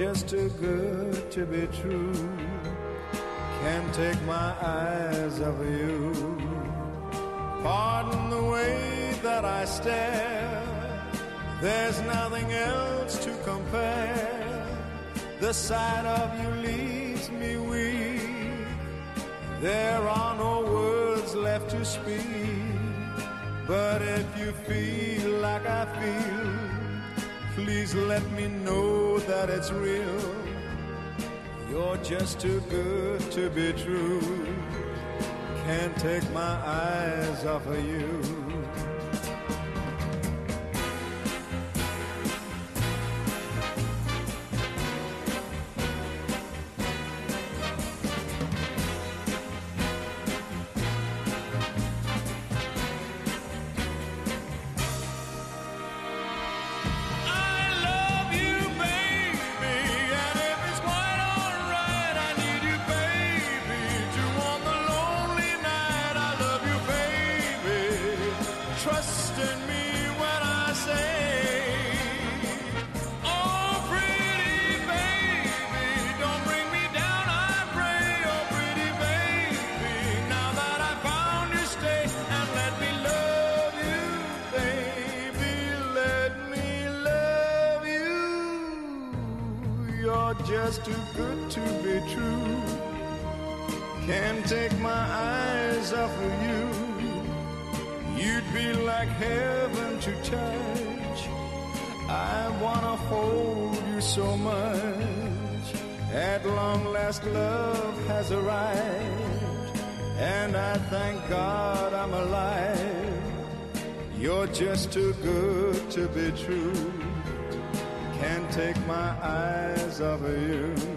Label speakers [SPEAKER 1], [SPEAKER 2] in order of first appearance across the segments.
[SPEAKER 1] Just too good to be true. Can't take my eyes off of you. Pardon the way that I stare. There's nothing else to compare. The sight of you leaves me weak. There are no words left to speak. But if you feel like I feel, please let me know that it's real. You're just too good to be true. Can't take my eyes off of you. Just too good to be true. Can't take my eyes off of you.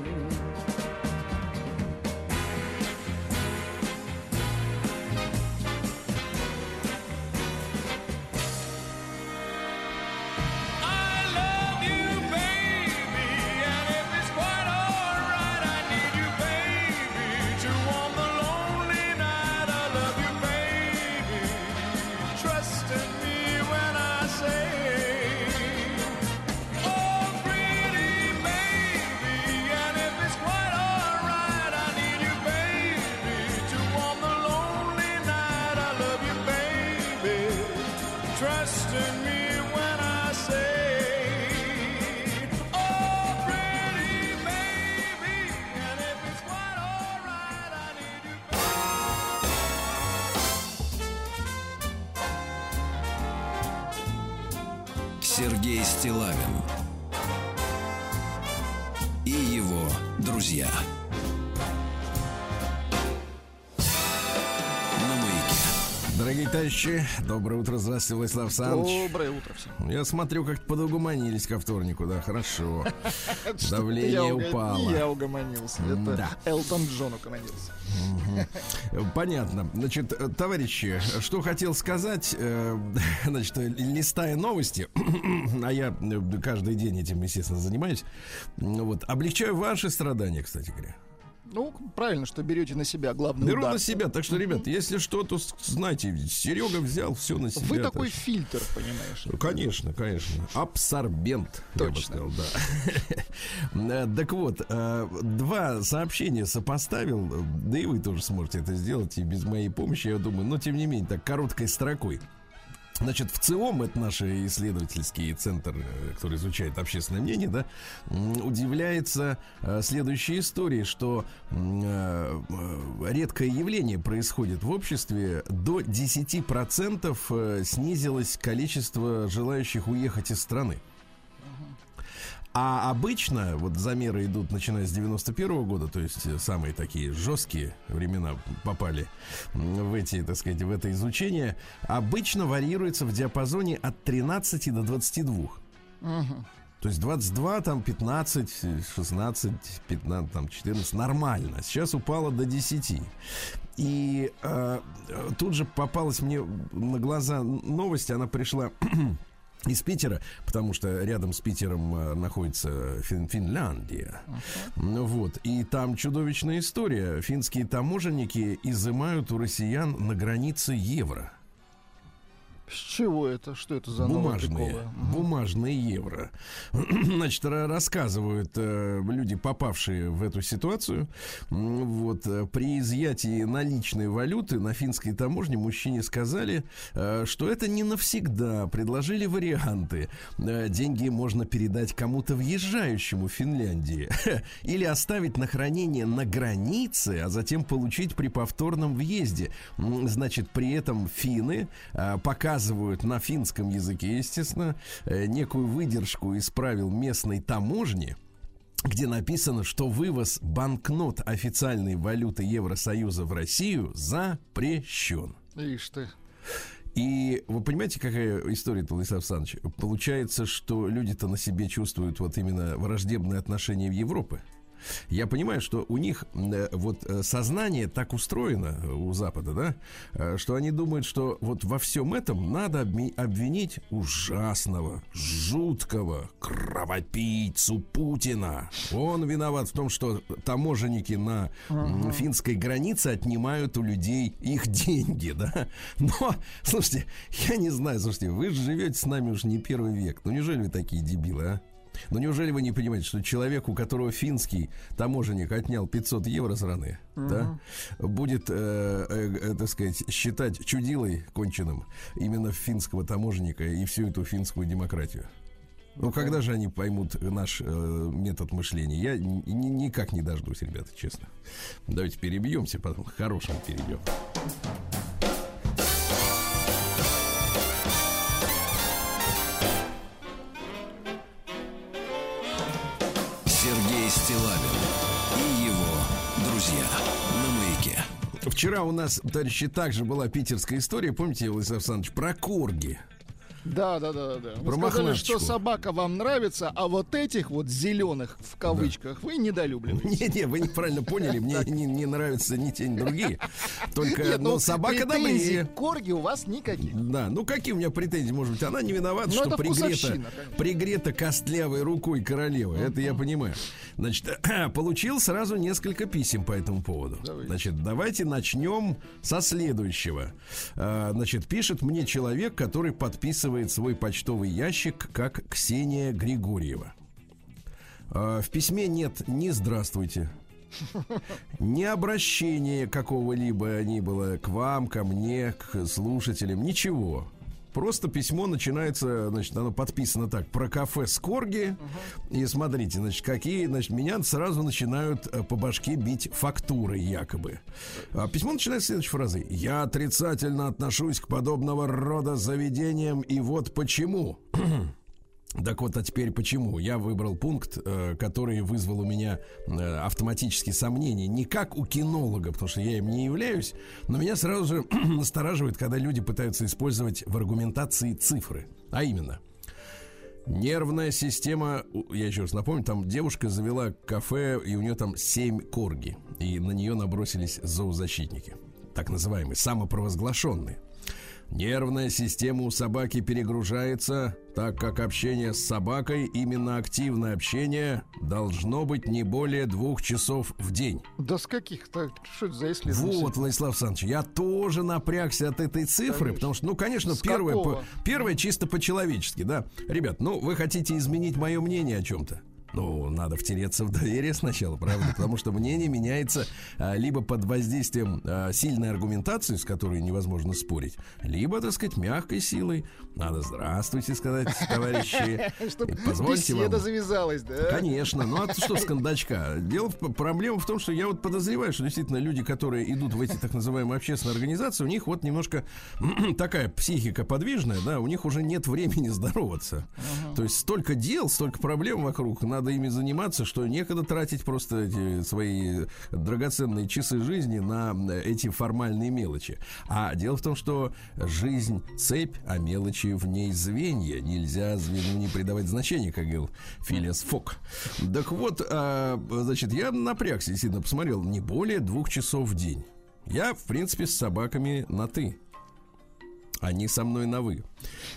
[SPEAKER 2] Товарищи, доброе утро, здравствуйте, Владислав Александрович.
[SPEAKER 3] Доброе утро всем.
[SPEAKER 2] Я смотрю, как-то подугуманились ко вторнику, да, хорошо. Давление упало.
[SPEAKER 3] Я угомонился. Это. Элтон Джон угомонился.
[SPEAKER 2] Понятно. Значит, э, товарищи, что хотел сказать, э, значит, листая новости, а я э, каждый день этим, естественно, занимаюсь, ну вот, облегчаю ваши страдания, кстати говоря.
[SPEAKER 3] Ну, правильно, что берете на себя главный
[SPEAKER 2] Беру
[SPEAKER 3] удар.
[SPEAKER 2] на себя, так что, ребят, если что, то знаете, Серега взял все на себя.
[SPEAKER 3] Вы
[SPEAKER 2] так
[SPEAKER 3] такой
[SPEAKER 2] что-
[SPEAKER 3] фильтр, понимаешь?
[SPEAKER 2] Ну, Конечно, конечно. Абсорбент, я бы
[SPEAKER 3] Точно.
[SPEAKER 2] сказал, да. Э, Так вот, э, два сообщения сопоставил, э, да и вы тоже сможете это сделать и без моей помощи, я думаю, но тем не менее, так короткой строкой. Значит, в ЦИОМ, это наш исследовательский центр, э, который изучает общественное мнение, да, удивляется э, следующей историей, что э, редкое явление происходит в обществе. До 10% э, снизилось количество желающих уехать из страны. А обычно вот замеры идут начиная с 91 года, то есть э, самые такие жесткие времена попали в эти, так сказать, в это изучение. Обычно варьируется в диапазоне от 13 до 22. То есть 22, там 15, 16, 15, там 14, нормально. Сейчас упало до 10. И э, тут же попалась мне на глаза новость, она пришла из Питера, потому что рядом с Питером э, находится Фин- Финляндия. Ну Вот. И там чудовищная история. Финские таможенники изымают у россиян на границе евро.
[SPEAKER 3] С чего это? Что это за
[SPEAKER 2] Бумажные, бумажные евро. Значит, ра- рассказывают э, люди, попавшие в эту ситуацию. Вот э, при изъятии наличной валюты на финской таможне мужчине сказали, э, что это не навсегда. Предложили варианты. Э, деньги можно передать кому-то въезжающему в Финляндии или оставить на хранение на границе, а затем получить при повторном въезде. Значит, при этом финны э, показывают на финском языке, естественно, э, некую выдержку из правил местной таможни, где написано, что вывоз банкнот официальной валюты Евросоюза в Россию запрещен.
[SPEAKER 3] Ишь ты.
[SPEAKER 2] И вы понимаете, какая история-то, Владислав Александрович? Получается, что люди-то на себе чувствуют вот именно враждебное отношение в Европы. Я понимаю, что у них э, вот э, сознание так устроено э, у Запада, да, что они думают, что вот во всем этом надо обвинить ужасного, жуткого кровопийцу Путина. Он виноват в том, что таможенники на м, финской границе отнимают у людей их деньги, да. Но, слушайте, я не знаю, слушайте, вы живете с нами уже не первый век. Ну неужели вы такие дебилы, а? Ну неужели вы не понимаете, что человек, у которого финский таможенник отнял 500 евро страны, да, будет, э, э, э, так сказать, считать чудилой конченным именно финского таможенника и всю эту финскую демократию? Ну, когда же они поймут наш э, метод мышления? Я ни- никак не дождусь, ребята, честно. Давайте перебьемся, потом хорошим перейдем. Вчера у нас, товарищи, также была питерская история, помните, Владислав Александрович, про корги.
[SPEAKER 3] Да, да, да, да. Вы
[SPEAKER 2] Про
[SPEAKER 3] сказали, что собака вам нравится, а вот этих вот зеленых в кавычках вы недолюбливаете.
[SPEAKER 2] Не-не, вы неправильно поняли, мне не, не нравятся ни те, ни другие. Только,
[SPEAKER 3] Нет,
[SPEAKER 2] ну, собака добрее.
[SPEAKER 3] корги у вас никаких.
[SPEAKER 2] Да, ну какие у меня претензии, может быть, она не виновата,
[SPEAKER 3] Ну,
[SPEAKER 2] что пригрета, пригрета костлявой рукой королевы. Это я понимаю. Значит, получил сразу несколько писем по этому поводу.
[SPEAKER 3] Давайте.
[SPEAKER 2] Значит, давайте начнем со следующего. А, Значит, пишет мне человек, который подписывает свой почтовый ящик как Ксения Григорьева. А, В письме нет ни здравствуйте, ни обращения какого-либо ни было к вам, ко мне, к слушателям, ничего. Просто письмо начинается, значит, оно подписано так, про кафе Скорги. И смотрите, значит, какие, значит, меня сразу начинают э, по башке бить фактуры якобы. А письмо начинается с следующей фразы. Я отрицательно отношусь к подобного рода заведениям, и вот почему. Так вот, а теперь почему? Я выбрал пункт, э, который вызвал у меня э, автоматические сомнения. Не как у кинолога, потому что я им не являюсь, но меня сразу же настораживает, когда люди пытаются использовать в аргументации цифры. А именно, нервная система, я еще раз напомню, там девушка завела кафе, и у нее там 7 корги, и на нее набросились зоозащитники, так называемые, самопровозглашенные. Нервная система у собаки перегружается, так как общение с собакой, именно активное общение, должно быть не более двух часов в день.
[SPEAKER 3] Да с каких-то, что это за исследование?
[SPEAKER 2] Вот, Владислав Александрович, я тоже напрягся от этой цифры,
[SPEAKER 3] Конечно.
[SPEAKER 2] потому что, ну, конечно,
[SPEAKER 3] С
[SPEAKER 2] первое, по- первое чисто по-человечески, да. Ребят, ну, вы хотите изменить мое мнение о чем-то? Ну, надо втереться в доверие сначала, правда? Потому что мнение меняется а, либо под воздействием а, сильной аргументации, с которой невозможно спорить, либо, так сказать, мягкой силой. Надо здравствуйте сказать, товарищи.
[SPEAKER 3] Чтобы
[SPEAKER 2] Позвольте
[SPEAKER 3] беседа
[SPEAKER 2] вам.
[SPEAKER 3] завязалась, да?
[SPEAKER 2] Конечно, ну а что с кондачка? Дело в, проблема в том, что я вот подозреваю, что действительно люди, которые идут в эти так называемые общественные организации, у них вот немножко такая психика подвижная, да, у них уже нет времени здороваться. То есть столько дел, столько проблем вокруг, надо ими заниматься, что некогда тратить просто эти свои драгоценные часы жизни на эти формальные мелочи. А дело в том, что жизнь цепь, а мелочи в ней звенья. Нельзя звену не придавать значения, как говорил Филиас Фок. Так вот, а, значит, я напрягся, действительно посмотрел, не более двух часов в день. Я, в принципе, с собаками на «ты». Они со мной на «вы».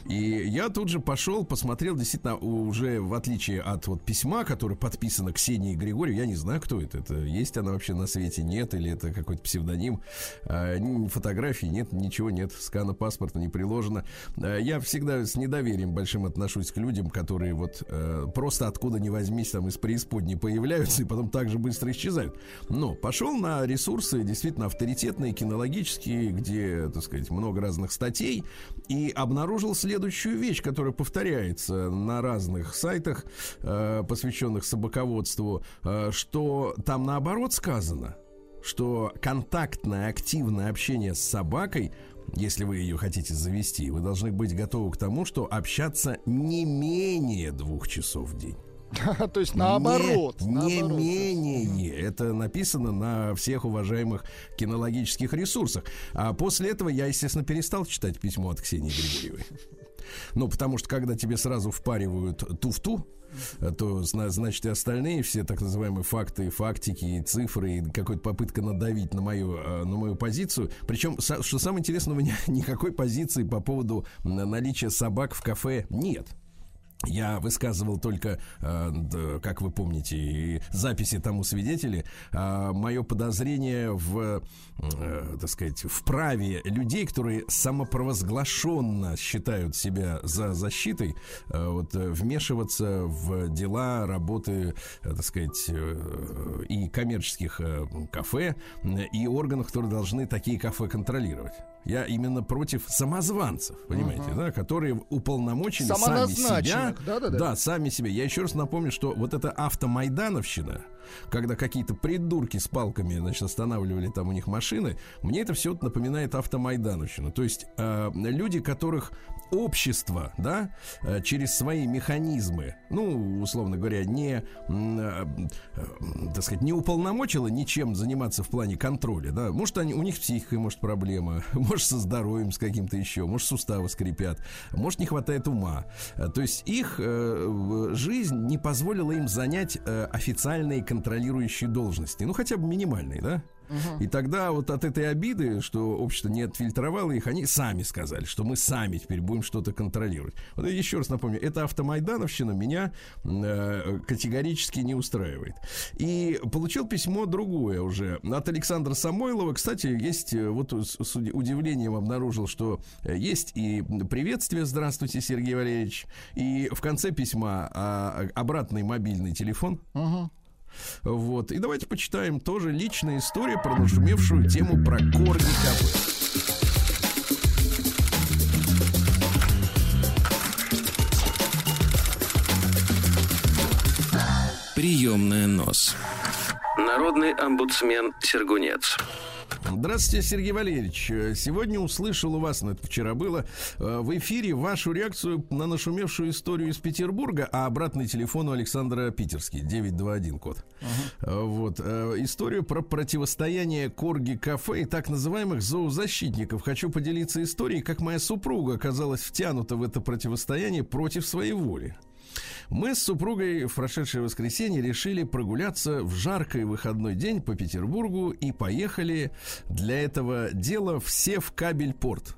[SPEAKER 2] И я тут же пошел, посмотрел, действительно, уже в отличие от вот письма, которое подписано Ксении Григорию, я не знаю, кто это. Это есть она вообще на свете, нет, или это какой-то псевдоним. А, фотографии нет, ничего нет, скана паспорта не приложено. А, я всегда с недоверием большим отношусь к людям, которые вот э, просто откуда ни возьмись там из преисподней появляются и потом так же быстро исчезают. Но пошел на ресурсы действительно авторитетные, кинологические, где, так сказать, много разных статей, и обнаружил следующую вещь, которая повторяется на разных сайтах, э, посвященных собаководству, э, что там наоборот сказано, что контактное, активное общение с собакой если вы ее хотите завести, вы должны быть готовы к тому, что общаться не менее двух часов в день.
[SPEAKER 3] То есть наоборот.
[SPEAKER 2] Не, менее. Это написано на всех уважаемых кинологических ресурсах. А после этого я, естественно, перестал читать письмо от Ксении Григорьевой. Ну, потому что когда тебе сразу впаривают туфту, то зна- значит и остальные все так называемые факты, фактики, и цифры, и какая-то попытка надавить на мою, э, на мою позицию. Причем, что самое интересное, у меня никакой позиции по поводу наличия собак в кафе нет. Я высказывал только, э, как вы помните, и записи тому свидетели, э, мое подозрение в, э, так сказать, в праве людей, которые самопровозглашенно считают себя за защитой, э, вот, вмешиваться в дела работы, так сказать, и коммерческих кафе, и органов, которые должны такие кафе контролировать. Я именно против самозванцев, понимаете, да, которые уполномочены сами себя.
[SPEAKER 3] Самоназначенных, да-да-да.
[SPEAKER 2] Да, сами себе. Я еще раз напомню, что вот эта автомайдановщина, когда какие-то придурки с палками, значит, останавливали там у них машины, мне это все напоминает автомайдановщину. То есть э, люди, которых общество, да, э, через свои механизмы, ну, условно говоря, не, э, так сказать, не уполномочило ничем заниматься в плане контроля, да, может, они, у них с психикой, может, проблема, может, со здоровьем с каким-то еще, может, суставы скрипят, может, не хватает ума. Э, То есть их жизнь не позволила им занять официальные контролирующие должности, ну, хотя бы минимальные, да, и тогда вот от этой обиды, что общество не отфильтровало их, они сами сказали, что мы сами теперь будем что-то контролировать. Вот я еще раз напомню, эта автомайдановщина меня э, категорически не устраивает. И получил письмо другое уже от Александра Самойлова. Кстати, есть, э, вот с с уди- удивлением обнаружил, что есть и приветствие «Здравствуйте, Сергей Валерьевич», и в конце письма а, обратный мобильный телефон. Вот. И давайте почитаем тоже личная история про нашумевшую тему про корги кафе.
[SPEAKER 4] Приемная нос. Народный омбудсмен Сергунец.
[SPEAKER 2] Здравствуйте, Сергей Валерьевич. Э, Сегодня услышал у вас, ну это вчера было, э, в эфире вашу реакцию на нашумевшую историю из Петербурга, а обратный телефон у Александра Питерский, 921 код. Э, Вот. Историю про противостояние Корги кафе и так называемых зоозащитников. Хочу поделиться историей, как моя супруга оказалась втянута в это противостояние против своей воли. Мы с супругой в прошедшее воскресенье решили прогуляться в жаркий выходной день по Петербургу и поехали для этого дела все в Кабельпорт.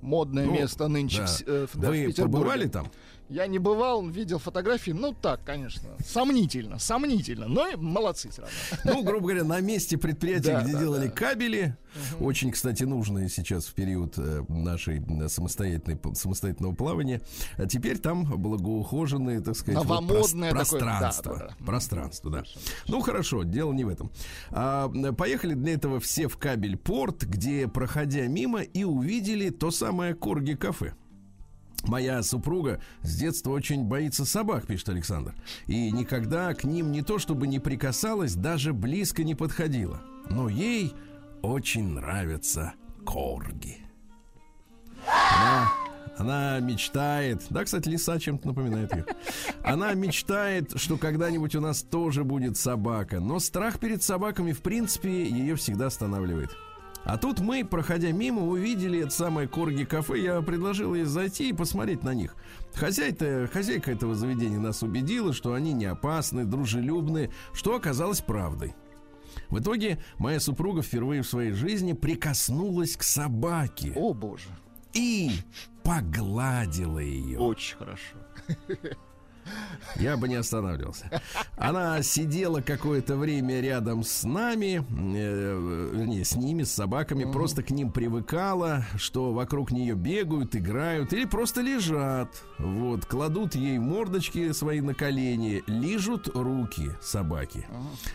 [SPEAKER 3] Модное
[SPEAKER 2] Ну,
[SPEAKER 3] место нынче
[SPEAKER 2] Да.
[SPEAKER 3] в, э, в- да, в
[SPEAKER 2] Вы
[SPEAKER 3] Петербурге.
[SPEAKER 2] побывали там?
[SPEAKER 3] Я не бывал, видел фотографии, ну так, конечно, сомнительно, сомнительно, но и молодцы все равно.
[SPEAKER 2] Ну, грубо говоря, на месте предприятия,
[SPEAKER 3] Да,
[SPEAKER 2] где
[SPEAKER 3] да,
[SPEAKER 2] делали
[SPEAKER 3] да.
[SPEAKER 2] кабели, очень, кстати, нужные сейчас в период э, нашей э, самостоятельной, самостоятельного плавания, а теперь там благоухоженные, так сказать, вот
[SPEAKER 3] Новомодное такое, да,
[SPEAKER 2] пространство.
[SPEAKER 3] да, да.
[SPEAKER 2] Пространство, да. Ну, хорошо, дело не в этом. А, поехали для этого все в кабель-порт, где, проходя мимо, и увидели то самое Корги-кафе. Моя супруга с детства очень боится собак, пишет Александр. И никогда к ним не то чтобы не прикасалась, даже близко не подходила. Но ей очень нравятся корги. Она, она мечтает, да, кстати, лиса чем-то напоминает ее. Она мечтает, что когда-нибудь у нас тоже будет собака. Но страх перед собаками, в принципе, ее всегда останавливает. А тут мы, проходя мимо, увидели это самое Корги кафе. Я предложил ей зайти и посмотреть на них. Хозяйка, хозяйка этого заведения нас убедила, что они не опасны, дружелюбны, что оказалось правдой. В итоге моя супруга впервые в своей жизни прикоснулась к собаке
[SPEAKER 3] О, боже,
[SPEAKER 2] и погладила ее.
[SPEAKER 3] очень хорошо.
[SPEAKER 2] Я бы не останавливался. Она сидела какое-то время рядом с нами, э, вернее, с ними, с собаками, просто к ним привыкала, что вокруг нее бегают, играют или просто лежат. Вот, кладут ей мордочки свои на колени, лижут руки собаки.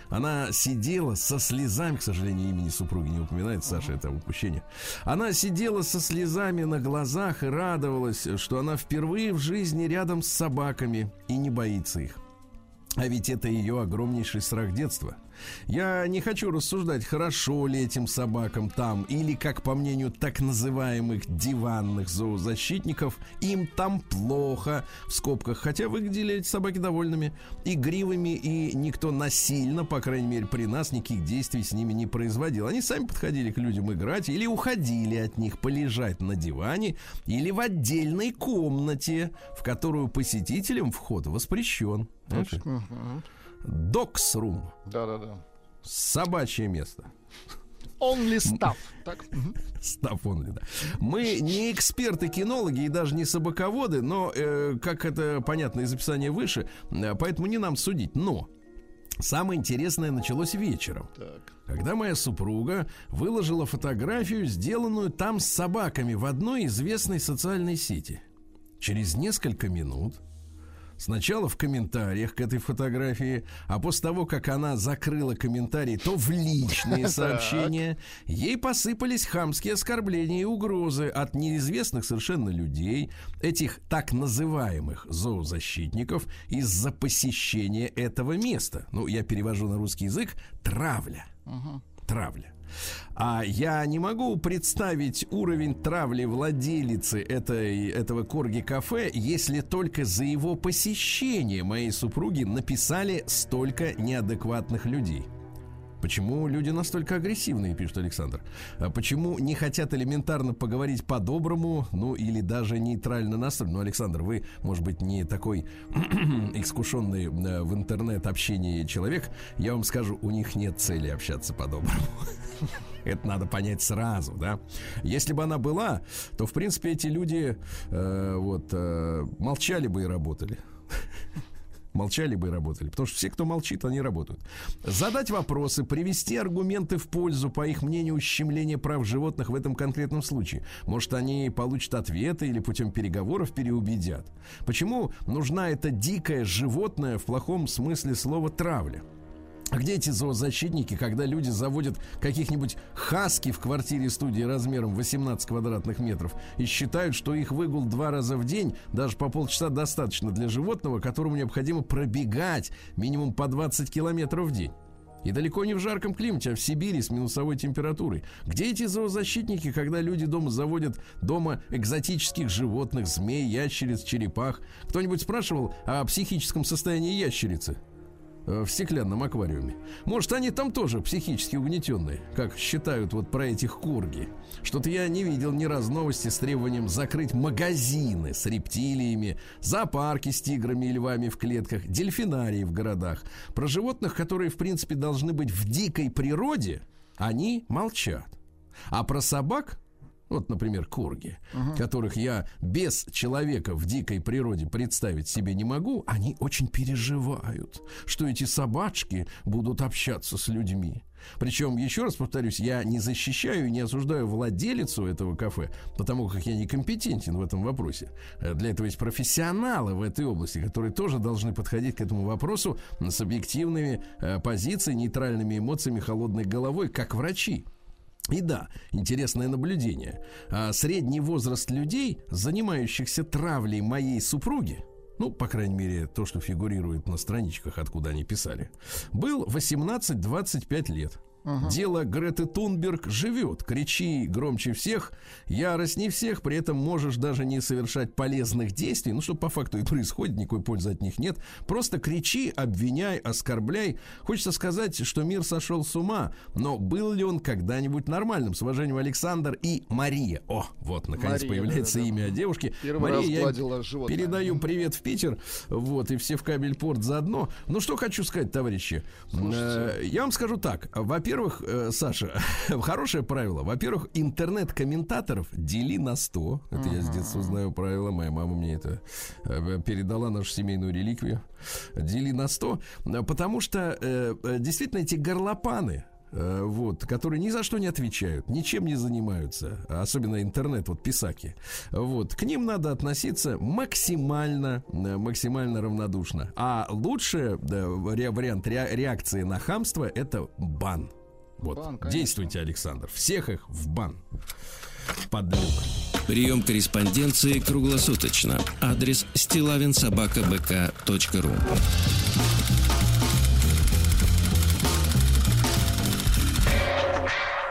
[SPEAKER 2] Она сидела со слезами, к сожалению, имени супруги не упоминает, Саша, это упущение. Она сидела со слезами на глазах и радовалась, что она впервые в жизни рядом с собаками и не боится их. А ведь это ее огромнейший страх детства. Я не хочу рассуждать, хорошо ли этим собакам там, или, как по мнению так называемых диванных зоозащитников, им там плохо, в скобках, хотя выглядели эти собаки довольными, игривыми, и никто насильно, по крайней мере при нас, никаких действий с ними не производил. Они сами подходили к людям играть или уходили от них полежать на диване или в отдельной комнате, в которую посетителям вход воспрещен. Знаете? Докс-рум.
[SPEAKER 3] Да-да-да.
[SPEAKER 2] Собачье место.
[SPEAKER 3] Only stuff. Так.
[SPEAKER 2] Став онли, да. Мы не эксперты-кинологи и даже не собаководы, но, э, как это понятно из описания выше, э, поэтому не нам судить. Но самое интересное началось вечером.
[SPEAKER 3] так.
[SPEAKER 2] Когда моя супруга выложила фотографию, сделанную там с собаками в одной известной социальной сети. Через несколько минут, сначала в комментариях к этой фотографии, а после того, как она закрыла комментарии, то в личные сообщения, ей посыпались хамские оскорбления и угрозы от неизвестных совершенно людей, этих так называемых зоозащитников, из-за посещения этого места. Ну, я перевожу на русский язык травля. Травля. А я не могу представить уровень травли владелицы этой, этого корги-кафе, если только за его посещение моей супруги написали столько неадекватных людей. Почему люди настолько агрессивные, пишет Александр? А почему не хотят элементарно поговорить по-доброму, ну или даже нейтрально настроен? Ну, Александр, вы, может быть, не такой искушенный э, в интернет-общении человек. Я вам скажу, у них нет цели общаться по-доброму. Это надо понять сразу, да. Если бы она была, то, в принципе, эти люди э, вот э, молчали бы и работали. Молчали бы и работали. Потому что все, кто молчит, они работают. Задать вопросы, привести аргументы в пользу, по их мнению, ущемления прав животных в этом конкретном случае. Может, они получат ответы или путем переговоров переубедят. Почему нужна эта дикая животное в плохом смысле слова травля? А где эти зоозащитники, когда люди заводят каких-нибудь хаски в квартире студии размером 18 квадратных метров и считают, что их выгул два раза в день, даже по полчаса достаточно для животного, которому необходимо пробегать минимум по 20 километров в день? И далеко не в жарком климате, а в Сибири с минусовой температурой. Где эти зоозащитники, когда люди дома заводят дома экзотических животных, змей, ящериц, черепах? Кто-нибудь спрашивал о психическом состоянии ящерицы? Э, в стеклянном аквариуме. Может, они там тоже психически угнетенные, как считают вот про этих курги. Что-то я не видел ни разу новости с требованием закрыть магазины с рептилиями, зоопарки с тиграми и львами в клетках, дельфинарии в городах. Про животных, которые, в принципе, должны быть в дикой природе, они молчат. А про собак вот, например, корги, которых я без человека в дикой природе представить себе не могу, они очень переживают, что эти собачки будут общаться с людьми. Причем, еще раз повторюсь, я не защищаю и не осуждаю владелицу этого кафе, потому как я некомпетентен в этом вопросе. Э, Для этого есть профессионалы в этой области, которые тоже должны подходить к этому вопросу с объективными э, позициями, нейтральными эмоциями, холодной головой, как врачи. И да, интересное наблюдение. А, Средний возраст людей, занимающихся травлей моей супруги, ну, по крайней мере, то, что фигурирует на страничках, откуда они писали, был 18-25 лет. Дело Греты Тунберг живет. Кричи громче всех, яростней всех, при этом можешь даже не совершать полезных действий. Ну, что по факту и происходит, никакой пользы от них нет. Просто кричи, обвиняй, оскорбляй. Хочется сказать, что мир сошел с ума, но был ли он когда-нибудь нормальным? С уважением, Александр и Мария. О, вот, наконец,
[SPEAKER 3] Мария,
[SPEAKER 2] появляется
[SPEAKER 3] да-да-да.
[SPEAKER 2] имя девушки.
[SPEAKER 3] Первый
[SPEAKER 2] Мария, я
[SPEAKER 3] животное.
[SPEAKER 2] передаю привет в Питер. Вот, и все в кабельпорт заодно. Ну, что хочу сказать, товарищи. Э, Я вам скажу так. Во-первых, э, Саша, хорошее правило. Во-первых, интернет-комментаторов дели на 100. Это я с детства знаю правило. Моя мама мне это э, передала, нашу семейную реликвию. Дели на 100. э, Потому что э, действительно эти горлопаны, вот, которые ни за что не отвечают, ничем не занимаются, а особенно интернет, вот писаки, вот, к ним надо относиться максимально, максимально равнодушно. А лучший вариант ре- реакции на хамство это бан. Вот,
[SPEAKER 3] Бан, конечно.
[SPEAKER 2] действуйте, Александр, всех их в бан. Подлюк.
[SPEAKER 4] Прием корреспонденции круглосуточно. Адрес стилавинсобакабк.ру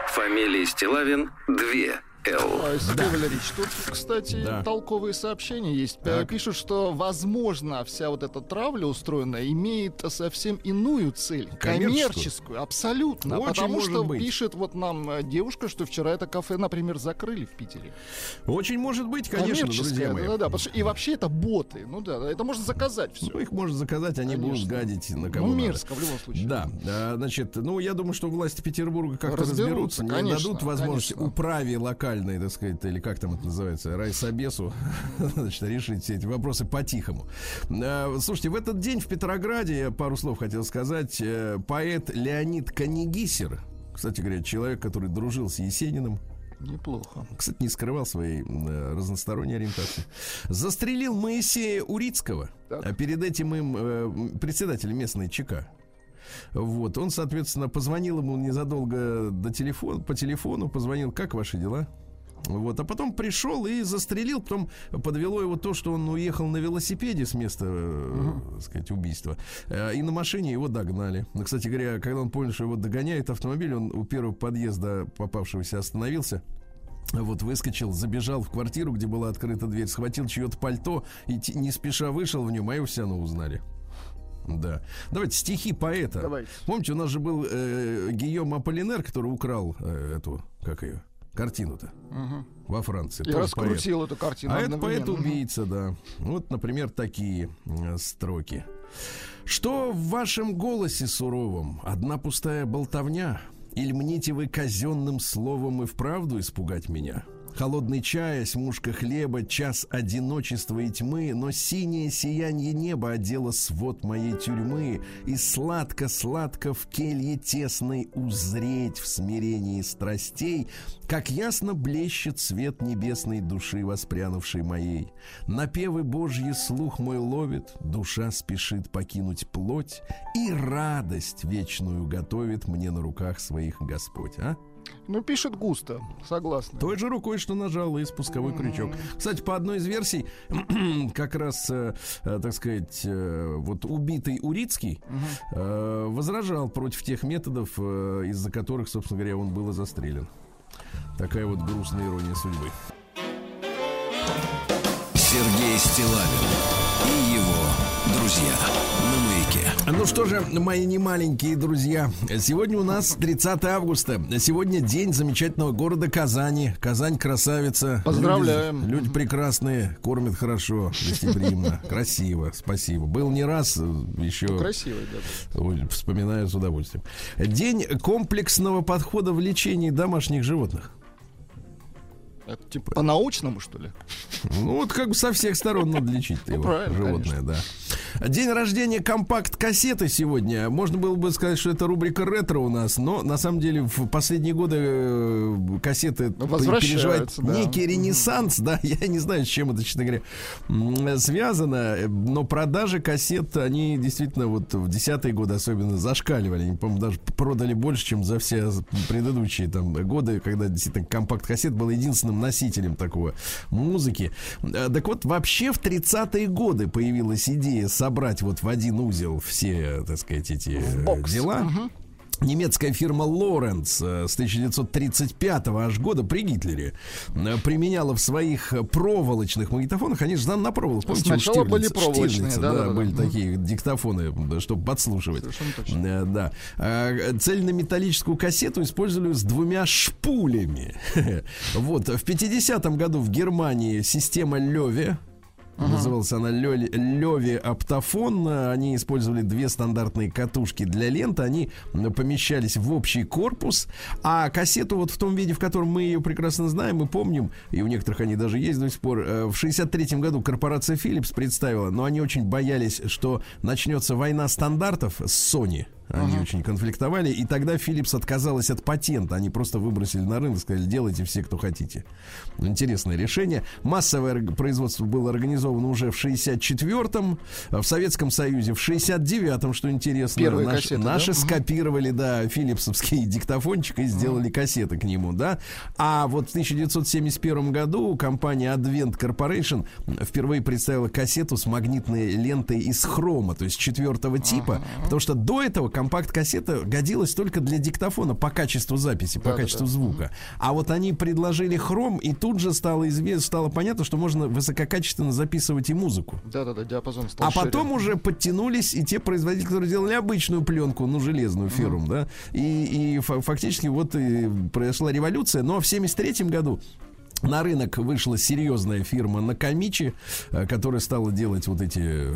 [SPEAKER 4] Фамилия Стилавин 2 Л.
[SPEAKER 3] А, Сергей Валерьевич, тут, кстати,
[SPEAKER 2] Да.
[SPEAKER 3] толковые сообщения есть. Э,
[SPEAKER 2] Так.
[SPEAKER 3] Пишут, что, возможно, вся вот эта травля устроенная имеет совсем иную цель.
[SPEAKER 2] Коммерческую?
[SPEAKER 3] Коммерческую, абсолютно.
[SPEAKER 2] Очень
[SPEAKER 3] потому
[SPEAKER 2] может
[SPEAKER 3] что
[SPEAKER 2] быть.
[SPEAKER 3] пишет вот нам э, девушка, что вчера это кафе, например, закрыли в Питере.
[SPEAKER 2] Очень может быть, конечно, друзья
[SPEAKER 3] Коммерческое,
[SPEAKER 2] мои.
[SPEAKER 3] да-да-да. потому что- И вообще это боты. Ну да, да, это можно заказать все.
[SPEAKER 2] Ну, их можно заказать, они будут
[SPEAKER 3] Конечно.
[SPEAKER 2] гадить на кого
[SPEAKER 3] Ну,
[SPEAKER 2] надо.
[SPEAKER 3] мерзко в любом случае.
[SPEAKER 2] Да, а, значит, ну, я думаю, что власти Петербурга как-то разберутся,
[SPEAKER 3] Разберутся,
[SPEAKER 2] не
[SPEAKER 3] конечно,
[SPEAKER 2] дадут возможности
[SPEAKER 3] конечно.
[SPEAKER 2] управе локальной, так сказать, или как там это называется, райсобесу, значит, решить все эти вопросы по-тихому. А, Слушайте, в этот день в Петрограде, я пару слов хотел сказать, э, поэт Леонид Канегисер, кстати говоря, человек, который дружил с Есениным,
[SPEAKER 3] Неплохо.
[SPEAKER 2] кстати, не скрывал своей э, разносторонней ориентации. Застрелил Моисея Урицкого,
[SPEAKER 3] Так.
[SPEAKER 2] а перед этим им э, председатель местной ЧК. Вот, он, соответственно, позвонил ему незадолго до телефона, по телефону, позвонил, как ваши дела? Вот, а потом пришел и застрелил, потом подвело его то, что он уехал на велосипеде с места, э, так сказать, убийства, э, и на машине его догнали. Ну, кстати говоря, когда он понял, что его догоняет автомобиль, он у первого подъезда попавшегося остановился, вот выскочил, забежал в квартиру, где была открыта дверь, схватил чье-то пальто и не спеша вышел в нем, а его все равно узнали. Да. Давайте стихи поэта.
[SPEAKER 3] Давайте.
[SPEAKER 2] Помните, у нас же был э, Гийом Аполлинер, который украл э, эту, как ее, картину-то во Франции. Тоже
[SPEAKER 3] раскрутил эту картину
[SPEAKER 2] а это поэт-убийца, да. Вот, например, такие э, строки. Что в вашем голосе суровом? Одна пустая болтовня? Или мните вы казенным словом и вправду испугать меня? Холодный чай, смушка хлеба, час одиночества и тьмы, но синее сияние неба одело свод моей тюрьмы, и сладко-сладко в келье тесной узреть в смирении страстей, как ясно блещет свет небесной души, воспрянувшей моей. Напевы Божьи слух мой ловит, душа спешит покинуть плоть, и радость вечную готовит мне на руках своих Господь, а?
[SPEAKER 3] Ну, пишет густо, согласна.
[SPEAKER 2] Той же рукой, что нажал и спусковой крючок. Кстати, по одной из версий, как раз, э, э, так сказать, э, вот убитый Урицкий э, возражал против тех методов, э, из-за которых, собственно говоря, он был и застрелен. Такая вот грустная ирония судьбы.
[SPEAKER 4] Сергей Стилавин и его друзья маяке.
[SPEAKER 2] Ну что же, мои немаленькие друзья, сегодня у нас 30 августа. Сегодня день замечательного города Казани. Казань красавица.
[SPEAKER 3] Поздравляем.
[SPEAKER 2] Люди, люди прекрасные, кормят хорошо, гостеприимно, красиво. Спасибо. Был не раз, еще
[SPEAKER 3] Красивый, да.
[SPEAKER 2] Ой, вспоминаю с удовольствием. День комплексного подхода в лечении домашних животных.
[SPEAKER 3] Это типа по-научному, что ли?
[SPEAKER 2] Ну, вот как бы со всех сторон надо лечить
[SPEAKER 3] Ну,
[SPEAKER 2] его
[SPEAKER 3] правильно,
[SPEAKER 2] животное, да. День рождения компакт-кассеты сегодня. Можно было бы сказать, что это рубрика ретро у нас, но на самом деле в последние годы э, кассеты переживают
[SPEAKER 3] да.
[SPEAKER 2] некий ренессанс, да, я не знаю, с чем это, честно говоря, связано, но продажи кассет, они действительно вот в десятые годы особенно зашкаливали. Они, по-моему, даже продали больше, чем за все предыдущие там годы, когда действительно компакт-кассет был единственным носителем такого музыки. Э, Так вот, вообще в 30-е годы появилась идея собрать вот в один узел все, так сказать, эти
[SPEAKER 3] бокс.
[SPEAKER 2] дела. Немецкая фирма Лоренц э, с 1935 аж года при Гитлере э, применяла в своих э, проволочных магнитофонах, они же на проволоках, помните,
[SPEAKER 3] Сначала были
[SPEAKER 2] Штирлица-
[SPEAKER 3] проволочные,
[SPEAKER 2] Штирлица,
[SPEAKER 3] да-да-да.
[SPEAKER 2] были
[SPEAKER 3] Мгм.
[SPEAKER 2] такие диктофоны, да, чтобы подслушивать. Э, Да. А, Цельнометаллическую кассету использовали с двумя шпулями. Вот. В 50-м году в Германии система Леви Называлась она Леви Оптофон. Они использовали две стандартные катушки для ленты. Они помещались в общий корпус. А кассету вот в том виде, в котором мы ее прекрасно знаем и помним, и у некоторых они даже есть до сих пор, э, в 63 году корпорация Philips представила, но они очень боялись, что начнется война стандартов с Sony. Они очень конфликтовали, и тогда Philips отказалась от патента. Они просто выбросили на рынок, сказали, делайте все, кто хотите. Интересное решение. Массовое производство было организовано уже в 64-м, а в Советском Союзе в 69-м, что интересно.
[SPEAKER 3] Первые
[SPEAKER 2] Наш-
[SPEAKER 3] кассеты, да?
[SPEAKER 2] наши
[SPEAKER 3] Мгм.
[SPEAKER 2] скопировали, да, филипсовский диктофончик и сделали кассеты к нему, да. А вот в 1971 году компания Advent Corporation впервые представила кассету с магнитной лентой из хрома, то есть четвертого типа, потому что до этого компакт-кассета годилась только для диктофона по качеству записи, по
[SPEAKER 3] Да-да-да.
[SPEAKER 2] качеству звука. А вот они предложили хром, и тут же стало известно, стало понятно, что можно высококачественно записывать и музыку.
[SPEAKER 3] Да-да-да, диапазон стал
[SPEAKER 2] А
[SPEAKER 3] шире.
[SPEAKER 2] потом уже подтянулись и те производители, которые делали обычную пленку, ну, железную фирму, да. И, и фа- фактически вот и произошла революция. Но в 73 году на рынок вышла серьезная фирма Накамичи, э, которая стала делать вот эти э,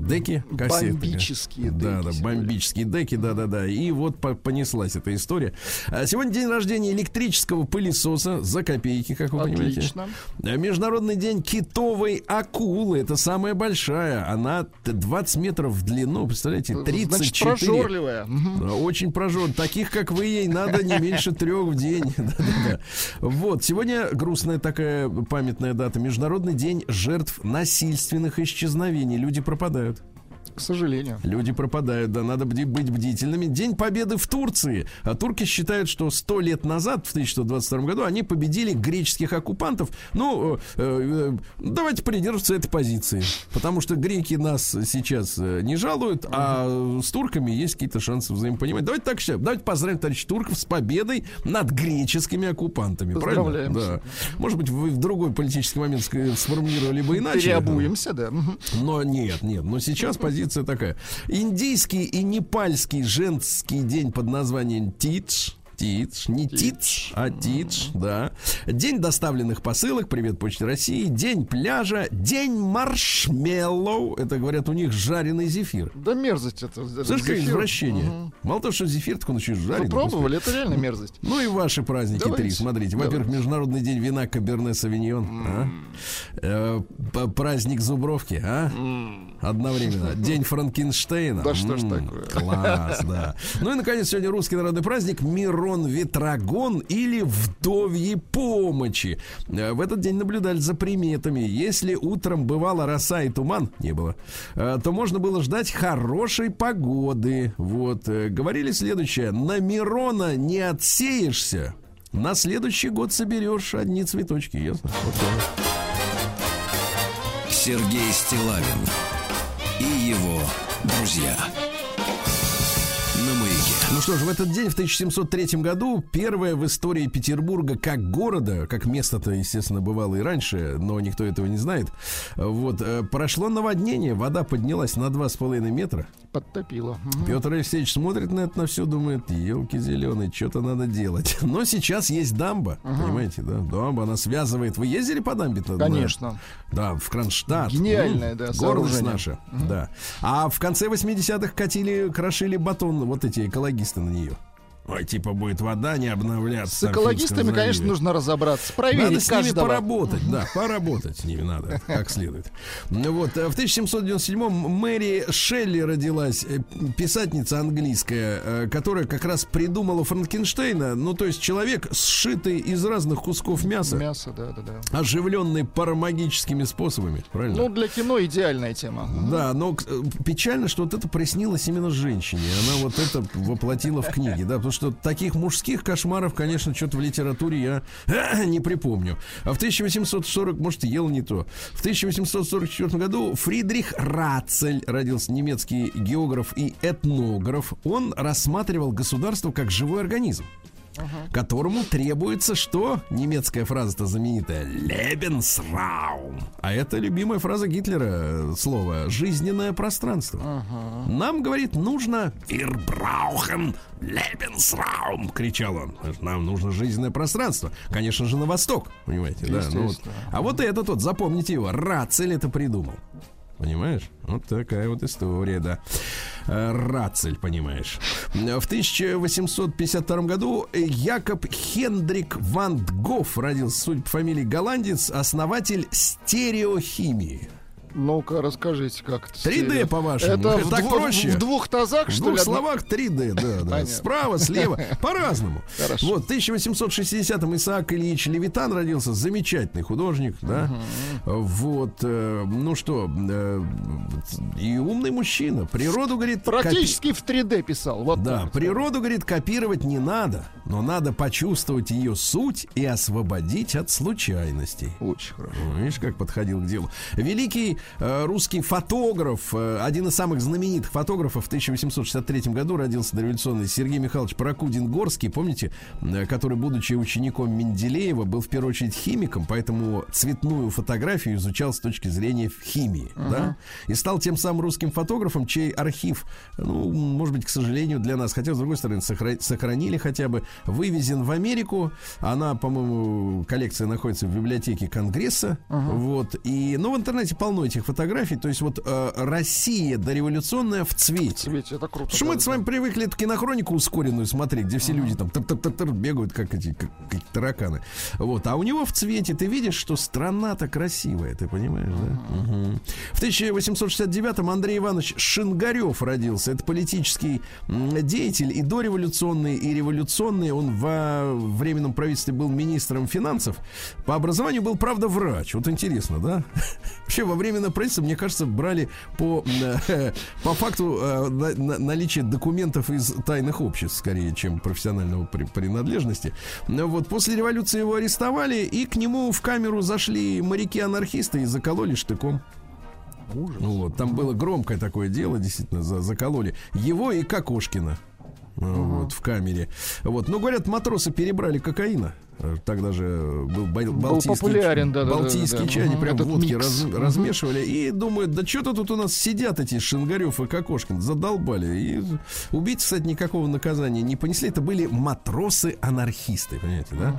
[SPEAKER 2] деки, кассеты.
[SPEAKER 3] Бомбические
[SPEAKER 2] Да,
[SPEAKER 3] деки
[SPEAKER 2] да,
[SPEAKER 3] сегодня.
[SPEAKER 2] бомбические деки, да, да, да. И вот по- понеслась эта история. А Сегодня день рождения электрического пылесоса за копейки, как вы понимаете.
[SPEAKER 3] Отлично.
[SPEAKER 2] Э, Международный день китовой акулы. Это самая большая. Она т- 20 метров в длину. Представляете,
[SPEAKER 3] Значит,
[SPEAKER 2] 34.
[SPEAKER 3] прожорливая. Мгм.
[SPEAKER 2] Да, Очень прожор. Таких, как вы, ей надо не меньше трех в день. Да-да-да. Вот. Сегодня грустная такая памятная дата. Международный день жертв насильственных исчезновений. Люди пропадают.
[SPEAKER 3] К сожалению.
[SPEAKER 2] Люди пропадают, да, надо быть бдительными. День Победы в Турции. А турки считают, что сто лет назад, в 1122 году, они победили греческих оккупантов. Ну, э, э, давайте придерживаться этой позиции. Потому что греки нас сейчас э, не жалуют, а с турками есть какие-то шансы взаимопонимания. Давайте так считаем. Давайте поздравим товарищ турков с победой над греческими оккупантами. Правильно? Да. Может быть, вы в другой политический момент сформулировали бы иначе.
[SPEAKER 3] Переобуемся, да.
[SPEAKER 2] Но нет, нет. Но сейчас позиция такая. Индийский и непальский женский день под названием Тидж. Тидж, не Тидж, а Тидж, да. День доставленных посылок, привет Почте России. День пляжа, день маршмеллоу. Это, говорят, у них жареный зефир.
[SPEAKER 3] Да мерзость это.
[SPEAKER 2] Слышь, какое извращение.
[SPEAKER 3] Мгм.
[SPEAKER 2] Мало того, что зефир, так он еще и жареный.
[SPEAKER 3] пробовали? Это реально мерзость.
[SPEAKER 2] Ну и ваши праздники
[SPEAKER 3] Давайте.
[SPEAKER 2] три. Смотрите, во-первых. Международный день вина Каберне Савиньон. а? Э, праздник Зубровки, а? Одновременно. День Франкенштейна.
[SPEAKER 3] Да что ж такое.
[SPEAKER 2] Класс, да. Ну и, наконец, сегодня русский народный праздник Мирон Ветрогон или Вдовьи помощи. Э, В этот день наблюдали за приметами. Если утром бывала роса и туман, не было, э, то можно было ждать хорошей погоды. Вот. э, Говорили следующее. На Мирона не отсеешься, на следующий год соберешь одни цветочки. Ясно? Вот.
[SPEAKER 4] Сергей Стилавин друзья.
[SPEAKER 2] Ну что ж, в этот день, в 1703 году, первое в истории Петербурга как города, как место-то, естественно, бывало и раньше, но никто этого не знает, вот, э, прошло наводнение, вода поднялась на 2,5 метра.
[SPEAKER 3] Подтопило.
[SPEAKER 2] Петр Алексеевич смотрит на это на все, думает, елки зеленые, что-то надо делать. Но сейчас есть дамба, понимаете, да? Дамба, она связывает. Вы ездили по дамбе?
[SPEAKER 3] Конечно.
[SPEAKER 2] Да, в Кронштадт.
[SPEAKER 3] Гениальное,
[SPEAKER 2] М,
[SPEAKER 3] да,
[SPEAKER 2] Гордость наша. Да. А в конце 80-х катили, крошили батон вот эти экологисты на нее. Ой, типа будет вода не обновляться.
[SPEAKER 3] С экологистами, конечно, нужно разобраться. Проверить
[SPEAKER 2] Надо с ними
[SPEAKER 3] каждого.
[SPEAKER 2] поработать, да, поработать с ними надо, как следует. Ну Вот, э, в 1797-м Мэри Шелли родилась, э, писательница английская, э, которая как раз придумала Франкенштейна, ну, то есть человек, сшитый из разных кусков мяса,
[SPEAKER 3] Мясо, да, да, да.
[SPEAKER 2] оживленный парамагическими способами, правильно?
[SPEAKER 3] Ну, для кино идеальная тема.
[SPEAKER 2] Да, но печально, что вот это приснилось именно женщине. Она вот это воплотила в книге, да, потому что таких мужских кошмаров, конечно, что-то в литературе я не припомню. А в 1840, может, ел не то. В 1844 году Фридрих Рацель родился немецкий географ и этнограф. Он рассматривал государство как живой организм которому требуется что? Немецкая фраза-то знаменитая. Lebensraum. А это любимая фраза Гитлера, э, слово «жизненное пространство». Нам, говорит, нужно «Wir brauchen Lebensraum», кричал он. Нам нужно жизненное пространство. Конечно же, на восток, понимаете, да. ну вот. А вот этот вот, запомните его, Рацель это придумал. Понимаешь? Вот такая вот история, да. Э, Рацель, понимаешь. В 1852 году Якоб Хендрик Ван Гоф родился, судя по фамилии голландец, основатель стереохимии.
[SPEAKER 3] Ну-ка, расскажите, как это.
[SPEAKER 2] 3D,
[SPEAKER 3] стерео.
[SPEAKER 2] по-вашему.
[SPEAKER 3] Это в,
[SPEAKER 2] Так
[SPEAKER 3] дво-
[SPEAKER 2] проще.
[SPEAKER 3] в двух тазах,
[SPEAKER 2] В
[SPEAKER 3] что
[SPEAKER 2] двух
[SPEAKER 3] ли? одно-
[SPEAKER 2] словах 3D, да, да. Справа, слева, по-разному.
[SPEAKER 3] Хорошо.
[SPEAKER 2] Вот, в 1860-м Исаак Ильич Левитан родился, замечательный художник, да. Вот, э, ну что, э, и умный мужчина. Природу, говорит, копи-
[SPEAKER 3] Практически в 3D писал. Вот
[SPEAKER 2] Да,
[SPEAKER 3] так.
[SPEAKER 2] природу, говорит, копировать не надо, но надо почувствовать ее суть и освободить от случайностей.
[SPEAKER 3] Очень хорошо.
[SPEAKER 2] Видишь, как подходил к делу. Великий русский фотограф, э, один из самых знаменитых фотографов в 1863 году родился дореволюционный Сергей Михайлович Прокудин-Горский, помните, э, который, будучи учеником Менделеева, был в первую очередь химиком, поэтому цветную фотографию изучал с точки зрения химии, да, и стал тем самым русским фотографом, чей архив, ну, может быть, к сожалению, для нас, хотя, с другой стороны, сохра- сохранили хотя бы, вывезен в Америку, она, по-моему, коллекция находится в библиотеке Конгресса, вот, и, ну, в интернете полно этих фотографий, то есть вот э, Россия дореволюционная в цвете.
[SPEAKER 3] Ведь это круто.
[SPEAKER 2] Что мы
[SPEAKER 3] да,
[SPEAKER 2] с вами привыкли эту кинохронику ускоренную смотреть, где все люди там тыр-тыр-тыр-тыр бегают, как эти как, как тараканы. Вот. А у него в цвете ты видишь, что страна-то красивая, ты понимаешь, да? Мгм. В 1869-м Андрей Иванович Шингарев родился. Это политический деятель и дореволюционный, и революционный. Он во временном правительстве был министром финансов. По образованию был, правда, врач. Вот интересно, да? Вообще, во временное правительство, мне кажется, брали по, э, по факту э, на- на- наличия документов из тайных обществ, скорее, чем профессионального при- принадлежности. Ну Вот после революции его арестовали, и к нему в камеру зашли моряки-анархисты и закололи штыком. Ну вот, там было громкое такое дело, действительно, за- закололи его и Кокошкина. Ну, Вот, в камере. Вот. Но, говорят, матросы перебрали кокаина. Э, Тогда же был, бал- балтийский,
[SPEAKER 3] популярен, да-да-да,
[SPEAKER 2] балтийский
[SPEAKER 3] да.
[SPEAKER 2] чай, они
[SPEAKER 3] Мгм,
[SPEAKER 2] прям водки
[SPEAKER 3] микс.
[SPEAKER 2] раз- размешивали и думают, да что-то тут у нас сидят эти Шингарев и Кокошкин, задолбали. И убийцы, кстати, никакого наказания не понесли. Это были матросы-анархисты, понимаете, да?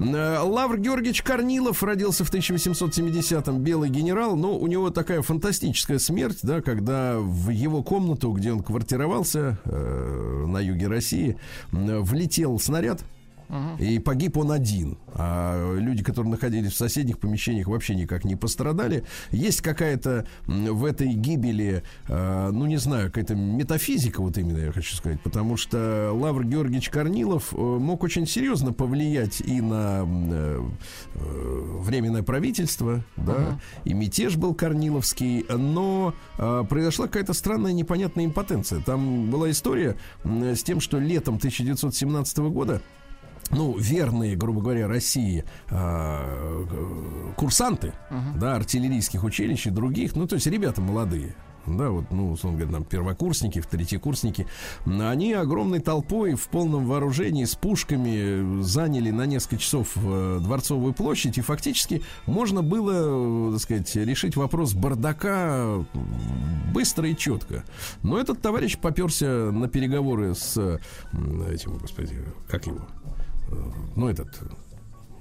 [SPEAKER 2] Э, Лавр Георгиевич Корнилов родился в 1870-м, белый генерал, но у него такая фантастическая смерть, да, когда в его комнату, где он квартировался э, на юге России, влетел снаряд, и погиб он один. А люди, которые находились в соседних помещениях, вообще никак не пострадали. Есть какая-то в этой гибели, э, ну не знаю, какая-то метафизика, вот именно я хочу сказать, потому что Лавр Георгиевич Корнилов э, мог очень серьезно повлиять и на э, временное правительство, да, и мятеж был корниловский, но произошла какая-то странная непонятная импотенция. Там была история с тем, что летом 1917 года ну, верные, грубо говоря, России а, э, курсанты, да, артиллерийских училищ и других, ну, то есть ребята молодые, да, вот, ну, условно говоря, там, первокурсники, третьекурсники, они огромной толпой в полном вооружении с пушками заняли на несколько часов э, Дворцовую площадь, и фактически можно было, э, так сказать, решить вопрос бардака быстро и четко. Но этот товарищ поперся на переговоры с этим, господи, как его, ну, этот,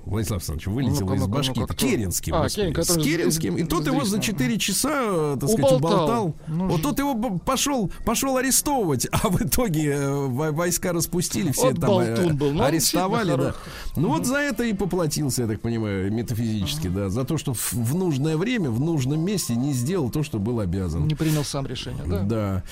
[SPEAKER 2] Владислав Александрович, вылетело
[SPEAKER 3] Ну-ка,
[SPEAKER 2] из башки.
[SPEAKER 3] кто?
[SPEAKER 2] Керенским.
[SPEAKER 3] А, Керен, который
[SPEAKER 2] с Керенским. И тот его за
[SPEAKER 3] известно.
[SPEAKER 2] 4 часа, э, так сказать,
[SPEAKER 3] Уболтал.
[SPEAKER 2] уболтал.
[SPEAKER 3] Ну,
[SPEAKER 2] Вот тот его пошел, пошел арестовывать, а в итоге э, во- войска распустили, все
[SPEAKER 3] Вот
[SPEAKER 2] там э,
[SPEAKER 3] был. Ну,
[SPEAKER 2] арестовали. Да. Ну вот за это и поплатился, я так понимаю, метафизически, да. За то, что в, в нужное время, в нужном месте не сделал то, что был обязан.
[SPEAKER 3] Не принял сам решение, да?
[SPEAKER 2] Да.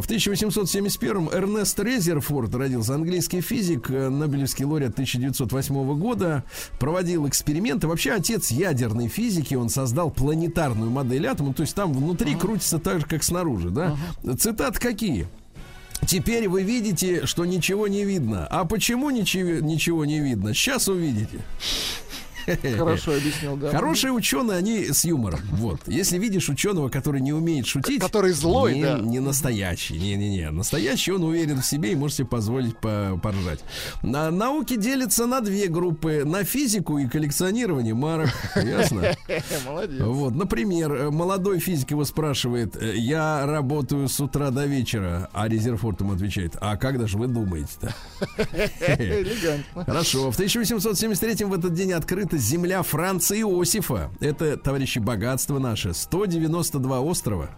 [SPEAKER 2] В 1871-м Эрнест Резерфорд родился, английский физик, Нобелевский лауреат 1908 года, проводил эксперименты. Вообще отец ядерной физики, он создал планетарную модель атома, то есть там внутри крутится так же, как снаружи, да? Цитат какие? Теперь вы видите, что ничего не видно. А почему ничего, ничего не видно? Сейчас увидите.
[SPEAKER 3] Хорошо объяснил, да.
[SPEAKER 2] Хорошие ученые, они с юмором. Вот. Если видишь ученого, который не умеет шутить,
[SPEAKER 3] Который злой,
[SPEAKER 2] не,
[SPEAKER 3] да.
[SPEAKER 2] не настоящий. Не-не-не. Настоящий он уверен в себе и может себе позволить по- поржать. На, науки делятся на две группы: на физику и коллекционирование марок. Ясно?
[SPEAKER 3] Молодец.
[SPEAKER 2] Вот, например, молодой физик его спрашивает: э, Я работаю с утра до вечера, а Резерфорд ему отвечает: А когда же вы думаете-то? Хорошо. В 1873 в этот день открыта земля Франца Иосифа. Это, товарищи, богатство наше. 192 острова.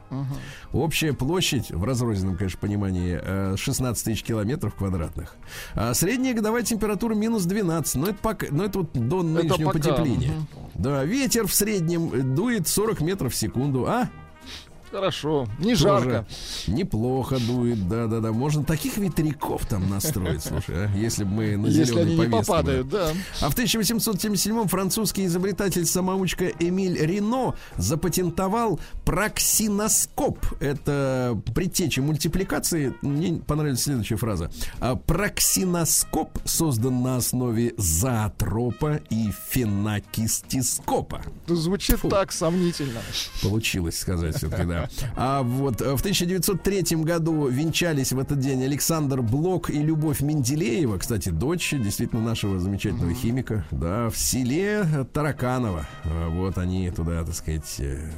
[SPEAKER 2] Общая площадь, в разрозненном, конечно, понимании, э, 16 тысяч километров квадратных. А средняя годовая температура минус 12. Но это, пока, но это вот до нынешнего
[SPEAKER 3] пока,
[SPEAKER 2] потепления.
[SPEAKER 3] мгм.
[SPEAKER 2] Да, ветер в среднем э, дует 40 метров в секунду. А?
[SPEAKER 3] Хорошо. Не
[SPEAKER 2] Тоже
[SPEAKER 3] жарко.
[SPEAKER 2] Неплохо дует, да-да-да. Можно таких ветряков там настроить, слушай, а? если бы мы на
[SPEAKER 3] Если они не
[SPEAKER 2] были.
[SPEAKER 3] попадают, да.
[SPEAKER 2] А в 1877-м французский изобретатель-самоучка Эмиль Рено запатентовал проксиноскоп. Это предтеча мультипликации. Мне понравилась следующая фраза. А, Проксиноскоп создан на основе зоотропа и фенокистископа.
[SPEAKER 3] Звучит
[SPEAKER 2] Фу.
[SPEAKER 3] так сомнительно.
[SPEAKER 2] Получилось сказать все-таки, да. А вот э, в 1903 году венчались в этот день Александр Блок и Любовь Менделеева, кстати, дочь действительно нашего замечательного химика, да, в селе Тараканово. А Вот они туда, так сказать, э,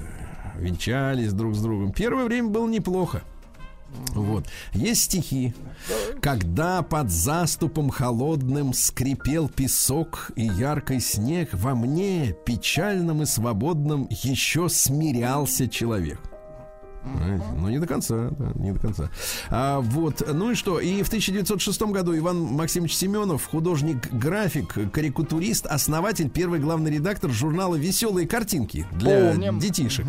[SPEAKER 2] венчались друг с другом. Первое время было неплохо. Вот. Есть стихи. Когда под заступом холодным скрипел песок и яркий снег, во мне, печальным и свободным, еще смирялся человек. Но не до конца, да, не до конца. А, вот, ну и что? И в 1906 году Иван Максимович Семенов, художник-график, карикатурист, основатель, первый главный редактор журнала «Веселые картинки» для
[SPEAKER 3] Помним.
[SPEAKER 2] детишек.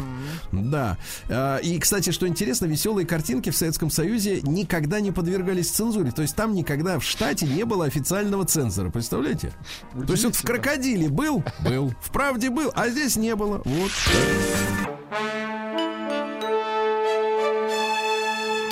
[SPEAKER 2] Да. А, И, кстати, что интересно, веселые картинки в Советском Союзе никогда не подвергались цензуре. То есть там никогда в штате не было официального цензора. Представляете? То есть вот в крокодиле был, был, в правде был, а здесь не было. Вот.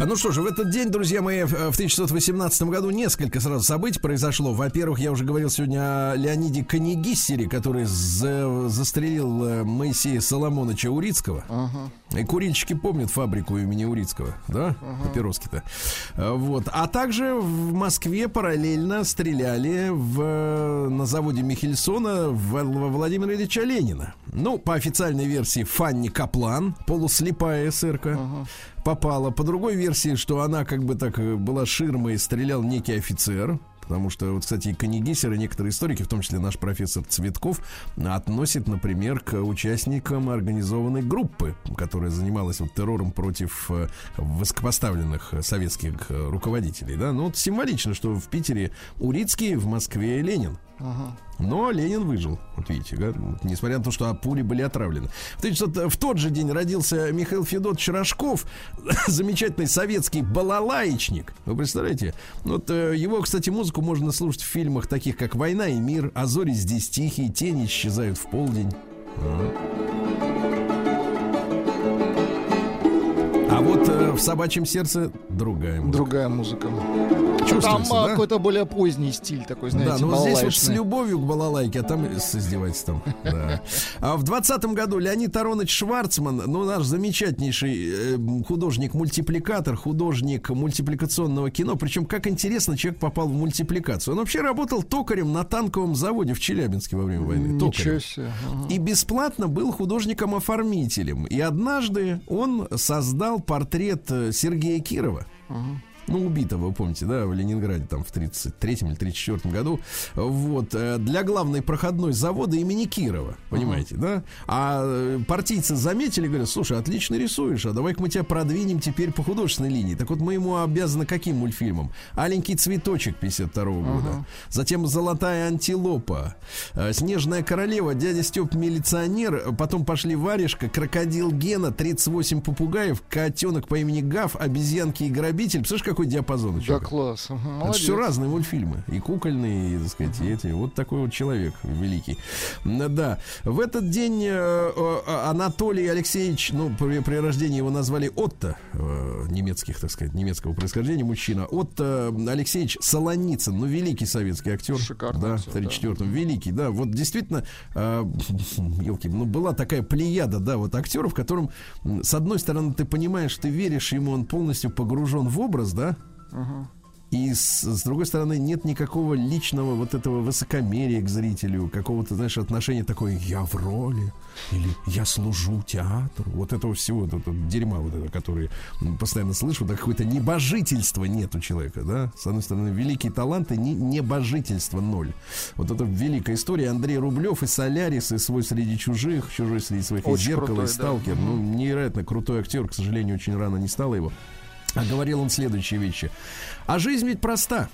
[SPEAKER 2] Ну что же, в этот день, друзья мои, в в 1918 году несколько сразу событий произошло. Во-первых, я уже говорил сегодня о Леониде Канегиссере, который за- застрелил э, Моисея Соломоновича Урицкого. И курильщики помнят фабрику имени Урицкого, да? Папироски-то. А, Вот. А также в Москве параллельно стреляли в, э, на заводе Михельсона в, во Владимира Ильича Ленина. Ну, по официальной версии, Фанни Каплан, полуслепая эсерка, попала. По другой версии, что она как бы так э, была ширмой, стрелял некий офицер. Потому что, вот, кстати, и Канегисер, и некоторые историки, в том числе наш профессор Цветков, относят, например, к участникам организованной группы, которая занималась вот террором против э, высокопоставленных советских э, руководителей. Да? Ну, вот символично, что в Питере Урицкий, в Москве Ленин. Но Ленин выжил, вот видите, да? Несмотря на то, что пули были отравлены. В, 1900 в тот же день родился Михаил Федотович Рожков, замечательный советский балалаечник. Вы представляете? Вот э, его, кстати, музыку можно слушать в фильмах таких, как «Война и мир», «А зори здесь тихие», «Тени исчезают в полдень». А вот э, в «Собачьем сердце» другая музыка.
[SPEAKER 3] Другая музыка.
[SPEAKER 2] Чувствуется,
[SPEAKER 3] Там а,
[SPEAKER 2] да?
[SPEAKER 3] какой-то более поздний стиль такой, знаете,
[SPEAKER 2] Да, ну вот здесь вот с любовью к балалайке, а там с издевательством. Да. А в двадцатом году Леонид Аронович Шварцман, ну наш замечательнейший э, художник-мультипликатор, художник мультипликационного кино. Причем, как интересно, человек попал в мультипликацию. Он вообще работал токарем на танковом заводе в Челябинске во время войны.
[SPEAKER 3] Ничего
[SPEAKER 2] Токарем.
[SPEAKER 3] себе. ага.
[SPEAKER 2] И бесплатно был художником-оформителем. И однажды он создал портрет э, Сергея Кирова. Ну, убитого, вы помните, да, в Ленинграде, там, в 33-м или 34 году, вот, э, для главной проходной завода имени Кирова, понимаете, да? А э, партийцы заметили, говорят, слушай, отлично рисуешь, а давай-ка мы тебя продвинем теперь по художественной линии. Так вот, мы ему обязаны каким мультфильмом? «Аленький цветочек» 52 года, затем «Золотая антилопа», э, «Снежная королева», «Дядя Степ милиционер», потом пошли «Варежка», «Крокодил Гена», «38 попугаев», «Котенок по имени Гав», «Обезьянки и грабитель». Представляешь, какой диапазон
[SPEAKER 3] Да, класс. Ага,
[SPEAKER 2] Это
[SPEAKER 3] молодец.
[SPEAKER 2] все разные мультфильмы. И кукольные, и, так сказать, и эти. Вот такой вот человек великий. Да. В этот день э, э, Анатолий Алексеевич, ну, при, при рождении его назвали Отто, э, немецких, так сказать, немецкого происхождения мужчина. Отто Алексеевич Солоницын, ну, великий советский актер.
[SPEAKER 3] Шикарный
[SPEAKER 2] Да, в 34-м. Великий, да. Вот действительно, елки, ну, была такая плеяда, да, вот актеров, которым, с одной стороны, ты понимаешь, ты веришь ему, он полностью погружен в образ, да, и с, с другой стороны, нет никакого личного вот этого высокомерия к зрителю, какого-то, знаешь, отношения такое «я в роли» или «я служу театру». Вот этого всего, вот этого дерьма вот это, который постоянно слышу, да какое-то небожительство нет у человека, да. С одной стороны, великие таланты, не, небожительство ноль. Вот это великая история. Андрей Рублев и Солярис, и «Свой среди чужих», «Чужой среди своих», и
[SPEAKER 3] Очень
[SPEAKER 2] «Зеркало»,
[SPEAKER 3] крутой,
[SPEAKER 2] и
[SPEAKER 3] да.
[SPEAKER 2] «Сталкер». Ну, невероятно крутой актер, к сожалению, очень рано не стало его. А говорил он следующие вещи. А жизнь ведь проста.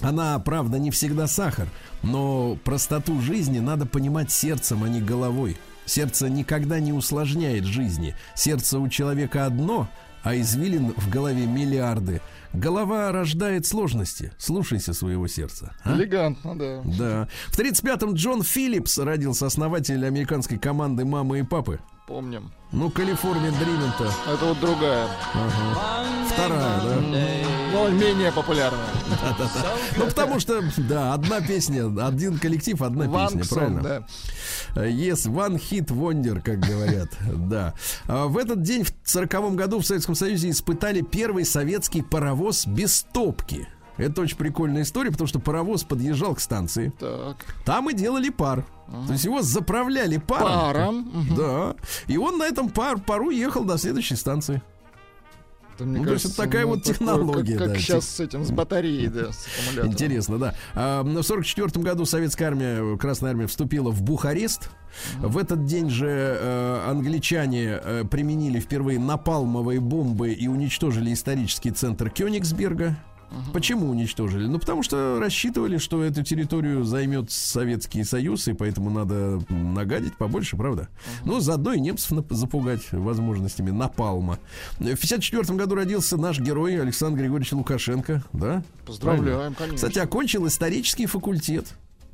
[SPEAKER 2] Она, правда, не всегда сахар, но простоту жизни надо понимать сердцем, а не головой. Сердце никогда не усложняет жизни. Сердце у человека одно, а извилин в голове миллиарды. Голова рождает сложности. Слушайся своего сердца. а?
[SPEAKER 3] Элегантно, да.
[SPEAKER 2] Да. В 35-м Джон Филлипс родился основатель американской команды «Мамы и папы».
[SPEAKER 3] Помним.
[SPEAKER 2] Ну, Калифорния Дримента.
[SPEAKER 3] Это вот другая.
[SPEAKER 2] Вторая, да?
[SPEAKER 3] Но менее популярная.
[SPEAKER 2] Ну, потому что, да, одна песня, один коллектив, одна песня, правильно?
[SPEAKER 3] да.
[SPEAKER 2] Yes, one hit wonder, как говорят, да. А В этот день, в сороковом году, в Советском Союзе испытали первый советский паровоз без топки. Это очень прикольная история, потому что паровоз подъезжал к станции.
[SPEAKER 3] Так.
[SPEAKER 2] Там и делали пар. То есть его заправляли паром.
[SPEAKER 3] Паром. Мгм.
[SPEAKER 2] Да. И он на этом пар, пару ехал до следующей станции.
[SPEAKER 3] Это, мне
[SPEAKER 2] Ну, то есть
[SPEAKER 3] кажется,
[SPEAKER 2] это такая вот
[SPEAKER 3] такое,
[SPEAKER 2] технология,
[SPEAKER 3] Как,
[SPEAKER 2] да,
[SPEAKER 3] сейчас с этим, с батареей, да, с аккумулятором.
[SPEAKER 2] Интересно, да. А, В сорок четвертом году советская армия, Красная армия вступила в Бухарест. В этот день же э, англичане э, применили впервые напалмовые бомбы и уничтожили исторический центр Кёнигсберга. Почему уничтожили? Ну, потому что рассчитывали, что эту территорию займет Советский Союз, и поэтому надо нагадить побольше, правда? Ну, заодно и немцев запугать возможностями напалма. В 54 году родился наш герой Александр Григорьевич Лукашенко, да?
[SPEAKER 3] Поздравляем, конечно.
[SPEAKER 2] Кстати, окончил исторический факультет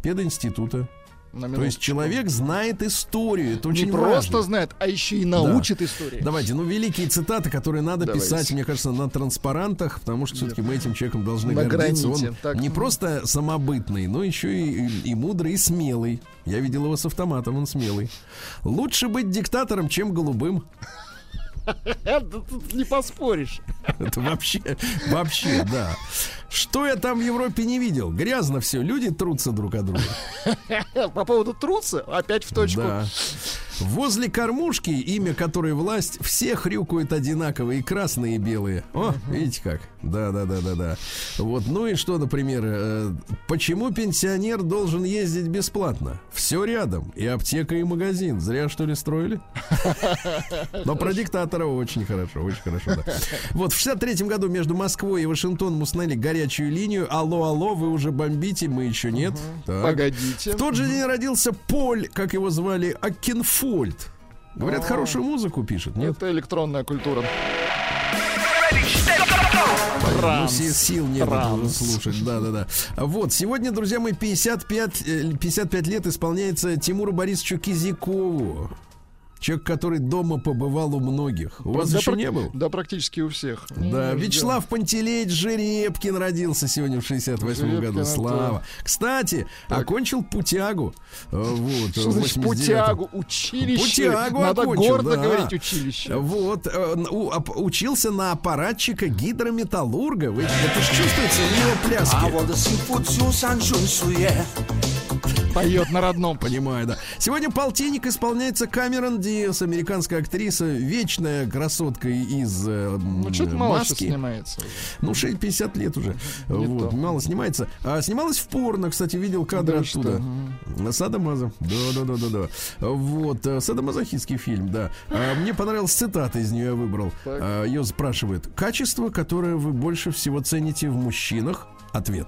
[SPEAKER 2] пединститута. То есть человек знает историю. Это
[SPEAKER 3] не
[SPEAKER 2] очень
[SPEAKER 3] просто
[SPEAKER 2] важно.
[SPEAKER 3] знает, а еще и научит истории.
[SPEAKER 2] Давайте, ну, великие цитаты, которые надо
[SPEAKER 3] Давайте.
[SPEAKER 2] писать, мне кажется, на транспарантах, потому что все-таки мы этим человеком должны
[SPEAKER 3] На
[SPEAKER 2] гордиться.
[SPEAKER 3] граните,
[SPEAKER 2] Он
[SPEAKER 3] так.
[SPEAKER 2] не просто самобытный, но еще и, и- и мудрый, и смелый. Я видел его с автоматом, он смелый. Лучше быть диктатором, чем голубым.
[SPEAKER 3] Э, да Тут не поспоришь.
[SPEAKER 2] Это вообще, вообще, да. Что я там в Европе не видел? Грязно все, люди трутся друг от друга.
[SPEAKER 3] По поводу труса, опять в точку.
[SPEAKER 2] Да. Возле кормушки, имя которой власть, все хрюкают одинаково, и красные, и белые. О, видите как? Да, да, да, да, да. Вот, ну и что, например, э, почему пенсионер должен ездить бесплатно? Все рядом, и аптека, и магазин. Зря, что ли, строили? Но про диктатора очень хорошо, очень хорошо, да. Вот в 63-м году между Москвой и Вашингтоном установили горячую линию. Алло, алло, вы уже бомбите, мы еще нет.
[SPEAKER 3] Погодите.
[SPEAKER 2] В тот же день родился Поль, как его звали, Акинфольд. Говорят, хорошую музыку пишет, нет?
[SPEAKER 3] Это электронная культура.
[SPEAKER 2] Ну,
[SPEAKER 3] Транс.
[SPEAKER 2] си- сил нет
[SPEAKER 3] Транс.
[SPEAKER 2] слушать, да-да-да. Вот, сегодня, друзья мои, 55, э, 55 лет исполняется Тимуру Борисовичу Кизякову. Человек, который дома побывал у многих. У вас
[SPEAKER 3] Да,
[SPEAKER 2] еще не был?
[SPEAKER 3] Да, практически у всех.
[SPEAKER 2] Да,
[SPEAKER 3] Ну,
[SPEAKER 2] Вячеслав Пантелеич Жеребкин родился сегодня в 68
[SPEAKER 3] Жеребкин
[SPEAKER 2] году.
[SPEAKER 3] это-
[SPEAKER 2] Слава. Кстати, окончил путягу. э, Вот,
[SPEAKER 3] Что значит
[SPEAKER 2] 89-м.
[SPEAKER 3] путягу? Училище.
[SPEAKER 2] Путягу
[SPEAKER 3] Надо
[SPEAKER 2] окончил,
[SPEAKER 3] гордо
[SPEAKER 2] да.
[SPEAKER 3] говорить училище.
[SPEAKER 2] Вот, э, у- ап- учился на аппаратчика гидрометаллурга. Вы, это ж чувствуется у него
[SPEAKER 5] I
[SPEAKER 2] пляски.
[SPEAKER 3] Поет на родном.
[SPEAKER 2] Понимаю, да. Сегодня полтинник исполняется Камерон Диас, американская актриса, вечная красотка из э,
[SPEAKER 3] Ну, что-то мало
[SPEAKER 2] маски.
[SPEAKER 3] снимается.
[SPEAKER 2] Ну, 6, 50 лет уже. вот,
[SPEAKER 3] то.
[SPEAKER 2] мало снимается. А, снималась в порно, кстати, видел кадры
[SPEAKER 3] Да
[SPEAKER 2] оттуда. Садомаза. Да, да, да, да, да. Вот, э, садомазохистский фильм, да. А, мне понравилась цитата из нее, я выбрал.
[SPEAKER 3] Так.
[SPEAKER 2] А, ее спрашивают: качество, которое вы больше всего цените в мужчинах? Ответ.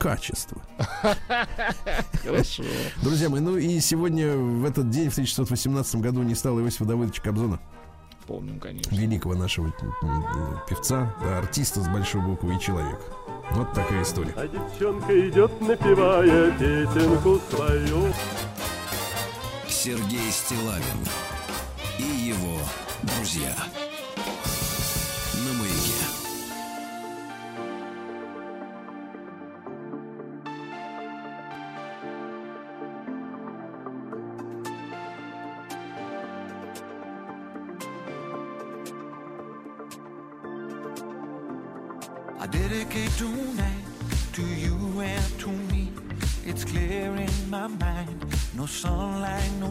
[SPEAKER 2] Качество.
[SPEAKER 3] Хорошо.
[SPEAKER 2] Друзья мои, ну и сегодня, в этот день, в 1918 году, не стало Иосифа Давыдовича Кобзона,
[SPEAKER 3] Помним, конечно.
[SPEAKER 2] великого нашего м, певца, да, артиста с большой буквы и человека. Вот такая история.
[SPEAKER 5] А девчонка идет, напевая песенку свою.
[SPEAKER 6] Сергей Стилавин и его друзья.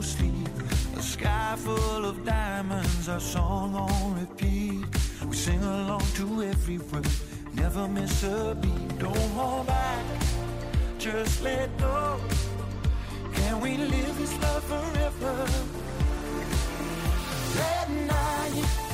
[SPEAKER 4] Sleep. A sky full of diamonds, our song on repeat. We sing along to every word, never miss a beat. Don't hold back, just let go. Can we live this love forever? That night,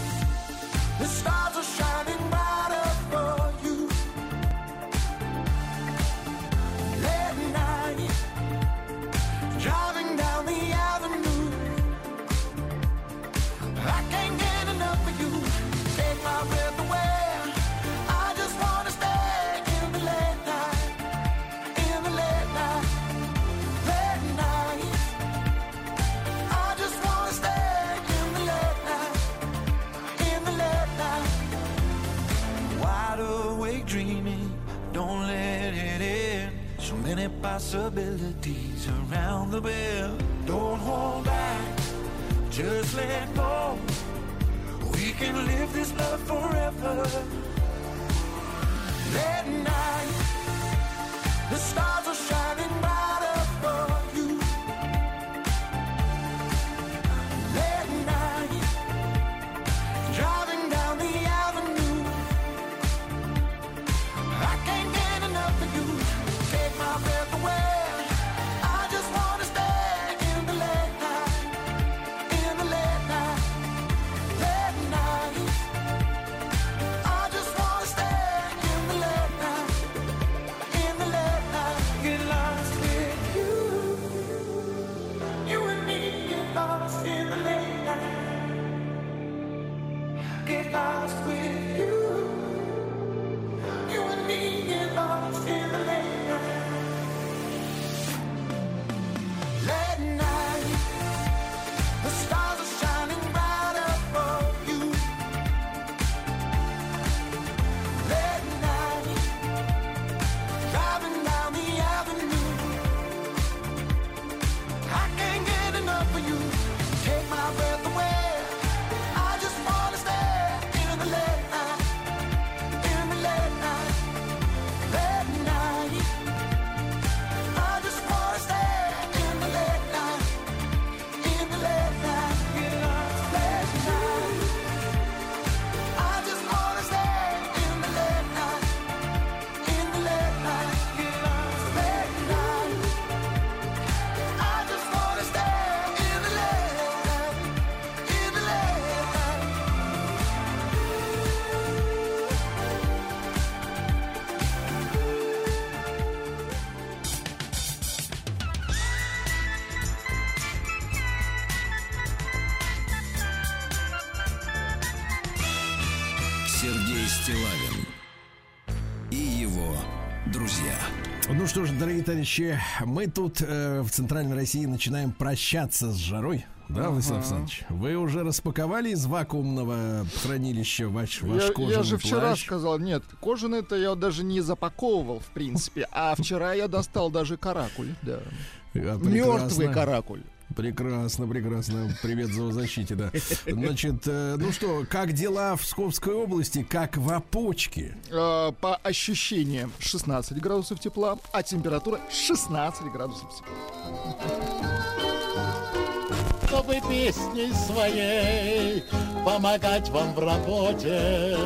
[SPEAKER 4] possibilities around the bend. Don't hold back, just let go. We can live this love forever. That night, the stars
[SPEAKER 2] товарищи, мы тут э, в Центральной России начинаем прощаться с жарой. Да, Владислав Александрович? Вы уже распаковали из вакуумного хранилища ваш, ваш
[SPEAKER 3] Я,
[SPEAKER 2] кожаный
[SPEAKER 3] я же вчера
[SPEAKER 2] плащ?
[SPEAKER 3] сказал, нет, кожаный-то я даже не запаковывал, в принципе, а вчера я достал даже каракуль, да.
[SPEAKER 2] А,
[SPEAKER 3] Мертвый каракуль.
[SPEAKER 2] Прекрасно, прекрасно. Привет зоозащите, да. Значит, э, ну что, как дела в Псковской области, как в опочке?
[SPEAKER 3] Э, По ощущениям 16 градусов тепла, а температура 16 градусов тепла.
[SPEAKER 7] чтобы песней своей помогать вам в работе,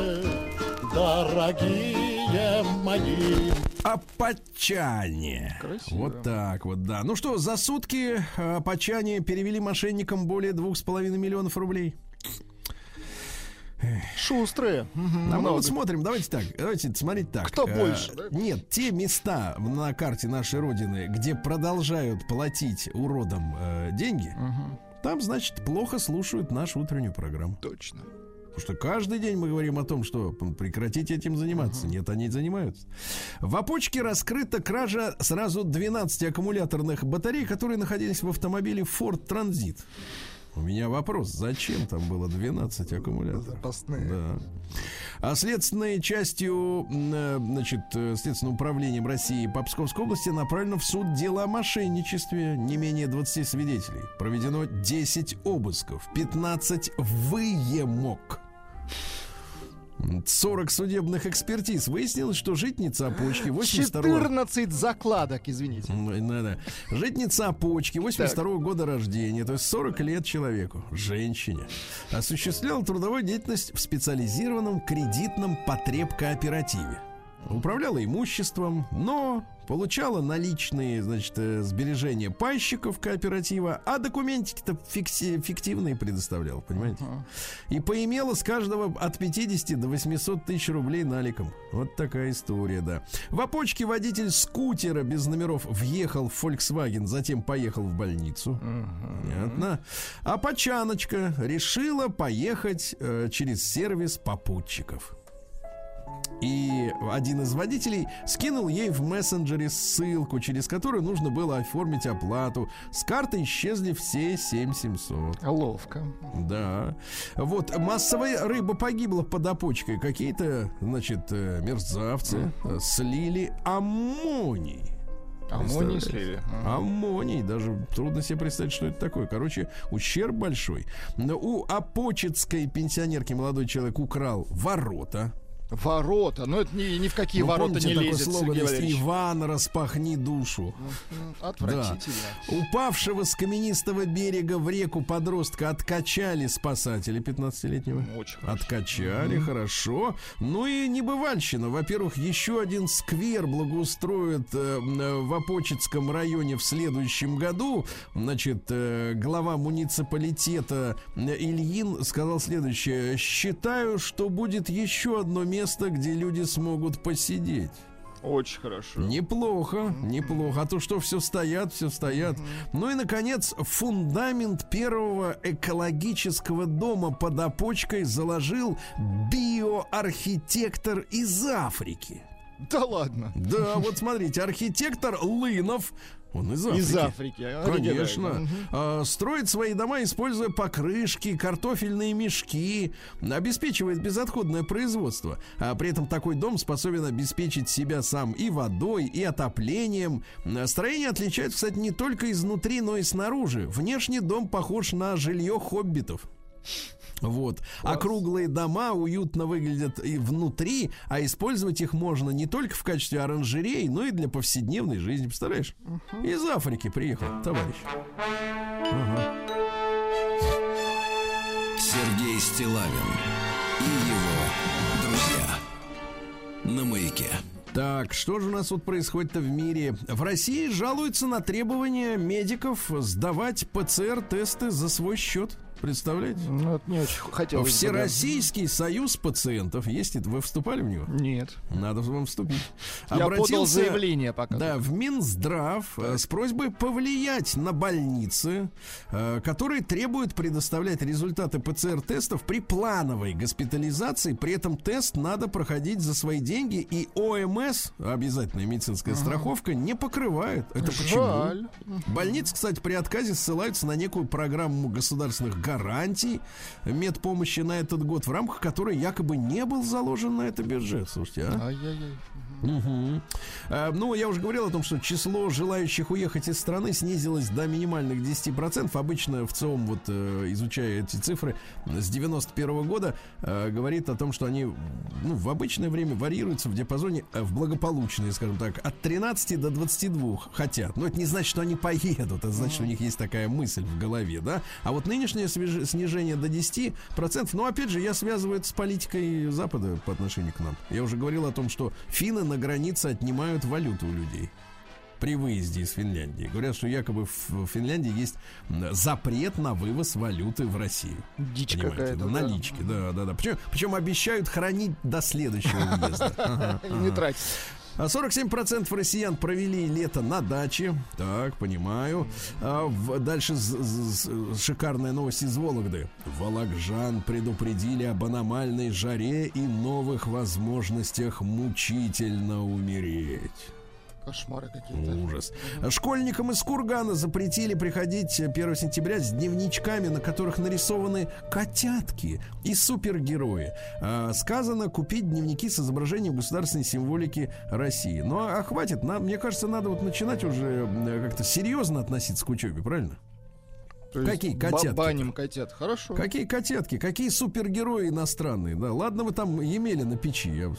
[SPEAKER 7] дорогие мои.
[SPEAKER 2] Апачане.
[SPEAKER 3] Красиво.
[SPEAKER 2] Вот так вот, да. Ну что, за сутки э, апачане перевели мошенникам более двух с половиной миллионов рублей.
[SPEAKER 3] Шустрые. Мгм,
[SPEAKER 2] А мы вот смотрим, давайте так, давайте смотреть так.
[SPEAKER 3] Кто
[SPEAKER 2] Э,
[SPEAKER 3] больше, да?
[SPEAKER 2] Нет, те места на карте нашей Родины, где продолжают платить уродам э, деньги, там, значит, плохо слушают нашу утреннюю программу.
[SPEAKER 3] Точно.
[SPEAKER 2] Потому что каждый день мы говорим о том, что прекратите этим заниматься. Нет, они занимаются. В опочке раскрыта кража сразу 12 аккумуляторных батарей, которые находились в автомобиле Ford Transit. У меня вопрос, зачем там было 12 аккумуляторов?
[SPEAKER 3] Запасные.
[SPEAKER 2] Да. А следственной частью, э, значит, э, Следственным управлением России по Псковской области направлено в суд дело о мошенничестве. Не менее 20 свидетелей. Проведено 10 обысков, 15 выемок. 40 судебных экспертиз. Выяснилось, что житница опочки 82
[SPEAKER 3] 14 закладок, извините.
[SPEAKER 2] Ой, надо. Житница опочки, 82 года рождения, то есть 40 лет человеку, женщине, осуществляла трудовую деятельность в специализированном кредитном потребкооперативе. Управляла имуществом, но получала наличные, значит, э, сбережения пайщиков кооператива, а документики-то фиктивные предоставлял, понимаете? И поимела с каждого от 50 до 800 тысяч рублей наликом. Вот такая история, да. В опочке водитель скутера без номеров въехал в Volkswagen, затем поехал в больницу. Понятно. А Почаночка решила поехать э, через сервис попутчиков. И один из водителей скинул ей в мессенджере ссылку, через которую нужно было оформить оплату. С карты исчезли все 7700.
[SPEAKER 3] Ловко.
[SPEAKER 2] Да. Вот массовая рыба погибла под опочкой. Какие-то, значит, э, мерзавцы э, слили аммоний.
[SPEAKER 3] Аммоний слили.
[SPEAKER 2] Аммоний, даже трудно себе представить, что это такое. Короче, ущерб большой. Но у опочецкой пенсионерки молодой человек украл ворота.
[SPEAKER 3] Ворота. Но это ни, ни в какие
[SPEAKER 2] Ну,
[SPEAKER 3] ворота
[SPEAKER 2] помните,
[SPEAKER 3] не лезет,
[SPEAKER 2] слоган
[SPEAKER 3] Сергей
[SPEAKER 2] есть,
[SPEAKER 3] Валерьевич.
[SPEAKER 2] Иван, распахни душу.
[SPEAKER 3] Отвратительно.
[SPEAKER 2] Упавшего с каменистого берега в реку подростка откачали спасатели 15-летнего.
[SPEAKER 3] Очень хорошо.
[SPEAKER 2] Откачали, хорошо. Ну и небывальщина. Во-первых, еще один сквер благоустроят э, э, в Апочетском районе в следующем году. Значит, э, глава муниципалитета э, Ильин сказал следующее. Считаю, что будет еще одно место, где люди смогут посидеть.
[SPEAKER 3] Очень хорошо.
[SPEAKER 2] Неплохо, неплохо. А то что все стоят, все стоят. Ну и, наконец, фундамент первого экологического дома под опочкой заложил биоархитектор из Африки.
[SPEAKER 3] Да ладно.
[SPEAKER 2] Да, вот смотрите, архитектор Лынов, он из Африки.
[SPEAKER 3] Из Африки. оригинально.
[SPEAKER 2] Конечно. А, строит свои дома, используя покрышки, картофельные мешки, обеспечивает безотходное производство. А при этом такой дом способен обеспечить себя сам и водой, и отоплением. А, Строение отличается, кстати, не только изнутри, но и снаружи. Внешне дом похож на жилье хоббитов. Вот. Округлые дома уютно выглядят и внутри, а использовать их можно не только в качестве оранжерей, но и для повседневной жизни. Представляешь? Из Африки приехал товарищ.
[SPEAKER 4] Сергей Стилавин и его друзья. На маяке.
[SPEAKER 2] Так, что же у нас вот происходит-то в мире? В России жалуются на требования медиков сдавать ПЦР-тесты за свой счет. Представляете?
[SPEAKER 3] Ну, это не очень хотелось бы, да.
[SPEAKER 2] Всероссийский союз пациентов, есть это, вы вступали в него?
[SPEAKER 3] Нет.
[SPEAKER 2] Надо вам вступить.
[SPEAKER 3] Я подал заявление пока.
[SPEAKER 2] Да, в Минздрав э, с просьбой повлиять на больницы, э, которые требуют предоставлять результаты ПЦР-тестов при плановой госпитализации. При этом тест надо проходить за свои деньги, и ОМС, обязательная медицинская страховка, не покрывает. Это почему?
[SPEAKER 3] Жаль.
[SPEAKER 2] Больницы, кстати, при отказе ссылаются на некую программу государственных гарантий медпомощи на этот год, в рамках которой якобы не был заложен на это бюджет. Слушайте, а?
[SPEAKER 3] Ай-яй-яй.
[SPEAKER 2] Мгм. А, Ну, я уже говорил о том, что число желающих уехать из страны снизилось до минимальных 10%. Обычно в ЦИОМ, вот э, изучая эти цифры, с 91 года э, говорит о том, что они ну, в обычное время варьируются в диапазоне, э, в благополучные, скажем так, от 13 до 22 хотят. Но это не значит, что они поедут, это значит, что у них есть такая мысль в голове, да. А вот нынешнее свеж- снижение до 10%, ну, опять же, я связываю это с политикой Запада по отношению к нам. Я уже говорил о том, что финны на границе отнимают валюту у людей при выезде из Финляндии. Говорят, что якобы в Финляндии есть запрет на вывоз валюты в Россию.
[SPEAKER 3] Дичь какая-то.
[SPEAKER 2] да,
[SPEAKER 3] да.
[SPEAKER 2] налички, да, да, да. Причем, причем обещают хранить до следующего въезда.
[SPEAKER 3] Не тратить.
[SPEAKER 2] А 47% россиян провели лето на даче. Так, понимаю. А в- дальше з- з- шикарная новость из Вологды. Вологжан предупредили об аномальной жаре и новых возможностях мучительно умереть.
[SPEAKER 3] Кошмары какие-то.
[SPEAKER 2] Ужас. Школьникам из Кургана запретили приходить 1 сентября с дневничками, на которых нарисованы котятки и супергерои. А, сказано купить дневники с изображением государственной символики России. Ну а хватит, нам, мне кажется, надо вот начинать уже как-то серьезно относиться к учебе, правильно?
[SPEAKER 3] То
[SPEAKER 2] Какие котятки-то?
[SPEAKER 3] Баним котят. Хорошо.
[SPEAKER 2] Какие котятки, какие супергерои иностранные, да. Ладно, вы там Емели на печи, я,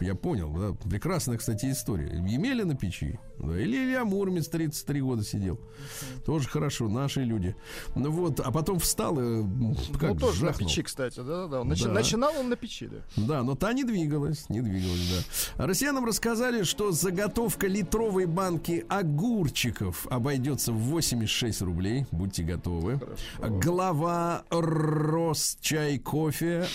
[SPEAKER 2] я понял, да. Прекрасная, кстати, история. Емели на печи, да. Или Илья Муромец 33 года сидел. Тоже хорошо, наши люди. Ну вот, а потом встал и м, как
[SPEAKER 3] ну, тоже на
[SPEAKER 2] жахнул.
[SPEAKER 3] печи, кстати, да-да-да. Он начи-
[SPEAKER 2] Да.
[SPEAKER 3] Начинал он на печи, да.
[SPEAKER 2] Да, но та не двигалась, не двигалась, да. Россиянам рассказали, что заготовка литровой банки огурчиков обойдется в 86 рублей. Будьте готовы. Глава Росчай кофе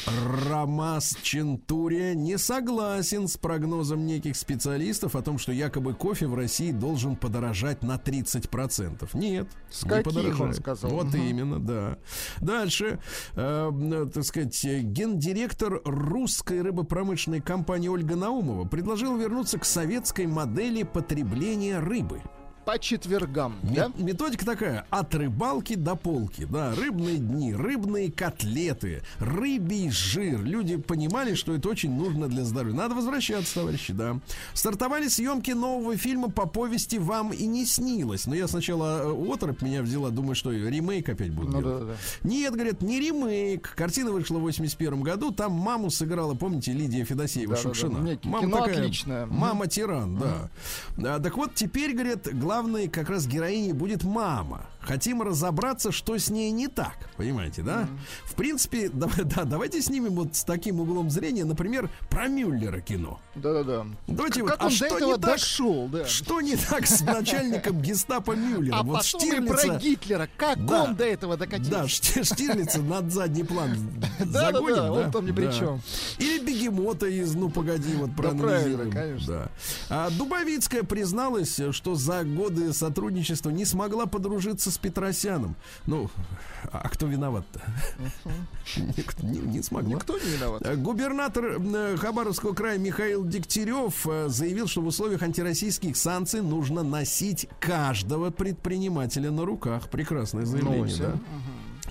[SPEAKER 2] Ромас Чентурия не согласен с прогнозом неких специалистов о том, что якобы кофе в России должен подорожать на 30%. Нет.
[SPEAKER 3] С
[SPEAKER 2] не подорожает.
[SPEAKER 3] он сказал?
[SPEAKER 2] Вот
[SPEAKER 3] Мгм.
[SPEAKER 2] именно, да. Дальше, э, э, так сказать, э, гендиректор русской рыбопромышленной компании Ольга Наумова предложила вернуться к советской модели потребления рыбы.
[SPEAKER 3] По четвергам,
[SPEAKER 2] Ме-
[SPEAKER 3] да?
[SPEAKER 2] Методика такая: от рыбалки до полки, да, рыбные дни, рыбные котлеты, рыбий жир. Люди понимали, что это очень нужно для здоровья. Надо возвращаться, товарищи, да. Стартовали съемки нового фильма по повести «Вам и не снилось». Но я сначала э, оторопь меня взяла, думаю, что ремейк опять будут
[SPEAKER 3] Ну
[SPEAKER 2] делать.
[SPEAKER 3] да-да-да.
[SPEAKER 2] Нет, говорят, не ремейк. Картина вышла в 81 году. Там маму сыграла, помните, Лидия Федосеева
[SPEAKER 3] Да-да-да.
[SPEAKER 2] Шукшина.
[SPEAKER 3] Не, ки-
[SPEAKER 2] Мама
[SPEAKER 3] кино
[SPEAKER 2] такая,
[SPEAKER 3] отличное. Мгм.
[SPEAKER 2] Мама тиран, да. А, так вот, теперь, говорят, главной как раз героиней будет мама. Хотим разобраться, что с ней не так. Понимаете, да? В принципе, да, да, давайте снимем вот с таким углом зрения, например, про Мюллера кино.
[SPEAKER 3] Да-да-да.
[SPEAKER 2] Давайте вот,
[SPEAKER 3] Как
[SPEAKER 2] а
[SPEAKER 3] он
[SPEAKER 2] что
[SPEAKER 3] до
[SPEAKER 2] не
[SPEAKER 3] этого
[SPEAKER 2] так?
[SPEAKER 3] дошел, да.
[SPEAKER 2] Что не так с начальником гестапо Мюллера?
[SPEAKER 3] А
[SPEAKER 2] вот
[SPEAKER 3] потом и про Гитлера. Как
[SPEAKER 2] Да.
[SPEAKER 3] он до этого докатился?
[SPEAKER 2] Да, Шти- Штирлица над задний план
[SPEAKER 3] Да-да-да,
[SPEAKER 2] загоним, да?
[SPEAKER 3] он там ни при чем.
[SPEAKER 2] Или бегемота из «Ну, погоди», вот проанализируем.
[SPEAKER 3] конечно.
[SPEAKER 2] А Дубовицкая призналась, что за годы сотрудничества не смогла подружиться с Петросяном. Ну, а кто виноват-то? Никто Не, не смогла.
[SPEAKER 3] Никто не виноват.
[SPEAKER 2] Э, Губернатор э, Хабаровского края Михаил Дегтярев э, заявил, что в условиях антироссийских санкций нужно носить каждого предпринимателя на руках. Прекрасное заявление,
[SPEAKER 3] Носим.
[SPEAKER 2] да?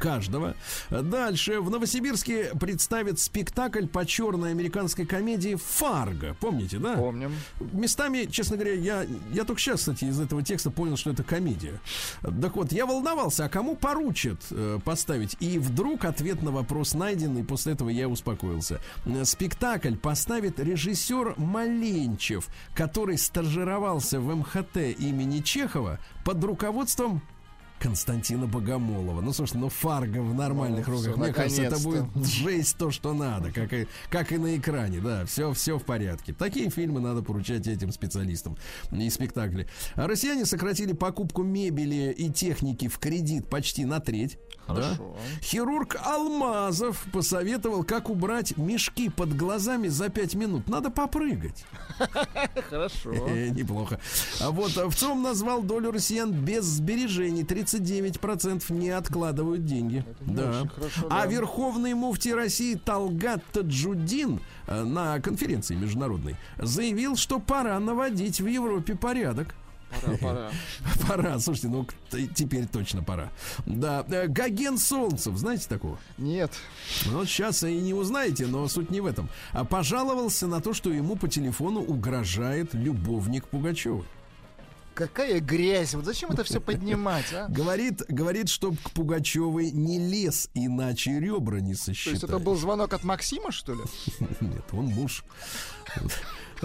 [SPEAKER 2] Каждого. Дальше. В Новосибирске представят спектакль по черной американской комедии «Фарго». Помните, да?
[SPEAKER 3] Помним.
[SPEAKER 2] Местами, честно говоря, я, я только сейчас, кстати, из этого текста понял, что это комедия. Так вот, я волновался, а кому поручат э, поставить? И вдруг ответ на вопрос найден, и после этого я успокоился. Спектакль поставит режиссер Маленчев, который стажировался в МХТ имени Чехова под руководством Константина Богомолова. Ну, слушай, ну Фарго в нормальных
[SPEAKER 3] Ну,
[SPEAKER 2] руках. Мне кажется, это будет жесть то, что надо, как и, как и на экране, да, все, все в порядке. Такие фильмы надо поручать этим специалистам и спектакли. А россияне сократили покупку мебели и техники в кредит почти на треть. да. Хирург Алмазов посоветовал, как убрать мешки под глазами за 5 минут. Надо попрыгать.
[SPEAKER 3] Хорошо.
[SPEAKER 2] Э, Неплохо. А вот а в ЦОМ назвал долю россиян без сбережений. 39% не откладывают деньги. Да.
[SPEAKER 3] хорошо,
[SPEAKER 2] А
[SPEAKER 3] да.
[SPEAKER 2] верховный муфти России Талгат Таджудин э, на конференции международной заявил, что пора наводить в Европе порядок.
[SPEAKER 3] Пора, пора.
[SPEAKER 2] Пора, слушайте, ну теперь точно пора. Да, э, Гоген Солнцев, знаете такого?
[SPEAKER 3] Нет.
[SPEAKER 2] Ну, сейчас и не узнаете, но суть не в этом. А пожаловался на то, что ему по телефону угрожает любовник Пугачева.
[SPEAKER 3] Какая грязь. Вот зачем это все поднимать, а?
[SPEAKER 2] Говорит, говорит, чтоб к Пугачевой не лез, иначе ребра не
[SPEAKER 3] То
[SPEAKER 2] сосчитаешь.
[SPEAKER 3] есть это был звонок от Максима, что ли?
[SPEAKER 2] Нет, он муж.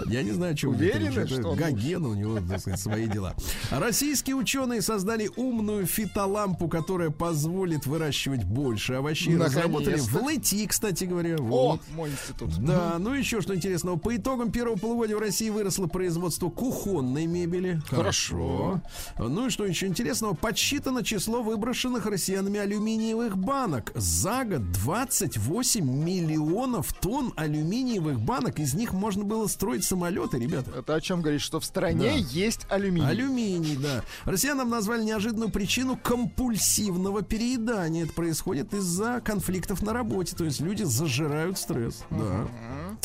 [SPEAKER 2] Я не знаю, что
[SPEAKER 3] Уверены, что
[SPEAKER 2] Гоген, у него, так сказать, свои дела. Российские ученые создали умную фитолампу, которая позволит выращивать больше овощей. Разработали в. Лэти, кстати говоря.
[SPEAKER 3] О,
[SPEAKER 2] Вот.
[SPEAKER 3] мой институт.
[SPEAKER 2] Да, ну еще что интересного. По итогам первого полугодия в России выросло производство кухонной мебели.
[SPEAKER 3] Хорошо.
[SPEAKER 2] Ну и что еще интересного? Подсчитано число выброшенных россиянами алюминиевых банок. За год 28 миллионов тонн алюминиевых банок. Из них можно было строить самолеты, ребята.
[SPEAKER 3] Это о чем говорит, что в стране
[SPEAKER 2] Да.
[SPEAKER 3] есть алюминий.
[SPEAKER 2] Алюминий, да. Россиянам назвали неожиданную причину компульсивного переедания. Это происходит из-за конфликтов на работе. То есть люди зажирают стресс. Да.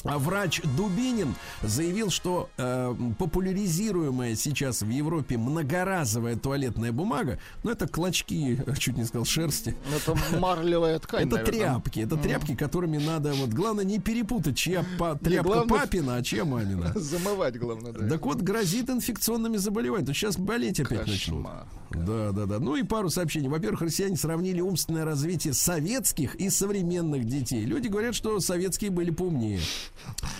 [SPEAKER 2] А врач Дубинин заявил, что э, популяризируемая сейчас в Европе многоразовая туалетная бумага, ну это клочки, чуть не сказал, шерсти.
[SPEAKER 3] Это марлевая ткань,
[SPEAKER 2] Это
[SPEAKER 3] наверное.
[SPEAKER 2] тряпки, это тряпки, которыми надо, вот главное не перепутать, чья па- тряпка
[SPEAKER 3] главное-
[SPEAKER 2] папина, а чья мамина.
[SPEAKER 3] Замывать, главное, да.
[SPEAKER 2] Так вот, грозит инфекционными заболеваниями. То сейчас болеть опять начнут.
[SPEAKER 3] Кошмар.
[SPEAKER 2] Да, да, да. Ну и пару сообщений. Во-первых, россияне сравнили умственное развитие советских и современных детей. Люди говорят, что советские были поумнее.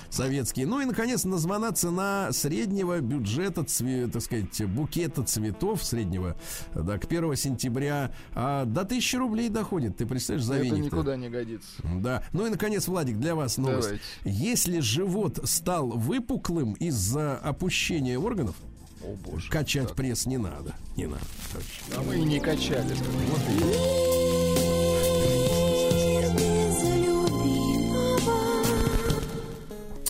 [SPEAKER 2] Советские. Ну и, наконец, названа цена среднего бюджета, цве- так сказать, букета цветов среднего, да, к 1 сентября а, до 1000 рублей доходит. Ты представляешь, за
[SPEAKER 3] Это никуда не годится.
[SPEAKER 2] Да. Ну и, наконец, Владик, для вас новость.
[SPEAKER 3] Давайте.
[SPEAKER 2] Если живот стал выпуклым из-за опущения органов,
[SPEAKER 3] О, боже.
[SPEAKER 2] качать пресс не надо. Не надо.
[SPEAKER 3] А мы и не качали.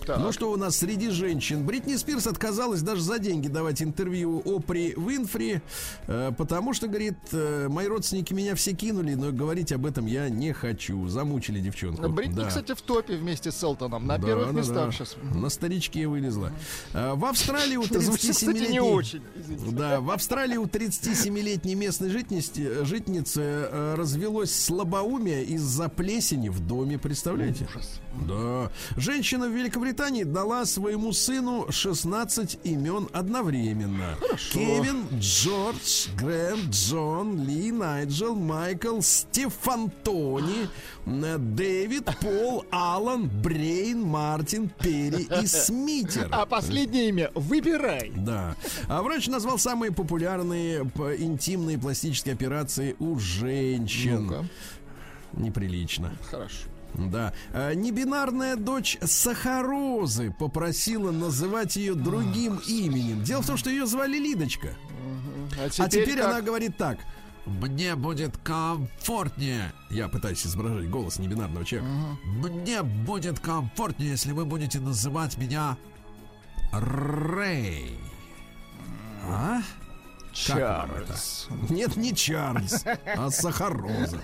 [SPEAKER 3] Так.
[SPEAKER 2] Ну что у нас среди женщин? Бритни Спирс отказалась даже за деньги давать интервью Опри Винфри, э, потому что, говорит, э, мои родственники меня все кинули, но говорить об этом я не хочу. Замучили девчонку.
[SPEAKER 3] Бритни,
[SPEAKER 2] Да.
[SPEAKER 3] кстати, в топе вместе с Элтоном. На
[SPEAKER 2] Да,
[SPEAKER 3] первых
[SPEAKER 2] да,
[SPEAKER 3] местах
[SPEAKER 2] да.
[SPEAKER 3] сейчас.
[SPEAKER 2] На старичке вылезла. Э, В Австралии у
[SPEAKER 3] Звучит, кстати, не
[SPEAKER 2] 37-летней...
[SPEAKER 3] очень. Извините.
[SPEAKER 2] Да, в Австралии у 37-летней местной житницы, житницы э, развелось слабоумие из-за плесени в доме, представляете? Да. Женщина в Великобритании дала своему сыну 16 имен одновременно. Кевин, Джордж, Грэм, Джон, Ли, Найджел, Майкл, Стефан Тони, э, Дэвид, Пол, Алан, Брейн, Мартин, Перри и Смитер.
[SPEAKER 3] А последнее имя выбирай.
[SPEAKER 2] Да. А врач назвал самые популярные интимные пластические операции у женщин.
[SPEAKER 3] Ну-ка.
[SPEAKER 2] Неприлично.
[SPEAKER 3] Хорошо.
[SPEAKER 2] Да. А, Небинарная дочь Сахарозы попросила называть ее другим именем. Дело в том, что ее звали Лидочка.
[SPEAKER 3] А
[SPEAKER 2] а
[SPEAKER 3] теперь,
[SPEAKER 2] теперь
[SPEAKER 3] как?
[SPEAKER 2] она говорит так. Мне будет комфортнее. Я пытаюсь изображать голос небинарного человека. Мне будет комфортнее, если вы будете называть меня Рэй. А?
[SPEAKER 3] Чарльз.
[SPEAKER 2] Нет, не Чарльз, а Сахароза.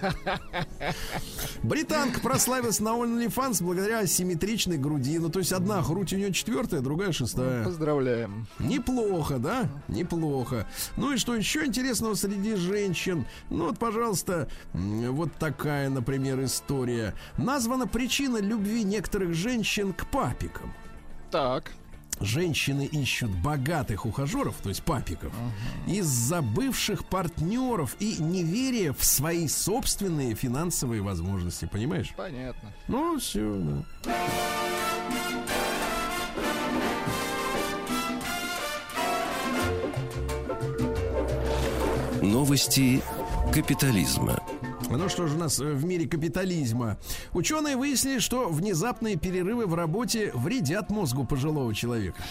[SPEAKER 2] Британка прославилась на OnlyFans благодаря асимметричной груди. Ну, то есть одна грудь у нее четвертая, другая шестая.
[SPEAKER 3] Поздравляем.
[SPEAKER 2] Неплохо, да? Неплохо. Ну и что еще интересного среди женщин? Ну вот, пожалуйста, вот такая, например, история. Названа причина любви некоторых женщин к папикам.
[SPEAKER 3] Так.
[SPEAKER 2] Женщины ищут богатых ухажеров, то есть папиков, из-за бывших партнеров и неверия в свои собственные финансовые возможности, понимаешь?
[SPEAKER 3] Понятно.
[SPEAKER 2] Ну, все, да.
[SPEAKER 4] Новости капитализма.
[SPEAKER 2] Ну что же у нас э, в мире капитализма? Ученые выяснили, что внезапные перерывы в работе вредят мозгу пожилого человека.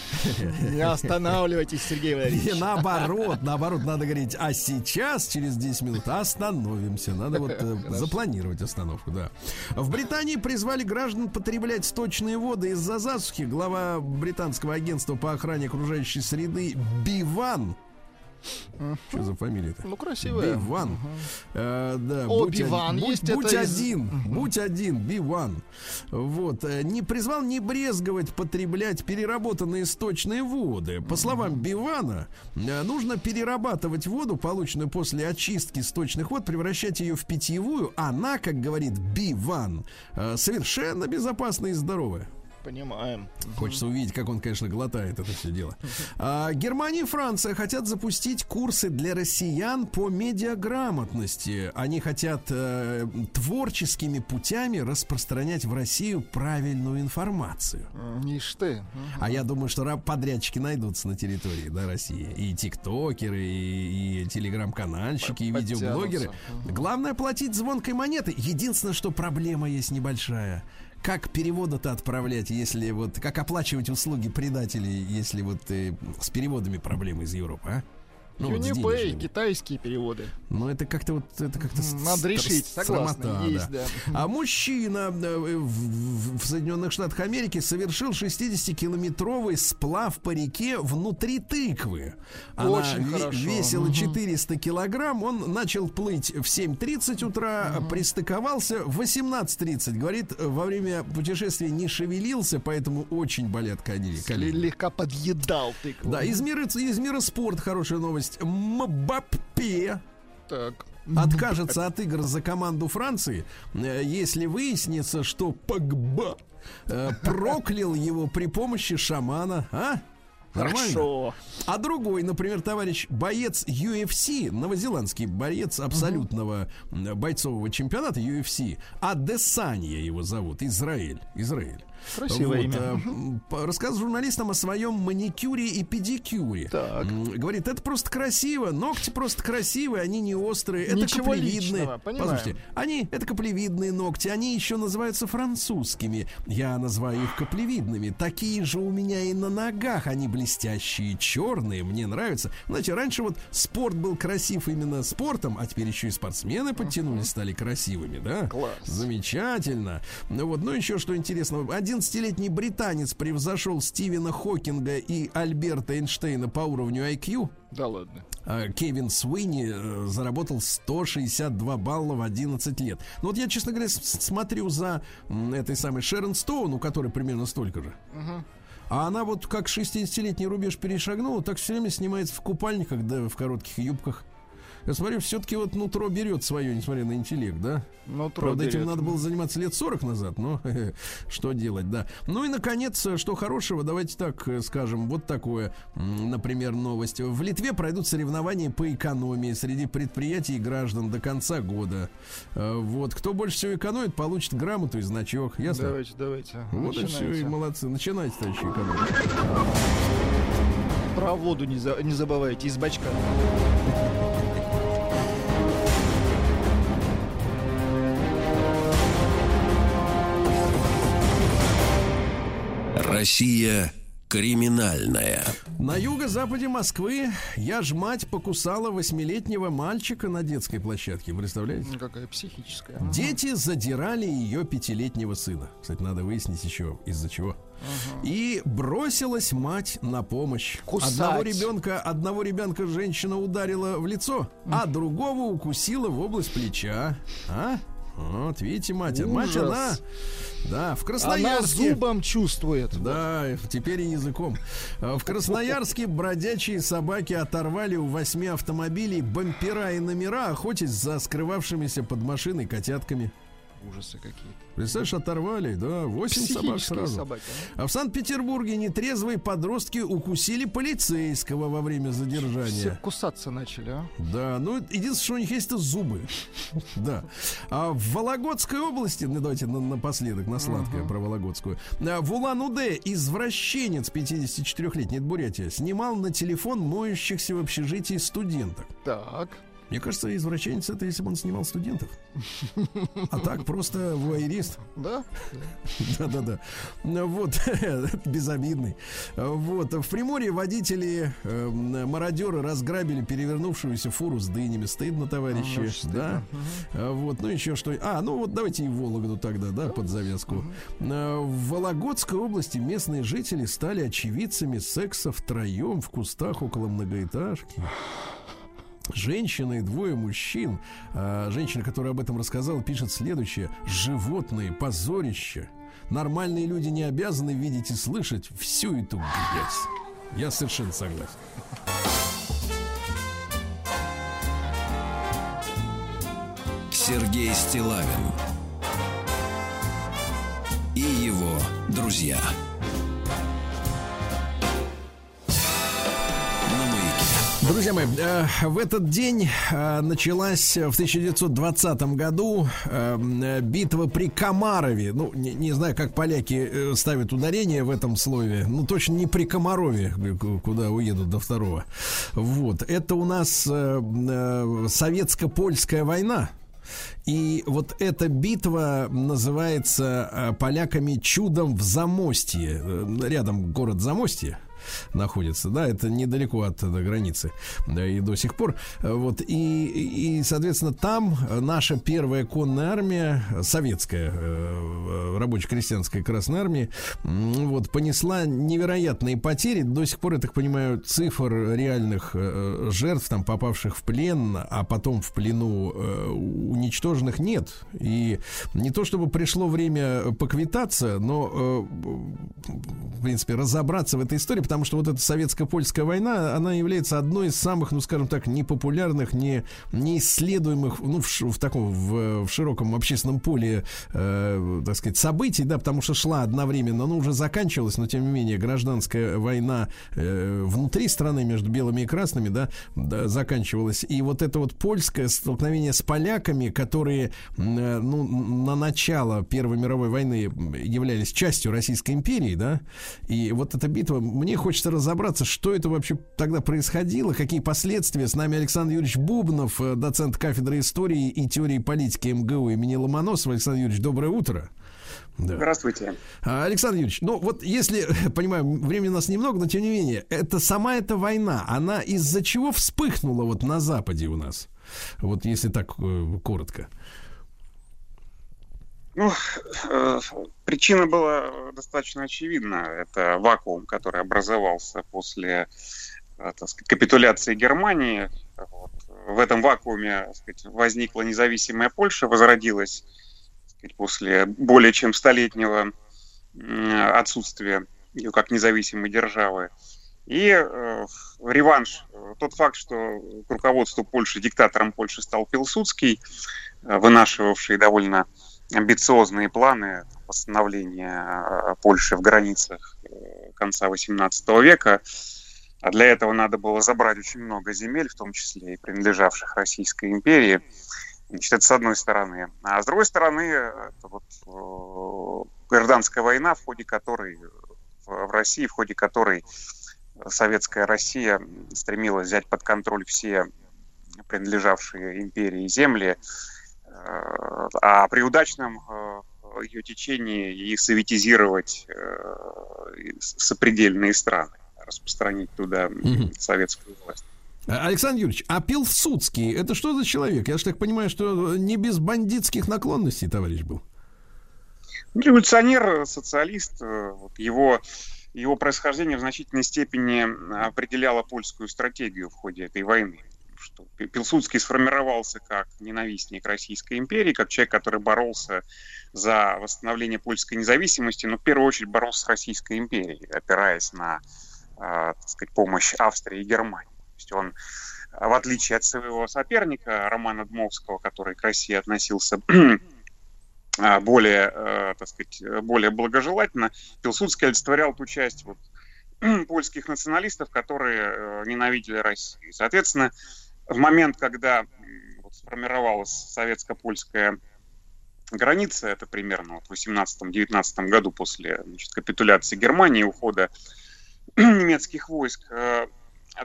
[SPEAKER 3] Не останавливайтесь, Сергей
[SPEAKER 2] И
[SPEAKER 3] Валерьевич.
[SPEAKER 2] наоборот, наоборот, надо говорить, а сейчас, через 10 минут, остановимся. Надо вот э, запланировать остановку, да. В Британии призвали граждан потреблять сточные воды из-за засухи. Глава британского агентства по охране окружающей среды Биван Что за фамилия-то?
[SPEAKER 3] Ну, красивая.
[SPEAKER 2] Биван. Э, да,
[SPEAKER 3] О,
[SPEAKER 2] будь
[SPEAKER 3] Биван
[SPEAKER 2] один-
[SPEAKER 3] есть,
[SPEAKER 2] будь, будь
[SPEAKER 3] из-
[SPEAKER 2] один, будь один, Биван. Вот. э, Не призвал не брезговать потреблять переработанные сточные воды. По словам Бивана, э, нужно перерабатывать воду, полученную после очистки сточных вод, превращать ее в питьевую. Она, как говорит Биван, совершенно безопасная и здоровая.
[SPEAKER 3] Понимаем.
[SPEAKER 2] Хочется увидеть, как он, конечно, глотает это все дело. А, Германия и Франция хотят запустить курсы для россиян по медиаграмотности. Они хотят э, творческими путями распространять в Россию правильную информацию.
[SPEAKER 3] Ишь ты.
[SPEAKER 2] А я думаю, что подрядчики найдутся на территории да, России. И тиктокеры, и, и телеграм-канальщики, и видеоблогеры. Главное платить звонкой монеты. Единственное, что проблема есть небольшая. Как переводы-то отправлять, если вот... Как оплачивать услуги предателей, если вот э, с переводами проблемы из Европы, а? Ну, вот
[SPEAKER 3] Unipay,
[SPEAKER 2] денежными.
[SPEAKER 3] китайские переводы.
[SPEAKER 2] Ну, это как-то вот... Это как-то
[SPEAKER 3] Надо
[SPEAKER 2] с-
[SPEAKER 3] решить, согласна,
[SPEAKER 2] срамота,
[SPEAKER 3] есть,
[SPEAKER 2] да.
[SPEAKER 3] да.
[SPEAKER 2] А мужчина э, в, в- Соединенных Штатах Америки совершил 60-километровый сплав по реке внутри тыквы. Она
[SPEAKER 3] Очень
[SPEAKER 2] ве-
[SPEAKER 3] хорошо.
[SPEAKER 2] весила 400 килограмм. Он начал плыть в 7.30 утра, пристыковался в 18.30. Говорит, во время путешествия не шевелился, поэтому очень болят колени.
[SPEAKER 3] Слегка подъедал тыкву.
[SPEAKER 2] Да, из мира, из мира спорта хорошая новость. Мбаппе
[SPEAKER 3] Так.
[SPEAKER 2] откажется от игр за команду Франции, э, если выяснится, что Погба э, проклял его при помощи шамана. А? Нормально?
[SPEAKER 3] Хорошо.
[SPEAKER 2] А другой, например, товарищ боец UFC, новозеландский боец абсолютного м, бойцового чемпионата UFC, Адесанья его зовут, Израиль. Израиль.
[SPEAKER 3] Красивое имя.
[SPEAKER 2] э, рассказывал журналистам о своем маникюре и педикюре.
[SPEAKER 3] Так.
[SPEAKER 2] Говорит, это просто красиво, ногти просто красивые, они не острые, это
[SPEAKER 3] Ничего
[SPEAKER 2] каплевидные.
[SPEAKER 3] личного, понимаем.
[SPEAKER 2] Послушайте, они, это каплевидные ногти, они еще называются французскими. Я называю их каплевидными. Такие же у меня и на ногах, они блестящие, черные, мне нравятся. Знаете, раньше вот спорт был красив именно спортом, а теперь еще и спортсмены подтянулись, стали красивыми, да?
[SPEAKER 3] Класс.
[SPEAKER 2] Замечательно. Ну вот, ну еще что интересного. 11-летний британец превзошел Стивена Хокинга и Альберта Эйнштейна по уровню IQ.
[SPEAKER 3] Да ладно.
[SPEAKER 2] А, Кевин Суини э, заработал 162 балла в 11 лет. Ну вот я, честно говоря, смотрю за этой самой Шерон Стоун, у которой примерно столько же. А она вот как 60-летний рубеж перешагнула, так все время снимается в купальниках, да в коротких юбках. Я смотрю, все-таки вот нутро берет свое, несмотря на интеллект, да?
[SPEAKER 3] Ну,
[SPEAKER 2] Правда, этим
[SPEAKER 3] берет.
[SPEAKER 2] надо было заниматься лет 40 назад, но что делать, да. Ну и, наконец, что хорошего, давайте так э, скажем, вот такое, например, новость. В Литве пройдут соревнования по экономии среди предприятий и граждан до конца года. Э, Вот, кто больше всего экономит, получит грамоту и значок, ясно?
[SPEAKER 3] Давайте, давайте.
[SPEAKER 2] Вот и все, и
[SPEAKER 3] Начинайте.
[SPEAKER 2] молодцы. Начинайте, товарищи экономить.
[SPEAKER 3] Про воду не, за- не забывайте из бачка.
[SPEAKER 4] Россия криминальная.
[SPEAKER 2] На юго-западе Москвы я ж мать покусала восьмилетнего мальчика на детской площадке, представляете?
[SPEAKER 3] Ну, Какая психическая.
[SPEAKER 2] Дети задирали ее пятилетнего сына. Кстати, надо выяснить еще из-за чего. И бросилась мать на помощь.
[SPEAKER 3] Кусать.
[SPEAKER 2] Одного ребенка, одного ребенка женщина ударила в лицо, а другого укусила в область плеча. А? Вот, видите, мать, мать
[SPEAKER 3] Ужас.
[SPEAKER 2] она, да, в
[SPEAKER 3] Она
[SPEAKER 2] Красноярске.
[SPEAKER 3] зубом чувствует.
[SPEAKER 2] Да, теперь и языком. В Красноярске бродячие собаки оторвали у восьми автомобилей бампера и номера, охотясь за скрывавшимися под машиной котятками.
[SPEAKER 3] Ужасы какие-то.
[SPEAKER 2] Представляешь, оторвали, да, восемь собак
[SPEAKER 3] Психические
[SPEAKER 2] сразу.
[SPEAKER 3] собаки.
[SPEAKER 2] А в Санкт-Петербурге нетрезвые подростки укусили полицейского во время
[SPEAKER 3] Все
[SPEAKER 2] задержания.
[SPEAKER 3] кусаться начали, а?
[SPEAKER 2] Да, ну единственное, что у них есть, это зубы. Да. А в Вологодской области, ну давайте на- напоследок, на сладкое про Вологодскую. А, В Улан-Удэ извращенец 54-летний, это Бурятия, снимал на телефон моющихся в общежитии студенток.
[SPEAKER 3] Так.
[SPEAKER 2] Мне кажется, извращенец это если бы он снимал студентов. А так просто вуайерист.
[SPEAKER 3] Да?
[SPEAKER 2] Да-да-да. Ну Вот, безобидный. Вот, в Приморье водители, э, мародеры разграбили перевернувшуюся фуру с дынями. Стыдно, товарищи.
[SPEAKER 3] очень стыдно.
[SPEAKER 2] Да. А, Вот, ну еще что. А, ну вот давайте и Вологду тогда, да, под завязку. А, В Вологодской области местные жители стали очевидцами секса втроем в кустах около многоэтажки. Женщина и двое мужчин. А, женщина, которая об этом рассказала, пишет следующее. Животные, позорище. Нормальные люди не обязаны видеть и слышать всю эту грязь. Я совершенно согласен.
[SPEAKER 4] Сергей Стилавин и его друзья.
[SPEAKER 2] Друзья мои, э, в этот день э, началась в 1920 году э, э, битва при Комарове. Ну, не, не знаю, как поляки ставят ударение в этом слове. Ну, точно не при Комарове, куда уедут до второго. Вот. Это у нас советско-польская война. И вот эта битва называется поляками чудом в Замостье. Рядом город Замостье находится, да, это недалеко от э, границы, да, и до сих пор. Э, Вот, и, и, соответственно, там э, наша первая конная армия, советская, рабоче-крестьянская Красная Армия, вот, понесла невероятные потери. До сих пор, я так понимаю, цифр реальных жертв, там, попавших в плен, а потом в плену уничтоженных нет. И не то чтобы пришло время поквитаться, но, в принципе, разобраться в этой истории, потому что вот эта советско-польская война, она является одной из самых, ну, скажем так, непопулярных, не, неисследуемых, ну, в, в таком, в, в широком общественном поле, э, так сказать, событий, да, потому что шла одновременно, ну, уже заканчивалась, но, тем не менее, гражданская война э, внутри страны между белыми и красными, да, да, заканчивалась. И вот это вот польское столкновение с поляками, которые, э, ну, на начало Первой мировой войны являлись частью Российской империи, да, и вот эта битва, мне хочется разобраться, что это вообще тогда происходило, какие последствия. С нами Александр Юрьевич Бубнов, э, доцент кафедры истории и теории политики МГУ имени Ломоносова. Александр Юрьевич, доброе утро. Да.
[SPEAKER 8] Здравствуйте.
[SPEAKER 2] А, Александр Юрьевич, ну вот если, понимаю, времени у нас немного, но тем не менее, это сама эта война, она из-за чего вспыхнула вот на Западе у нас? Вот если так э, коротко.
[SPEAKER 8] Ну, э, причина была достаточно очевидна. Это вакуум, который образовался после э, сказать, капитуляции Германии. Вот. В этом вакууме сказать, возникла независимая Польша, возродилась сказать, после более чем столетнего отсутствия ее как независимой державы. И э, реванш, тот факт, что к руководству Польши, диктатором Польши стал Пилсудский, э, вынашивавший довольно амбициозные планы восстановления э, Польши в границах э, конца XVIII века. А для этого надо было забрать очень много земель, в том числе и принадлежавших Российской империи. Значит, это с одной стороны. А с другой стороны, это вот э, гражданская война, в ходе которой в России, в ходе которой советская Россия стремилась взять под контроль все принадлежавшие империи земли, Э, а при удачном э, ее течении и советизировать э, и с- сопредельные страны, распространить туда советскую власть.
[SPEAKER 2] А, Александр Юрьевич, а Пилсудский, это что за человек? Я же так понимаю, что не без бандитских наклонностей товарищ был.
[SPEAKER 8] Революционер, социалист, э, вот его, его происхождение в значительной степени определяло польскую стратегию в ходе этой войны. Что Пи- Пилсудский сформировался как ненавистник Российской империи, как человек, который боролся за восстановление польской независимости, но в первую очередь боролся с Российской империей, опираясь на э, так сказать, помощь Австрии и Германии. То есть он, в отличие от своего соперника Романа Дмовского, который к России относился а, более, э, так сказать, более благожелательно, Пилсудский олицетворял ту часть вот, польских националистов, которые э, ненавидели Россию. Соответственно, в момент, когда вот сформировалась советско-польская граница, это примерно вот в 18-19 году после значит, капитуляции Германии ухода немецких войск, э,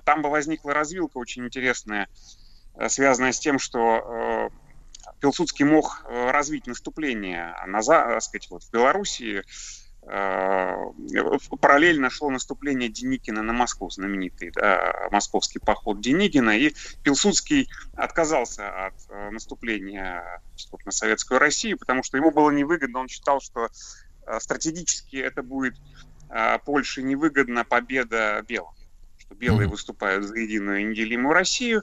[SPEAKER 8] там бы возникла развилка очень интересная э, связанная с тем, что э, Пилсудский мог развить наступление на, так сказать, вот, в Белоруссии, параллельно шло наступление Деникина на Москву, знаменитый да, московский поход Деникина, и Пилсудский отказался от э, наступления на Советскую Россию, потому что ему было невыгодно, он считал, что э, стратегически это будет э, Польше невыгодна победа белых, белые
[SPEAKER 2] Мгм.
[SPEAKER 8] выступают за единую неделимую Россию,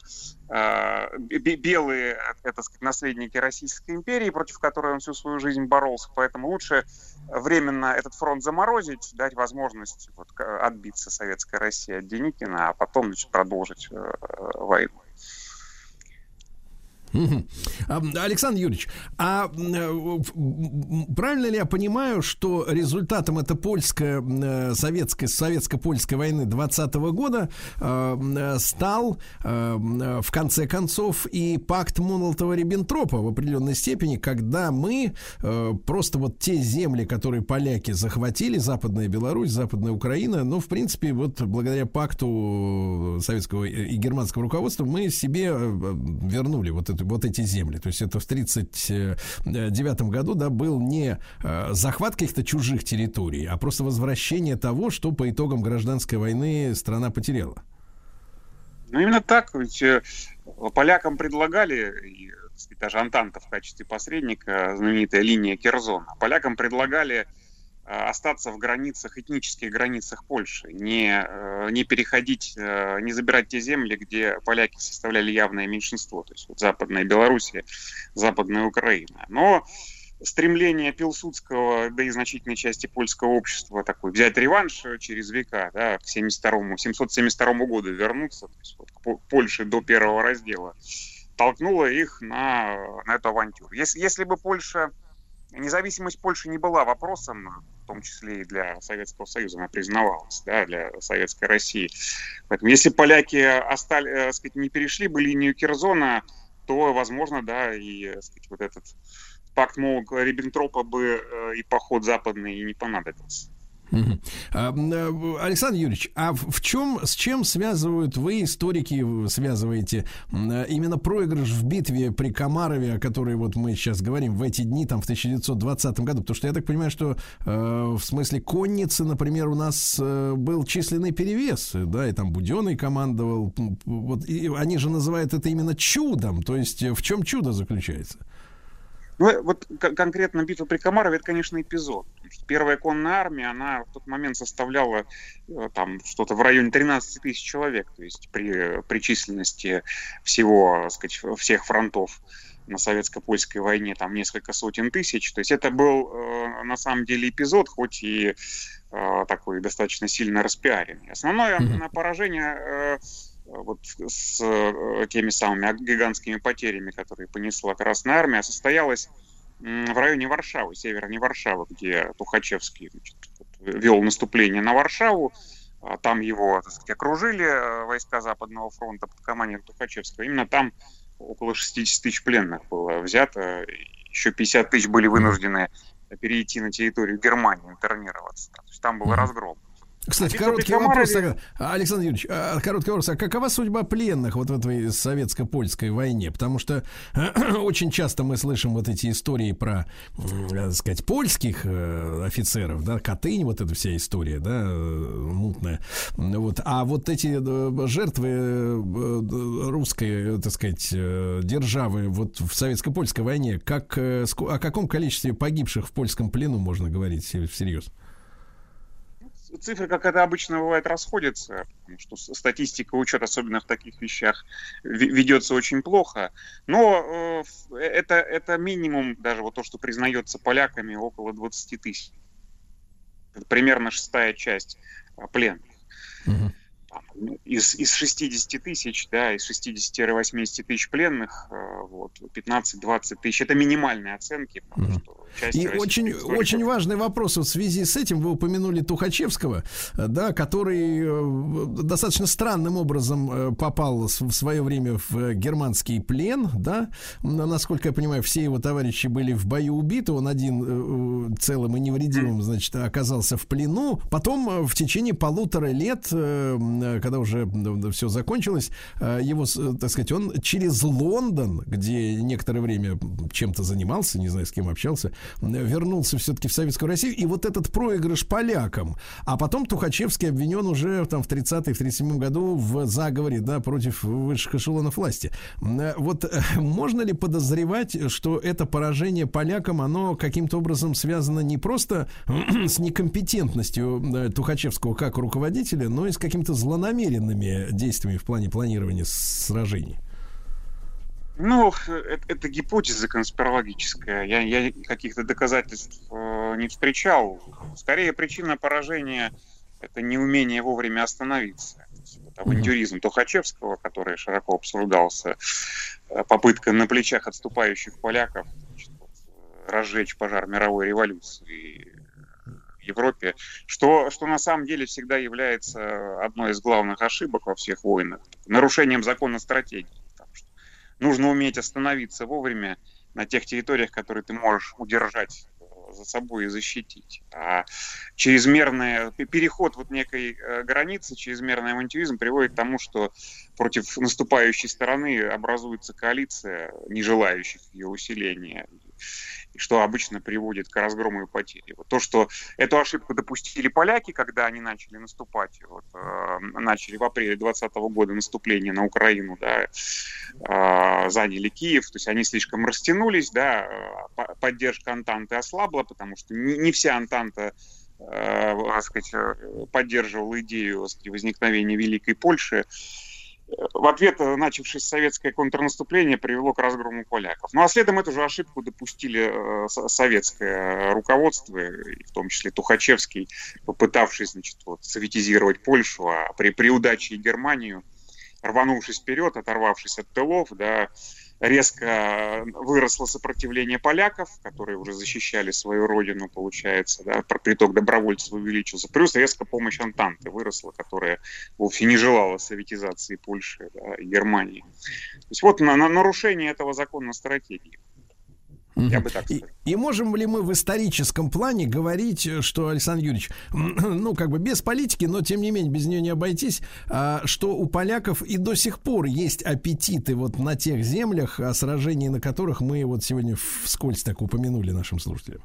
[SPEAKER 8] а, бе- белые — это так сказать, наследники Российской империи, против которой он всю свою жизнь боролся, поэтому лучше временно этот фронт заморозить, дать возможность вот, отбиться советской России от Деникина, а потом значит, продолжить э, э, войну.
[SPEAKER 2] Александр Юрьевич, а э, правильно ли я понимаю, что результатом это польская м, э, советско-польской войны 20 года э, стал в конце концов и пакт Молотова-Риббентропа в определенной степени, когда мы просто вот те земли, которые поляки захватили, Западная Беларусь, Западная Украина, ну, в принципе, вот благодаря пакту советского и германского руководства мы себе вернули вот, эту, вот эти земли. То есть это в 1939 году, да, был не э, захват каких-то чужих территорий, а просто возвращение того, что по итогам гражданской войны страна потеряла.
[SPEAKER 8] Ну, именно так. Ведь э, полякам предлагали, сказать, даже Антанта в качестве посредника, знаменитая линия Керзона, полякам предлагали э, остаться в границах, этнических границах Польши, не, э, не переходить, э, не забирать те земли, где поляки составляли явное меньшинство, то есть вот Западная Белоруссия, Западная Украина. Но стремление Пилсудского, да и значительной части польского общества такой взять реванш через века, да, к 72 772 году вернуться, то есть вот к По- Польше до первого раздела, толкнуло их на, на эту авантюру. Если, если бы Польша, независимость Польши не была вопросом, том числе и для Советского Союза, она признавалась, да, для Советской России. Поэтому если поляки остали, э, сказать, не перешли бы линию Керзона, то, возможно, да, и э, сказать, вот этот пакт Молотова-Риббентропа бы э, и поход западный и не понадобился.
[SPEAKER 2] А, э, Александр Юрьевич, а в чем, с чем связывают вы, историки, в- связываете э, именно проигрыш в битве при Комарове, о которой вот мы сейчас говорим, в эти дни, там, в 1920 году? Потому что я так понимаю, что э, в смысле конницы, например, у нас э, был численный перевес, э, да, и там Буденный командовал. Вот, и они же называют это именно чудом. То есть э, в чем чудо заключается?
[SPEAKER 8] Ну, вот к- конкретно битва при Комарове, это, конечно, эпизод. Первая конная армия, она в тот момент составляла э, там что-то в районе 13 тысяч человек, то есть при, при численности всего, сказать, всех фронтов на советско-польской войне там несколько сотен тысяч. То есть это был э, на самом деле эпизод, хоть и э, такой достаточно сильно распиаренный. Основное э, поражение э, вот с э, теми самыми гигантскими потерями, которые понесла Красная Армия, состоялось м, в районе Варшавы, севернее Варшавы, где Тухачевский значит, вел наступление на Варшаву. А Там его, так сказать, окружили э, войска Западного фронта под командой Тухачевского. Именно там около 60 тысяч пленных было взято. Еще 50 тысяч были вынуждены перейти на территорию Германии, интернироваться. То есть там был разгром.
[SPEAKER 2] Кстати,
[SPEAKER 8] битва
[SPEAKER 2] короткий вопрос, а, Александр Юрьевич, а, короткий вопрос. А какова судьба пленных вот в этой советско-польской войне? Потому что очень часто мы слышим вот эти истории про, э, так сказать, польских э, офицеров, да, Катынь, вот эта вся история, да, э, мутная. Вот. А вот эти жертвы русской, так сказать, державы вот в советско-польской войне, как, о каком количестве погибших в польском плену можно говорить всерьез?
[SPEAKER 8] Цифры, как это обычно бывает, расходятся, потому что статистика, учет, особенно в таких вещах, ве- ведется очень плохо. Но э, ф- это, это минимум, даже вот то, что признается поляками, около 20 тысяч. Это примерно шестая часть э, пленных.
[SPEAKER 2] Мгм.
[SPEAKER 8] Ну, Из, из 60 тысяч, да, из 60-80 тысяч пленных, э, вот, 15-20 тысяч, это минимальные оценки,
[SPEAKER 2] И очень, очень важный вопрос в связи с этим. Вы упомянули Тухачевского, э, да, который э, достаточно странным образом попал в свое время в германский плен, да. Насколько я понимаю, все его товарищи были в бою убиты. Он один целым и невредимым, значит, оказался в плену. Потом в течение полутора лет, когда уже все закончилось, э, его, э, так сказать, он через Лондон, где некоторое время чем-то занимался, не знаю, с кем общался, вернулся все-таки в Советскую Россию. И вот этот проигрыш полякам. А потом Тухачевский обвинен уже там в 30-й, в 37 году в заговоре, да, против высших эшелонов власти. Э, Вот э, можно ли подозревать, что это поражение полякам, оно каким-то образом связано не просто с некомпетентностью э, Тухачевского как руководителя, но и с какими-то злонамеренными действиями в плане планирования сражений?
[SPEAKER 8] Ну, это, это гипотеза конспирологическая. Я, я каких-то доказательств э, не встречал. Скорее, причина поражения – это неумение вовремя остановиться. Вот авантюризм Тухачевского, который широко обсуждался, э, попытка на плечах отступающих поляков значит, вот, э, разжечь пожар мировой революции Европе, что, что на самом деле всегда является одной из главных ошибок во всех войнах, нарушением закона стратегии. Что нужно уметь остановиться вовремя на тех территориях, которые ты можешь удержать э, за собой и защитить. А чрезмерный пе- переход вот некой э, границы, чрезмерный авантюризм приводит к тому, что против наступающей стороны образуется коалиция не желающих ее усиления, что обычно приводит к разгрому и потере. Вот то, что эту ошибку допустили поляки, когда они начали наступать, вот, э, начали в апреле 2020 года наступление на Украину, да, э, заняли Киев, то есть они слишком растянулись, да, э, по- поддержка Антанты ослабла, потому что не, не вся Антанта э, сказать, э, поддерживала идею возникновения Великой Польши. В ответ э, начавшееся советское контрнаступление привело к разгрому поляков. Ну а следом эту же ошибку допустили э, со- советское руководство, в том числе Тухачевский, попытавшись значит, вот, советизировать Польшу, а при, при удаче Германию, рванувшись вперед, оторвавшись от тылов, да, резко выросло сопротивление поляков, которые уже защищали свою родину, получается, да, приток добровольцев увеличился, плюс резко помощь Антанты выросла, которая вовсе не желала советизации Польши да, и Германии. То есть вот на, на нарушение этого закона стратегии. Я бы так
[SPEAKER 2] И,
[SPEAKER 8] сказал.
[SPEAKER 2] и можем ли мы в историческом плане говорить, что, Александр Юрьевич, ну, как бы без политики, но тем не менее без нее не обойтись, а, что у поляков и до сих пор есть аппетиты вот на тех землях, о сражении на которых мы вот сегодня вскользь так упомянули нашим слушателям?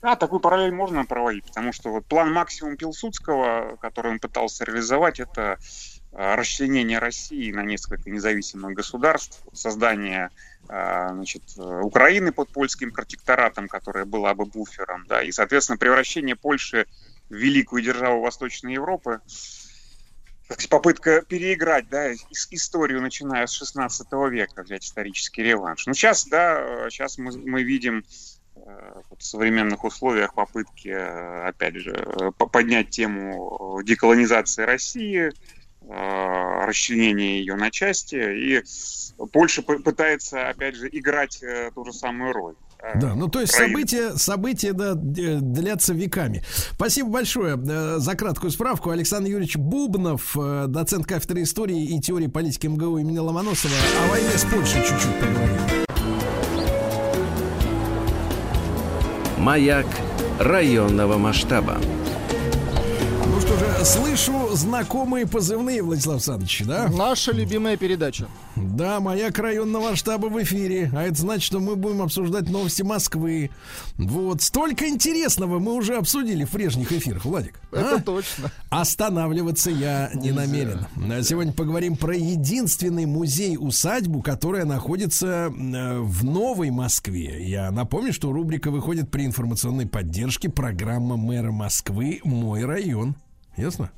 [SPEAKER 8] Да, такую параллель можно проводить, потому что вот план максимум Пилсудского, который он пытался реализовать, это расчленение России на несколько независимых государств, создание э, значит, э, Украины под польским протекторатом, которая была бы буфером, да, и, соответственно, превращение Польши в великую державу Восточной Европы, попытка переиграть, да, ис- историю, начиная с 16 века, взять исторический реванш. Ну, сейчас, да, сейчас мы, мы видим э, в современных условиях попытки, э, опять же, э, по- поднять тему деколонизации России, э, расчленения ее на части, и Польша п- пытается, опять же, играть э, ту же самую роль. Э,
[SPEAKER 2] Да, ну то есть события, события да, длятся веками. Спасибо большое за краткую справку. Александр Юрьевич Бубнов, доцент кафедры истории и теории политики МГУ имени Ломоносова. О войне с Польшей чуть-чуть поговорим.
[SPEAKER 4] Маяк районного масштаба.
[SPEAKER 2] Ну что же, слышу знакомые позывные, Владислав Александрович, да?
[SPEAKER 3] Наша любимая передача.
[SPEAKER 2] Да, маяк районного штаба в эфире. А это значит, что мы будем обсуждать новости Москвы. Вот. Столько интересного мы уже обсудили в прежних эфирах, Владик.
[SPEAKER 3] Это
[SPEAKER 2] а?
[SPEAKER 3] точно.
[SPEAKER 2] Останавливаться я не намерен. А Сегодня поговорим про единственный музей-усадьбу, которая находится э, в Новой Москве. Я напомню, что рубрика выходит при информационной поддержке программа мэра Москвы «Мой район». Ясно?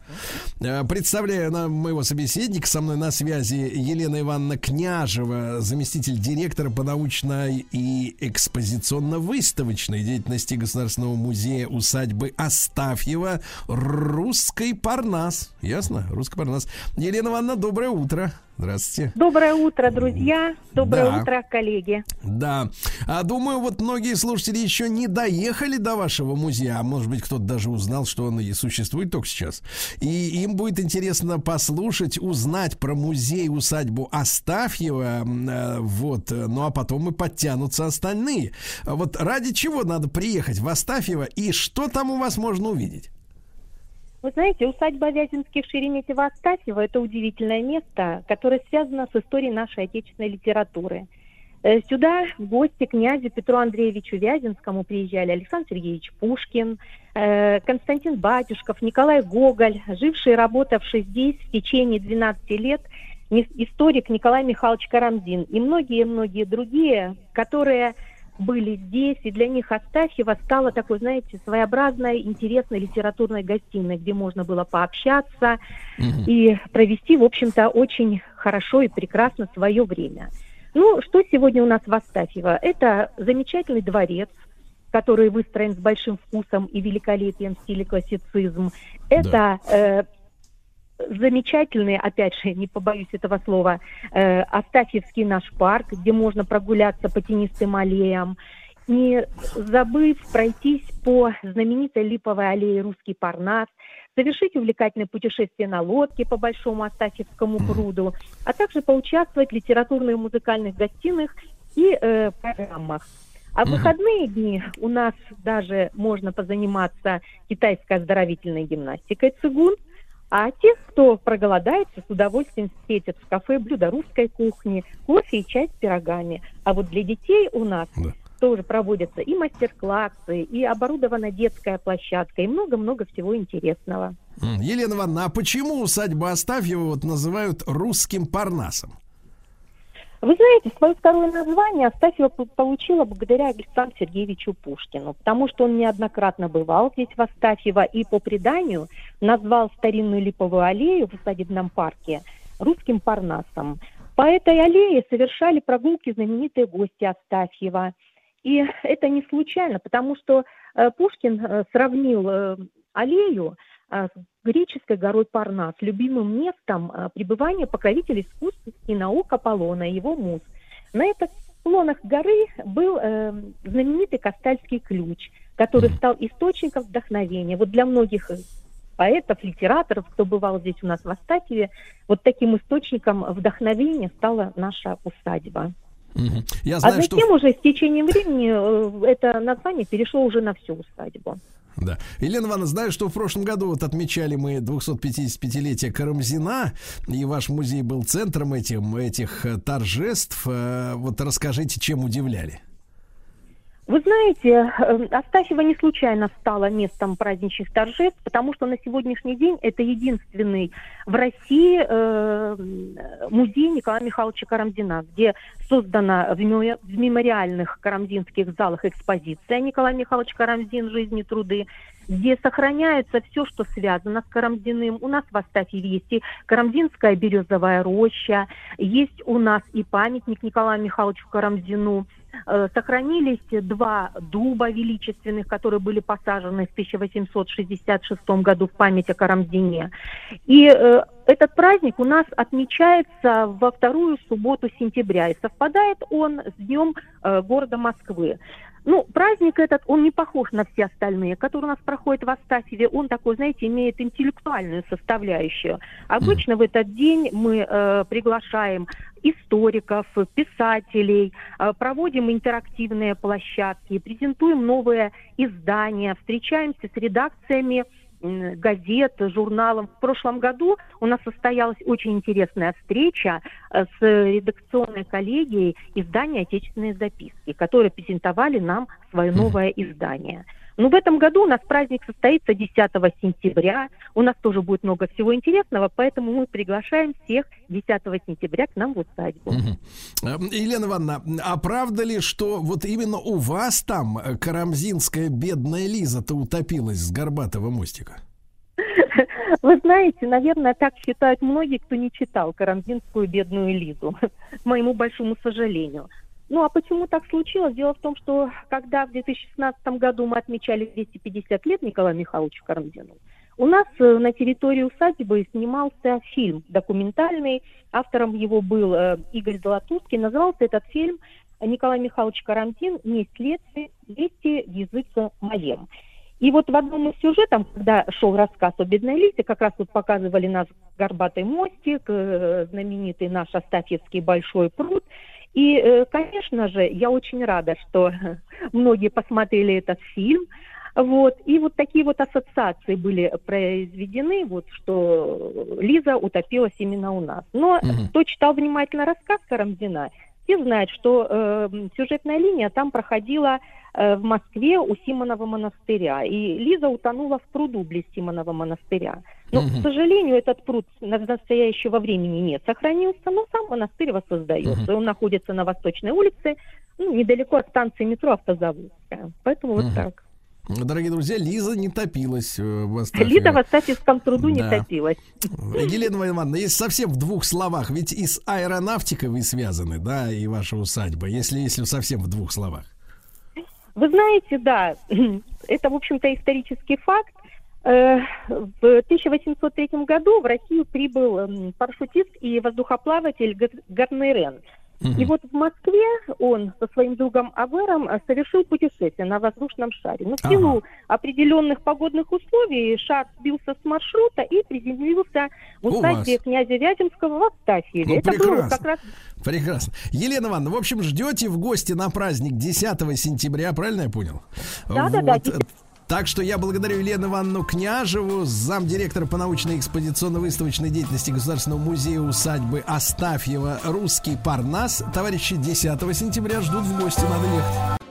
[SPEAKER 2] Э, Представляю нам моего собеседника. Со мной на связи Елена Ивановна Княжева, заместитель директора по научной и экспозиционно-выставочной деятельности Государственного музея усадьбы Астафьева Русской Парнас. Ясно? Русский Парнас. Елена Ивановна, доброе утро. Здравствуйте.
[SPEAKER 9] Доброе утро, друзья. Доброе
[SPEAKER 2] Да.
[SPEAKER 9] утро, коллеги.
[SPEAKER 2] Да. А думаю, вот многие слушатели еще не доехали до вашего музея, а может быть, кто-то даже узнал, что он и существует только сейчас. И им будет интересно послушать, узнать про музей усадьбу Астафьева. э, Вот. Ну а потом и подтянутся остальные. Вот ради чего надо приехать в Астафьево и что там у вас можно увидеть?
[SPEAKER 9] Вы знаете, усадьба Вяземских Шереметьево-Астафьева – это удивительное место, которое связано с историей нашей отечественной литературы. Э, Сюда в гости князю Петру Андреевичу Вяземскому приезжали Александр Сергеевич Пушкин, э, Константин Батюшков, Николай Гоголь, живший и работавший здесь в течение 12 лет историк Николай Михайлович Карамзин и многие-многие другие, которые были здесь, и для них Астафьева стала такой, знаете, своеобразной, интересной литературной гостиной, где можно было пообщаться и провести, в общем-то, очень хорошо и прекрасно свое время. Ну, что сегодня у нас в Астафьево? Это замечательный дворец, который выстроен с большим вкусом и великолепием в стиле классицизм. Это э, замечательный, опять же, не побоюсь этого слова, э, Астафьевский наш парк, где можно прогуляться по тенистым аллеям, не забыв пройтись по знаменитой липовой аллее Русский Парнас, совершить увлекательное путешествие на лодке по Большому Астафьевскому пруду, а также поучаствовать в литературных и музыкальных гостиных и э, программах. А в выходные дни у нас даже можно позаниматься китайской оздоровительной гимнастикой цигун, а те, кто проголодается, с удовольствием встретят в кафе блюда русской кухни, кофе и чай с пирогами. А вот для детей у нас
[SPEAKER 2] Да.
[SPEAKER 9] тоже проводятся и мастер-классы, и оборудована детская площадка, и много-много всего интересного.
[SPEAKER 2] Елена Ивановна, а почему усадьба Астафьева вот называют русским Парнасом?
[SPEAKER 9] Вы знаете, свое второе название Астафьева получила благодаря Александру Сергеевичу Пушкину, потому что он неоднократно бывал здесь, в Астафьево, и по преданию назвал старинную липовую аллею в усадебном парке русским Парнасом. По этой аллее совершали прогулки знаменитые гости Астафьева. И это не случайно, потому что э, Пушкин э, сравнил э, аллею с греческой горой Парнас, любимым местом э, пребывания покровителя искусств и наук Аполлона и его муз. На этих склонах горы был э, знаменитый Кастальский ключ, который стал источником вдохновения. Вот для многих поэтов, литераторов, кто бывал здесь у нас в Астафьеве, вот таким источником вдохновения стала наша усадьба.
[SPEAKER 2] Я
[SPEAKER 9] А
[SPEAKER 2] знаю, что...
[SPEAKER 9] затем уже с течением времени э, это название перешло уже на всю усадьбу.
[SPEAKER 2] Да. Елена Ивановна, знаю, что в прошлом году вот отмечали мы 255-летие Карамзина, и ваш музей был центром этим, этих э, торжеств. Э, Вот расскажите, чем удивляли?
[SPEAKER 9] Вы знаете, э, Астафьево не случайно стало местом праздничных торжеств, потому что на сегодняшний день это единственный в России э, музей Николая Михайловича Карамзина, где создана в мемо- в мемориальных карамзинских залах экспозиция Николай Михайлович Карамзин «Жизнь и труды», где сохраняется все, что связано с Карамзиным. У нас в Астафьеве есть и Карамзинская березовая роща, есть у нас и памятник Николаю Михайловичу Карамзину. Э, Сохранились два дуба величественных, которые были посажены в 1866 году в память о Карамзине. И э, этот праздник у нас отмечается во вторую субботу сентября, и совпадает он с днем э, города Москвы. Ну, праздник этот, он не похож на все остальные, которые у нас проходят в Астафьеве. Он такой, знаете, имеет интеллектуальную составляющую. Обычно в этот день мы э, приглашаем историков, писателей, э, проводим интерактивные площадки, презентуем новые издания, встречаемся с редакциями газет, журналом. В прошлом году у нас состоялась очень интересная встреча э, с редакционной коллегией издания «Отечественные записки», которые презентовали нам свое новое издание. Но в этом году у нас праздник состоится 10 сентября. У нас тоже будет много всего интересного, поэтому мы приглашаем всех 10 сентября к нам в усадьбу.
[SPEAKER 2] Э, Елена Ивановна, а правда ли, что вот именно у вас там э, карамзинская бедная Лиза-то утопилась с горбатого мостика?
[SPEAKER 9] Вы знаете, наверное, так считают многие, кто не читал Карамзинскую бедную Лизу, к моему большому сожалению. Ну а почему так случилось? Дело в том, что когда в 2016 году мы отмечали 250 лет Николаю Михайловичу Карамзину, У нас э, на территории усадьбы снимался фильм документальный. Автором его был э, Игорь Золотурский. Назывался этот фильм Николай Михайлович Карантин «Месть следствия, вести языка моем». И вот в одном из сюжетов, когда шел рассказ о бедной Лизе, как раз вот показывали наш горбатый мостик, э, знаменитый наш Астафьевский большой пруд. И, э, конечно же, я очень рада, что многие посмотрели этот фильм. Вот. И вот такие вот ассоциации были произведены, вот, что Лиза утопилась именно у нас. Но
[SPEAKER 2] Мгм.
[SPEAKER 9] кто читал внимательно рассказ Карамзина, все знают, что э, сюжетная линия там проходила в Москве у Симонова монастыря. И Лиза утонула в пруду близ Симонова монастыря. Но,
[SPEAKER 2] Мгм.
[SPEAKER 9] к сожалению, этот пруд на настоящего времени не сохранился, но сам монастырь воссоздается.
[SPEAKER 2] Мгм.
[SPEAKER 9] Он находится на Восточной улице, ну, недалеко от станции метро Автозаводская. Поэтому вот
[SPEAKER 2] Мгм.
[SPEAKER 9] так.
[SPEAKER 2] Дорогие друзья, Лиза не топилась э, в Астафьеве.
[SPEAKER 9] Лиза в Астафьевском труду не
[SPEAKER 2] Да.
[SPEAKER 9] топилась.
[SPEAKER 2] Елена Ивановна, если совсем в двух словах, ведь и с аэронавтикой вы связаны, да, и ваша усадьба, если, если совсем в двух словах.
[SPEAKER 9] Вы знаете, да, это, в общем-то, исторический факт. Э, В 1803 году в Россию прибыл парашютист и воздухоплаватель Гар- Гарнерен. И вот в Москве он со своим другом Авером э, совершил путешествие на воздушном шаре. Но в
[SPEAKER 2] Ага.
[SPEAKER 9] силу определенных погодных условий шар сбился с маршрута и приземлился в усадьбе князя Вяземского в Астафьеве.
[SPEAKER 2] Ну,
[SPEAKER 9] Это было
[SPEAKER 2] прекрасно.
[SPEAKER 9] как раз
[SPEAKER 2] Прекрасно. Елена Ивановна, в общем, ждете в гости на праздник 10 сентября, правильно я понял?
[SPEAKER 9] Да-да-да,
[SPEAKER 2] Вот. Так что я благодарю Елену Ивановну Княжеву, замдиректора по научной экспозиционно-выставочной деятельности Государственного музея усадьбы Астафьева «Русский Парнас». Товарищи, 10 сентября ждут в гости, надо ехать.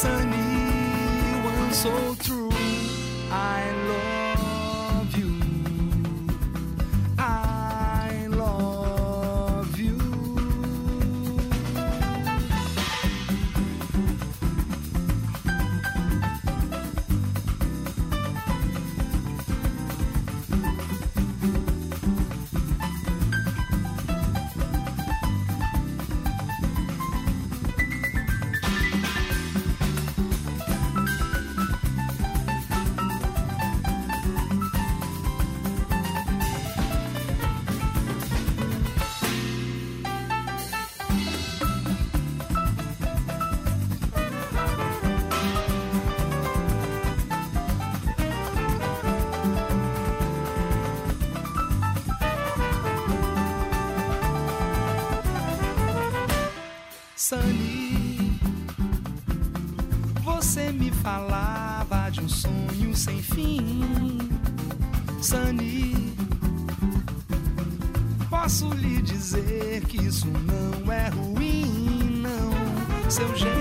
[SPEAKER 10] Sunny one while so Seu jeito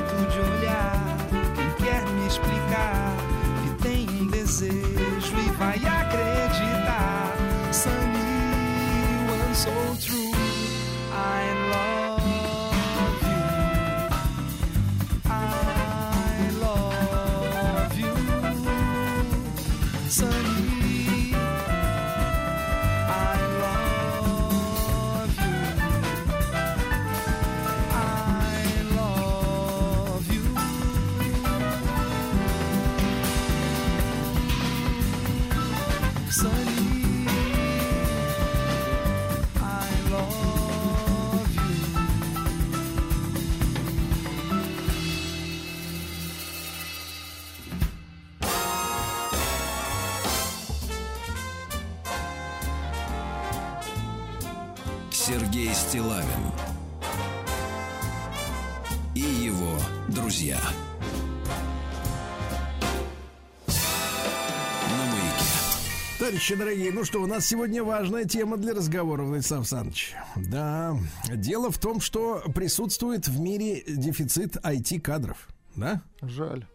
[SPEAKER 2] Товарищи дорогие, ну что, у нас сегодня важная тема для разговора, Владислав Александрович. Да, дело в том, что присутствует в мире дефицит IT-кадров. Да?
[SPEAKER 3] Жаль.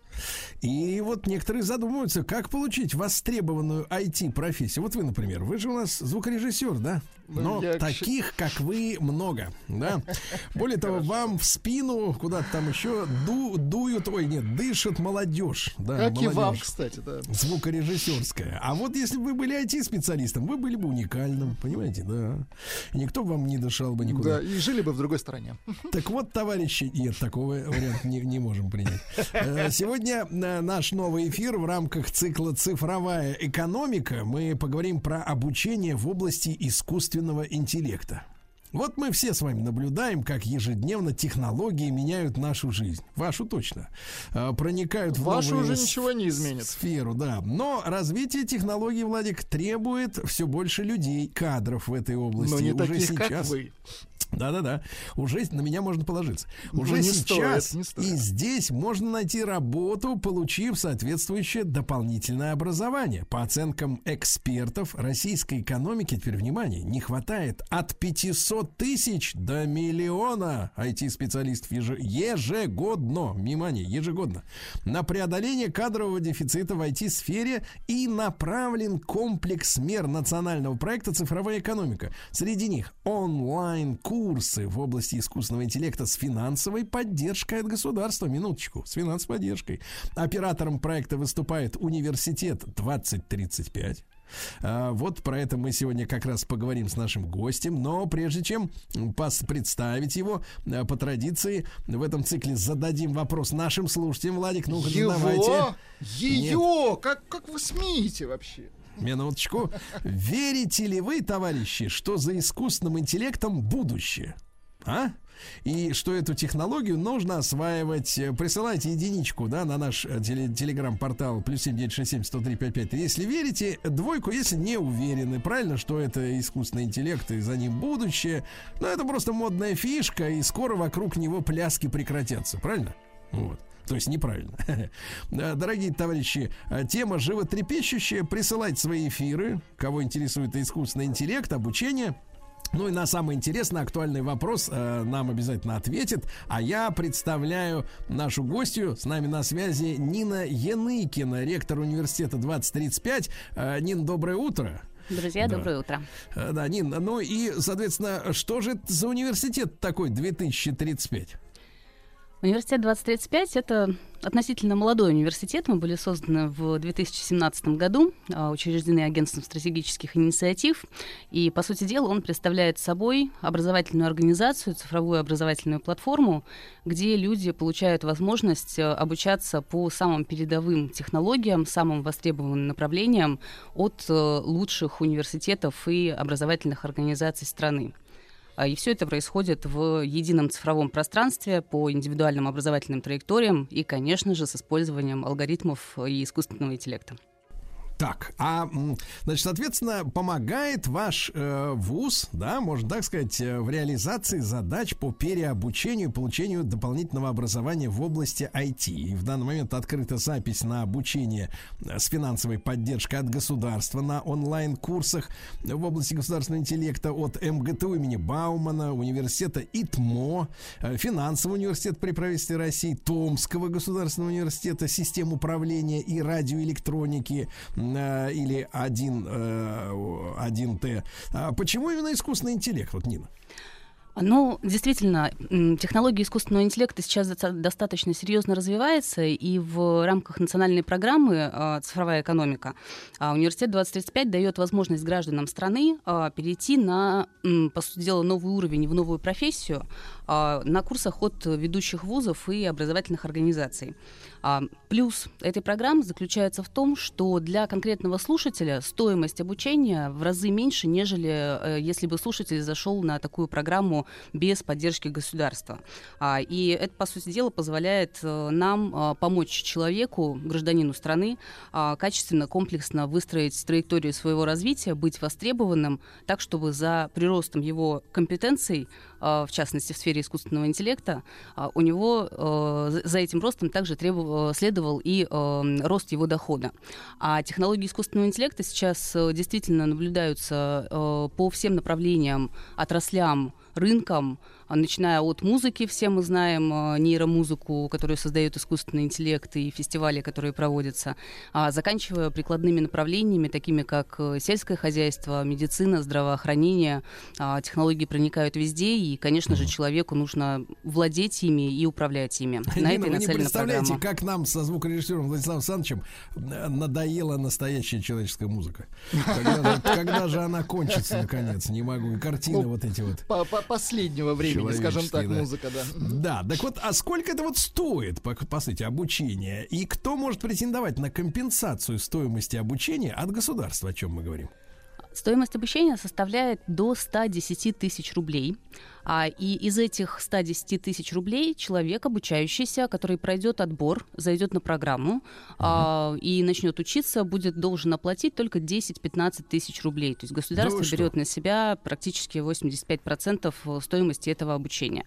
[SPEAKER 2] И вот некоторые задумываются, как получить востребованную IT-профессию. Вот вы, например, вы же у нас звукорежиссер, да? Но
[SPEAKER 3] Ну, я к
[SPEAKER 2] таких, как вы, много, да? Более того, вам в спину, куда-то там еще, ду- дуют, ой, нет, дышит молодежь. Да,
[SPEAKER 3] Как и вам,
[SPEAKER 2] молодежь.
[SPEAKER 3] кстати, да.
[SPEAKER 2] Звукорежиссерская. А вот если бы вы были IT-специалистом, вы были бы уникальным, понимаете, да. И никто вам не дышал бы никуда.
[SPEAKER 3] Да, и жили бы в другой стране.
[SPEAKER 2] Так вот, товарищи, нет, такого варианта не, не можем принять. Э, Сегодня э, наш новый эфир в рамках цикла «Цифровая экономика». Мы поговорим про обучение в области искусственного интеллекта. Вот мы все с вами наблюдаем, как ежедневно технологии меняют нашу жизнь. Вашу точно. Э, Проникают в
[SPEAKER 3] Вашу уже ничего не изменит.
[SPEAKER 2] Сферу, да. Но развитие технологий, Владик, требует все больше людей, кадров в этой области.
[SPEAKER 3] Но не
[SPEAKER 2] Уже
[SPEAKER 3] таких,
[SPEAKER 2] сейчас.
[SPEAKER 3] как вы.
[SPEAKER 2] Да-да-да. Уже на меня можно положиться.
[SPEAKER 3] Ну,
[SPEAKER 2] Уже
[SPEAKER 3] не
[SPEAKER 2] сейчас
[SPEAKER 3] стоит, не стоит.
[SPEAKER 2] и здесь можно найти работу, получив соответствующее дополнительное образование. По оценкам экспертов российской экономики, теперь внимание, не хватает от 500 тысяч до миллиона IT-специалистов еже- ежегодно. Внимание, ежегодно. На преодоление кадрового дефицита в IT-сфере и направлен комплекс мер национального проекта «Цифровая экономика». Среди них онлайн-курсы в области искусственного интеллекта с финансовой поддержкой от государства. Минуточку, с финансовой поддержкой. Оператором проекта выступает университет 2035. А, Вот про это мы сегодня как раз поговорим с нашим гостем. Но прежде чем представить его, а, по традиции в этом цикле зададим вопрос нашим слушателям. Владик, ну-ка задавайте.
[SPEAKER 3] Его? Ее? Как, как вы смеете вообще?
[SPEAKER 2] Минуточку. Верите ли вы, товарищи, что за искусственным интеллектом будущее? А? И что эту технологию нужно осваивать. Э, Присылайте единичку, да, на наш э, теле- телеграм-портал плюс семь девять шесть семь сто три пять пять. Если верите, двойку, если не уверены, правильно, что это искусственный интеллект и за ним будущее. Но это просто модная фишка, и скоро вокруг него пляски прекратятся, правильно? Вот. То есть неправильно. Да, Дорогие товарищи, э, тема животрепещущая. Присылайте свои эфиры. Кого интересует искусственный интеллект, обучение. Ну и на самый интересный, актуальный вопрос э, нам обязательно ответит. А я представляю нашу гостью. С нами на связи Нина Яныкина, ректор университета 2035. Э, Нин, доброе утро.
[SPEAKER 11] Друзья,
[SPEAKER 2] Да.
[SPEAKER 11] доброе утро.
[SPEAKER 2] Э, Да, Нин, ну и, соответственно, что же это за университет такой 2035?
[SPEAKER 11] Университет 2035 — это относительно молодой университет. Мы были созданы в 2017 году, а, учреждены агентством стратегических инициатив. И, по сути дела, он представляет собой образовательную организацию, цифровую образовательную платформу, где люди получают возможность э, обучаться по самым передовым технологиям, самым востребованным направлениям от э, лучших университетов и образовательных организаций страны. А, И все это происходит в едином цифровом пространстве по индивидуальным образовательным траекториям и, конечно же, с использованием алгоритмов и искусственного интеллекта.
[SPEAKER 2] Так, а, значит, соответственно, помогает ваш э, вуз, да, можно так сказать, э, в реализации задач по переобучению и получению дополнительного образования в области IT. И в данный момент открыта запись на обучение э, с финансовой поддержкой от государства на онлайн-курсах в области государственного интеллекта от МГТУ имени Баумана, университета ИТМО, э, финансового университета при правительстве России, Томского государственного университета, систем управления и радиоэлектроники э, или 1, э, 1Т. А почему именно искусственный интеллект, вот Нина?
[SPEAKER 11] Ну, действительно, технология искусственного интеллекта сейчас доста- достаточно серьезно развивается, и в рамках национальной программы а, «Цифровая экономика» а, Университет 2035 дает возможность гражданам страны а, перейти на, по сути дела, новый уровень, в новую профессию, на курсах от ведущих вузов и образовательных организаций. А, Плюс этой программы заключается в том, что для конкретного слушателя стоимость обучения в разы меньше, нежели э, если бы слушатель зашел на такую программу без поддержки государства. А, И это, по сути дела, позволяет э, нам а, помочь человеку, гражданину страны, а, качественно, комплексно выстроить траекторию своего развития, быть востребованным так, чтобы за приростом его компетенций, а, в частности в сфере искусственного интеллекта, а, у него э, за- этим ростом также требовал, следовал и рост его дохода. А технологии искусственного интеллекта сейчас э, действительно наблюдаются э, по всем направлениям, отраслям, рынкам, а, начиная от музыки, все мы знаем э, нейромузыку, которую создает искусственный интеллект и фестивали, которые проводятся, а заканчивая прикладными направлениями, такими как э, сельское хозяйство, медицина, здравоохранение. А, Технологии проникают везде, и, конечно же, человеку нужно владеть ими и управлять ими. На
[SPEAKER 2] Нина,
[SPEAKER 11] и
[SPEAKER 2] вы не представляете,
[SPEAKER 11] программа.
[SPEAKER 2] как нам со звукорежиссером Владиславом Александровичем э, надоела настоящая человеческая музыка. Когда же, когда же она кончится, наконец? Не могу. И картины
[SPEAKER 3] Ну,
[SPEAKER 2] вот эти вот.
[SPEAKER 3] По, по последнего времени, скажем так,
[SPEAKER 2] да.
[SPEAKER 3] музыка, да.
[SPEAKER 2] Да, так вот, а сколько это вот стоит, по, по сути, обучение? И кто может претендовать на компенсацию стоимости обучения от государства, о чем мы говорим?
[SPEAKER 11] Стоимость обучения составляет до 110 тысяч рублей. А, и из этих 110 тысяч рублей человек, обучающийся, который пройдет отбор, зайдет на программу а, и начнет учиться, будет должен оплатить только 10-15 тысяч рублей. То есть государство
[SPEAKER 2] что?
[SPEAKER 11] берет на себя практически 85% стоимости этого обучения.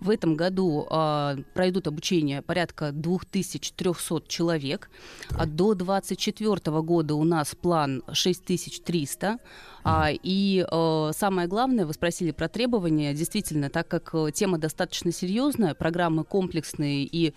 [SPEAKER 11] В этом году а, пройдут обучение порядка 2300 человек. А до 2024 года у нас план 6300. А, и э, самое главное, вы спросили про требования. Действительно, так как э, тема достаточно серьезная, программы комплексные и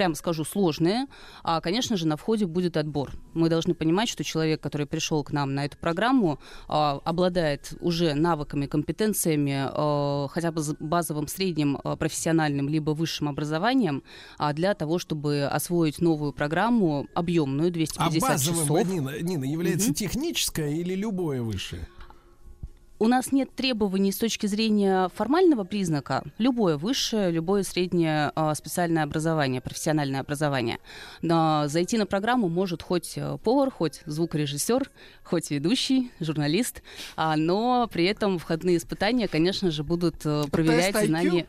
[SPEAKER 11] прямо скажу, сложные, а, конечно же, на входе будет отбор. Мы должны понимать, что человек, который пришел к нам на эту программу, а, обладает уже навыками, компетенциями, а, хотя бы базовым средним а, профессиональным либо высшим образованием, а, для того, чтобы освоить новую программу, объемную, 250
[SPEAKER 2] А базовым,
[SPEAKER 11] часов.
[SPEAKER 2] Нина, Нина, является
[SPEAKER 11] Мгм.
[SPEAKER 2] техническое или любое высшее?
[SPEAKER 11] У нас нет требований с точки зрения формального признака. Любое высшее, любое среднее а, специальное образование, профессиональное образование. Но зайти на программу может хоть э, повар, хоть звукорежиссер, хоть ведущий, журналист, а, но при этом входные испытания, конечно же, будут э, проверять
[SPEAKER 3] Тест IQ?
[SPEAKER 11] знания...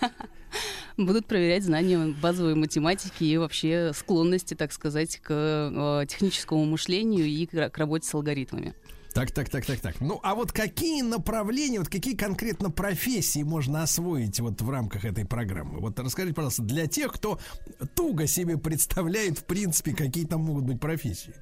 [SPEAKER 11] Будут проверять знания базовой математики и вообще склонности, так сказать, к э, техническому мышлению и к работе с алгоритмами.
[SPEAKER 2] Так, так, так, так, так. Ну, а вот какие направления, вот какие конкретно профессии можно освоить вот в рамках этой программы? Вот расскажите, пожалуйста, для тех, кто туго себе представляет, в принципе, какие там могут быть профессии.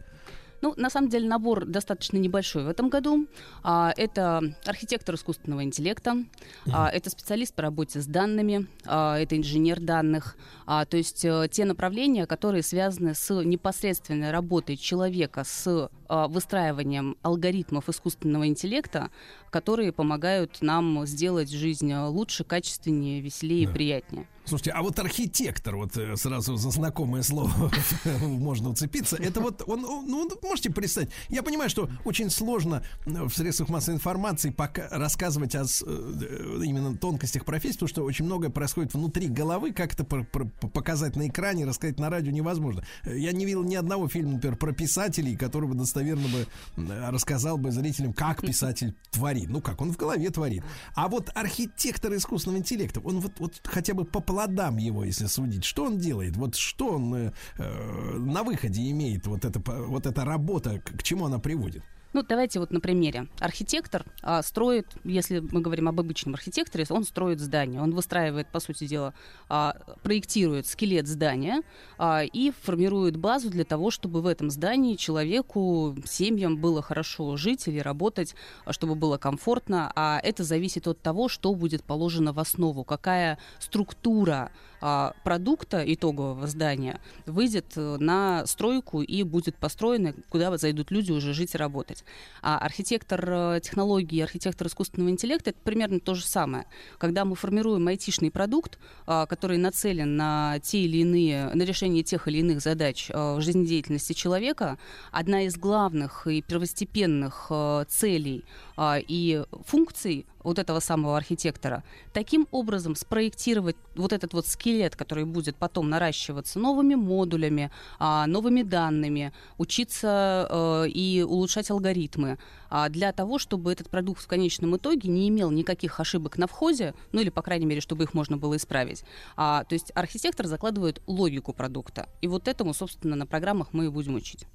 [SPEAKER 11] Ну, на самом деле, набор достаточно небольшой в этом году. А, это архитектор искусственного интеллекта, а, это специалист по работе с данными, а, это инженер данных. А, то есть э, те направления, которые связаны с непосредственной работой человека с а, выстраиванием алгоритмов искусственного интеллекта, которые помогают нам сделать жизнь лучше, качественнее, веселее и приятнее.
[SPEAKER 2] Слушайте, а вот архитектор, вот э, сразу за знакомое слово можно уцепиться, это вот он, ну, можете представить, я понимаю, что очень сложно э, в средствах массовой информации пока рассказывать о э, именно тонкостях профессии, потому что очень многое происходит внутри головы, как это показать на экране, рассказать на радио невозможно. Я не видел ни одного фильма, например, про писателей, который бы достоверно бы рассказал бы зрителям, как писатель творит. Ну как, он в голове творит. А вот архитектор искусственного интеллекта, он вот, вот хотя бы по плодам его, если судить, что он делает? Вот что он э, э, на выходе имеет, вот эта, по- вот эта работа, к чему она приводит?
[SPEAKER 11] Ну, давайте вот на примере. Архитектор а, строит, если мы говорим об обычном архитекторе, он строит здание, он выстраивает, по сути дела, а, проектирует скелет здания а, и формирует базу для того, чтобы в этом здании человеку, семьям было хорошо жить или работать, а, чтобы было комфортно. А это зависит от того, что будет положено в основу, какая структура а, продукта итогового здания выйдет э, на стройку и будет построена, куда зайдут люди уже жить и работать. А архитектор э, технологии, архитектор искусственного интеллекта это примерно то же самое. Когда мы формируем айтишный продукт, а, который нацелен на те или иные, на решение тех или иных задач а, в жизнедеятельности человека, одна из главных и первостепенных целей а, и функций вот этого самого архитектора, таким образом спроектировать вот этот вот скелет, который будет потом наращиваться новыми модулями, а, новыми данными, учиться э, и улучшать алгоритмы, а, для того, чтобы этот продукт в конечном итоге не имел никаких ошибок на входе, ну или, по крайней мере, чтобы их можно было исправить. А, то есть архитектор закладывает логику продукта. И вот этому, собственно, на программах мы и будем учить.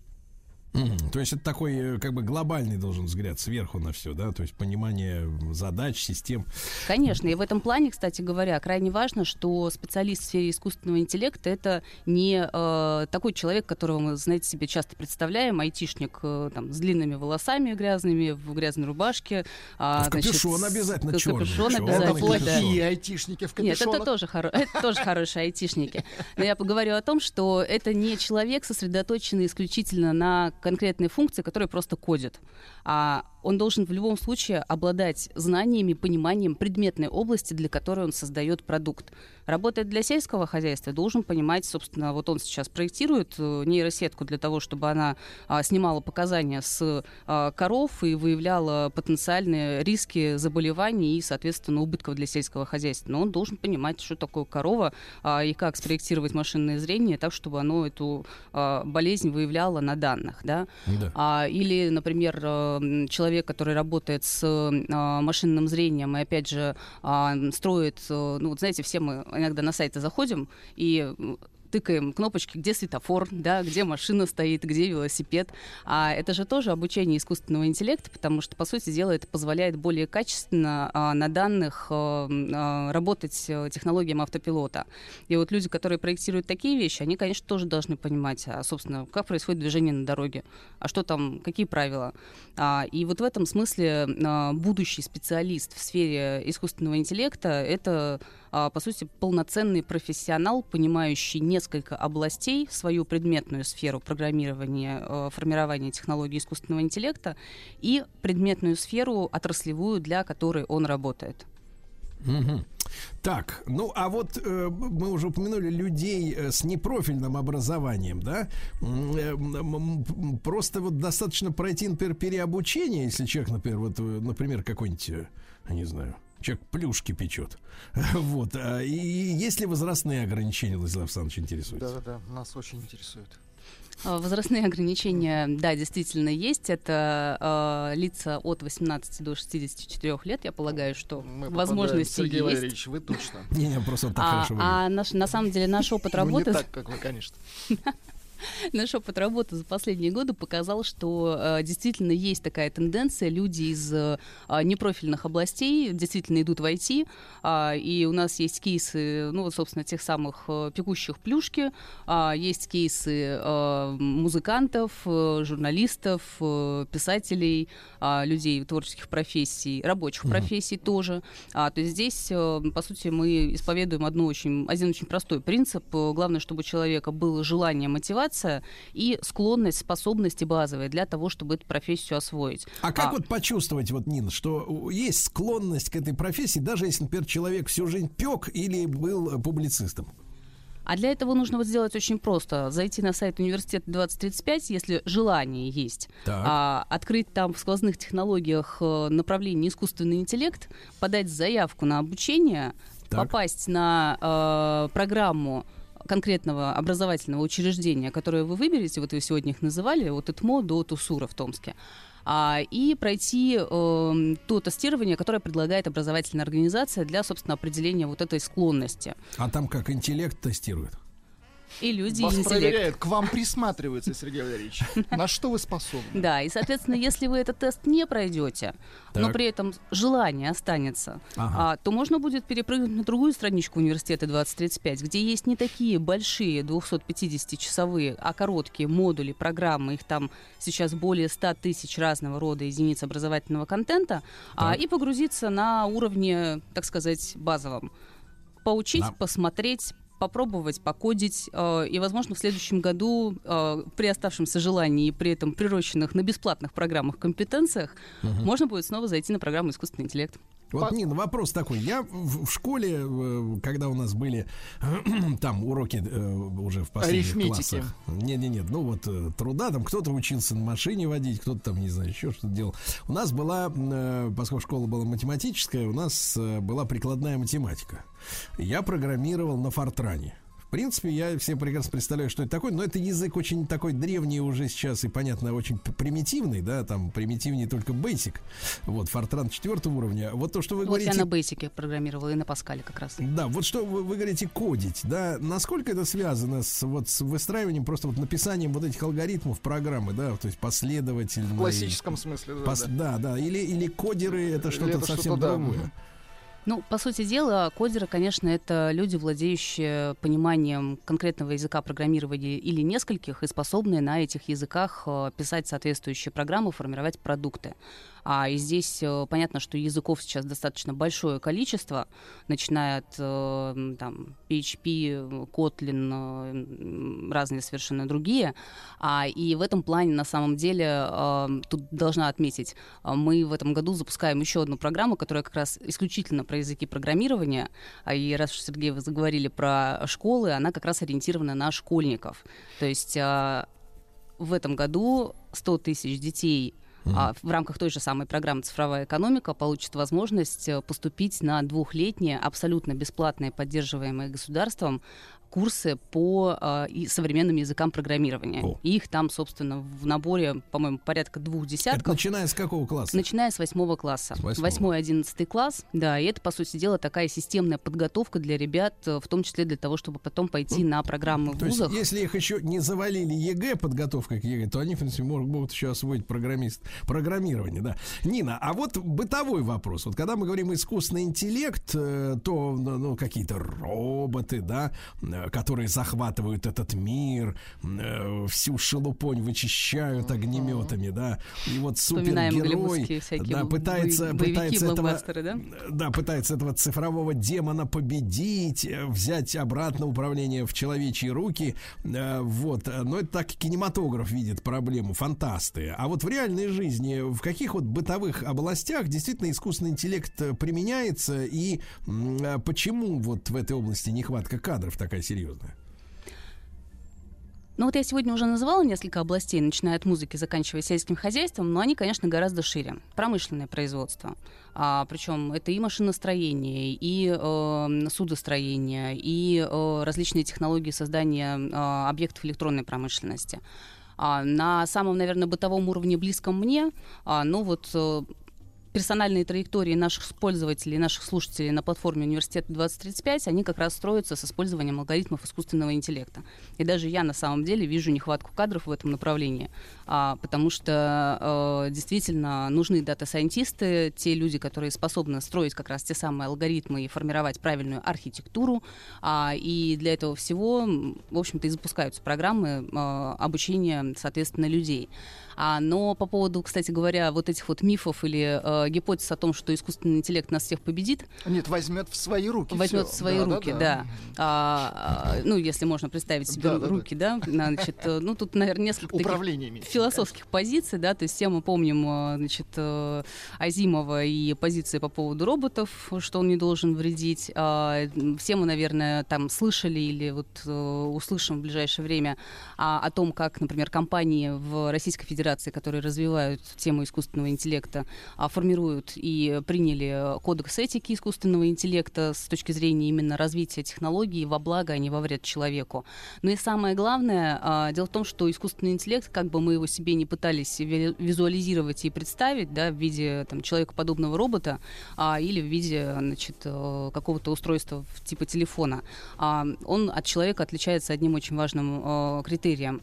[SPEAKER 2] То есть это такой э, как бы глобальный должен взгляд сверху на все, да, то есть понимание задач, систем.
[SPEAKER 11] Конечно, и в этом плане, кстати говоря, крайне важно, что специалист в сфере искусственного интеллекта это не э, такой человек, которого мы, знаете, себе часто представляем, айтишник э, там, с длинными волосами грязными, в грязной рубашке. а,
[SPEAKER 2] В капюшон обязательно чёрный.
[SPEAKER 11] капюшон обязательно,
[SPEAKER 3] Это
[SPEAKER 2] капюшон.
[SPEAKER 11] да.
[SPEAKER 3] плохие айтишники в
[SPEAKER 11] Нет,
[SPEAKER 3] капюшонах.
[SPEAKER 11] это тоже, хоро- это тоже хорошие айтишники. Но я поговорю о том, что это не человек, сосредоточенный исключительно на конкретной функции, которая просто кодит. А он должен в любом случае обладать знаниями, пониманием предметной области, для которой он создает продукт. Работает для сельского хозяйства, должен понимать, собственно, вот он сейчас проектирует э, нейросетку для того, чтобы она а, снимала показания с а, коров и выявляла потенциальные риски заболеваний и, соответственно, убытков для сельского хозяйства. Но он должен понимать, что такое корова а, и как спроектировать машинное зрение так, чтобы оно эту а, болезнь выявляло на данных. Да?
[SPEAKER 2] Да.
[SPEAKER 11] А, или, например, э, м, человек, который работает с а, машинным зрением и, опять же, а, строит, э, ну, вот знаете, все мы иногда на сайты заходим и тыкаем кнопочки, где светофор, да, где машина стоит, где велосипед. А это же тоже обучение искусственного интеллекта, потому что, по сути дела, это позволяет более качественно а, на данных а, а, работать э, технологиям автопилота. И вот люди, которые проектируют такие вещи, они, конечно, тоже должны понимать, а, собственно, как происходит движение на дороге, а что там, какие правила. А, и вот в этом смысле а, будущий специалист в сфере искусственного интеллекта это, по сути, полноценный профессионал, понимающий несколько областей, свою предметную сферу программирования, э, формирования технологий искусственного интеллекта и предметную сферу отраслевую, для которой он работает.
[SPEAKER 2] Мгм. Так, ну а вот э, мы уже упомянули людей э, с непрофильным образованием, да? Э, м, Просто вот достаточно пройти, например, переобучение, если человек, например, вот, э, например, какой-нибудь, э, не знаю, человек плюшки печет. Вот. а, И есть ли возрастные ограничения, Владислав Александрович интересуется?
[SPEAKER 3] Да-да-да, нас очень интересует.
[SPEAKER 11] А, Возрастные ограничения, да, действительно есть. Это э, лица от 18 до 64 лет. Я полагаю, что
[SPEAKER 3] Мы
[SPEAKER 11] возможности
[SPEAKER 3] Сергей
[SPEAKER 11] есть.
[SPEAKER 3] Валерьевич, вы точно.
[SPEAKER 2] Не, не, просто так
[SPEAKER 11] А,
[SPEAKER 2] хорошо
[SPEAKER 11] а наш, на самом деле наш опыт
[SPEAKER 3] Ну, не
[SPEAKER 11] работы
[SPEAKER 3] так, как вы, конечно.
[SPEAKER 11] Наш опыт работы за последние годы показал, что э, действительно есть такая тенденция. Люди из э, непрофильных областей действительно идут в IT. а, и у нас есть кейсы, ну вот, собственно, тех самых э, пекущих плюшки. а, есть кейсы э, музыкантов, э, журналистов, э, писателей, а, людей творческих профессий, рабочих профессий тоже. А, то есть здесь, э, по сути, мы исповедуем одну очень, один очень простой принцип. Э, Главное, чтобы у человека было желание, мотивация и склонность, способности базовые для того, чтобы эту профессию освоить.
[SPEAKER 2] А как вот почувствовать, вот, Нина, что есть склонность к этой профессии, даже если, например, человек всю жизнь пек или был э, публицистом?
[SPEAKER 11] А для этого нужно вот сделать очень просто. Зайти на сайт университета 2035, если желание есть.
[SPEAKER 2] Так.
[SPEAKER 11] А, открыть там в сквозных технологиях э, направление искусственный интеллект, подать заявку на обучение,
[SPEAKER 2] Так.
[SPEAKER 11] попасть на э, программу конкретного образовательного учреждения, которое вы выберете, вот вы сегодня их называли, от ИТМО до ТУСУРа в Томске, а, и пройти э, то тестирование, которое предлагает образовательная организация для, собственно, определения вот этой склонности.
[SPEAKER 2] А там как интеллект тестирует?
[SPEAKER 11] И люди,
[SPEAKER 3] Вас
[SPEAKER 11] и интеллект.
[SPEAKER 3] проверяют, к вам присматривается, Сергей Валерьевич. На что вы способны?
[SPEAKER 11] Да, и, соответственно, если вы этот тест не пройдете, но при этом желание останется,
[SPEAKER 2] Ага.
[SPEAKER 11] а, то можно будет перепрыгнуть на другую страничку университета 2035, где есть не такие большие 250-часовые, а короткие модули, программы, их там сейчас более 100 тысяч разного рода единиц образовательного контента, а, и погрузиться на уровне, так сказать, базовом. Поучить,
[SPEAKER 2] Да.
[SPEAKER 11] посмотреть, попробовать, покодить. э, и, возможно, в следующем году э, при оставшемся желании и при этом прирощенных на бесплатных программах компетенциях можно будет снова зайти на программу искусственный интеллект.
[SPEAKER 2] Вот, Нин, вопрос такой. Я в, в школе, э, когда у нас были там уроки э, уже в последних
[SPEAKER 3] Арифметики.
[SPEAKER 2] классах. Нет, нет, нет. Ну вот э, труда, там кто-то учился на машине водить, кто-то там, не знаю, еще что-то делал. У нас была, э, поскольку школа была математическая, у нас э, была прикладная математика. Я программировал на Фортране. В принципе, я все прекрасно представляю, что это такое, но это язык очень такой древний уже сейчас и, понятно, очень примитивный, да, там примитивнее только Basic. Вот, Fortran четвертого уровня. Вот то, что вы
[SPEAKER 11] Вот
[SPEAKER 2] говорите...
[SPEAKER 11] я на Бейсике программировала и на Паскале как раз.
[SPEAKER 2] Да, вот что вы, вы говорите кодить, да, насколько это связано с вот с выстраиванием, просто вот написанием вот этих алгоритмов программы, да, то есть последовательно.
[SPEAKER 3] В классическом смысле, да,
[SPEAKER 2] Пос-
[SPEAKER 3] да.
[SPEAKER 2] да, да, или или кодеры это что-то совсем
[SPEAKER 3] что-то, да.
[SPEAKER 2] другое.
[SPEAKER 11] Ну, по сути дела, кодеры, конечно, это люди, владеющие пониманием конкретного языка программирования или нескольких, и способные на этих языках э, писать соответствующие программы, формировать продукты. А и здесь э, понятно, что языков сейчас достаточно большое количество, начиная от э, там, PHP, Kotlin, э, разные совершенно другие. А, и в этом плане, на самом деле, тут должна отметить, мы в этом году запускаем еще одну программу, которая как раз исключительно про языки программирования. А и раз уж, Сергей, вы заговорили про школы, она как раз ориентирована на школьников. То есть в этом году 100 тысяч детей а, в рамках той же самой программы «Цифровая экономика» получат возможность э, поступить на двухлетние, абсолютно бесплатные, поддерживаемые государством курсы по э, и современным языкам программирования.
[SPEAKER 2] О.
[SPEAKER 11] И их там, собственно, в наборе, по-моему, порядка двух
[SPEAKER 2] Это
[SPEAKER 11] десятков.
[SPEAKER 2] начиная с какого класса?
[SPEAKER 11] Начиная с восьмого класса. Восьмой, одиннадцатый класс. Да, и это, по сути дела, такая системная подготовка для ребят, э, в том числе для того, чтобы потом пойти на программы в
[SPEAKER 2] Ну, То есть,
[SPEAKER 11] вузах.
[SPEAKER 2] если их еще не завалили ЕГЭ, подготовка к ЕГЭ, то они, в принципе, могут, могут еще освоить программист, программирование, да. Нина, а вот бытовой вопрос. Вот когда мы говорим искусственный интеллект, э, то, ну, ну, какие-то роботы, да, которые захватывают этот мир, э, всю шелупонь вычищают огнеметами, да, и вот супергерой, да, пытается,
[SPEAKER 11] боевики,
[SPEAKER 2] пытается этого,
[SPEAKER 11] да?
[SPEAKER 2] да, пытается этого цифрового демона победить, э, взять обратно управление в человечьи руки. э, Вот. Но это так кинематограф видит проблему, фантасты. А вот в реальной жизни, в каких вот бытовых областях действительно искусственный интеллект э, применяется и э, почему вот в этой области нехватка кадров такая серьезная?
[SPEAKER 11] Ну вот я сегодня уже называла несколько областей, начиная от музыки, заканчивая сельским хозяйством, но они, конечно, гораздо шире. Промышленное производство. А, причем это и машиностроение, и э, судостроение, и э, различные технологии создания э, объектов электронной промышленности. А, на самом, наверное, бытовом уровне близком мне, а, ну вот э, персональные траектории наших пользователей, наших слушателей на платформе Университета 2035, они как раз строятся с использованием алгоритмов искусственного интеллекта. И даже я на самом деле вижу нехватку кадров в этом направлении, а, потому что э, действительно нужны дата-сайентисты, те люди, которые способны строить как раз те самые алгоритмы и формировать правильную архитектуру. А, и для этого всего, в общем-то, и запускаются программы э, обучения, соответственно, людей. А, но по поводу, кстати говоря, вот этих вот мифов или э, гипотез о том, что искусственный интеллект нас всех победит,
[SPEAKER 3] Нет, возьмет в свои руки.
[SPEAKER 11] возьмет в свои
[SPEAKER 3] Да, да,
[SPEAKER 11] руки, да. А, а, ну, если можно представить себе
[SPEAKER 3] Да,
[SPEAKER 11] ру-
[SPEAKER 3] да, да.
[SPEAKER 11] руки, да, значит, э, ну, тут, наверное, несколько
[SPEAKER 3] имеется,
[SPEAKER 11] философских позиций, да, то есть все мы помним, э, значит, э, Азимова и позиции по поводу роботов, что он не должен вредить. А, Все мы, наверное, там слышали или вот э, услышим в ближайшее время а, о том, как, например, компании в Российской Федерации, которые развивают тему искусственного интеллекта, а, формируют и приняли кодекс этики искусственного интеллекта с точки зрения именно развития технологий во благо, а не во вред человеку. Ну и самое главное, а, дело в том, что искусственный интеллект, как бы мы его себе не пытались ви- визуализировать и представить, да, в виде там, человекоподобного робота а, или в виде значит, э, какого-то устройства типа телефона, а, он от человека отличается одним очень важным э, критерием.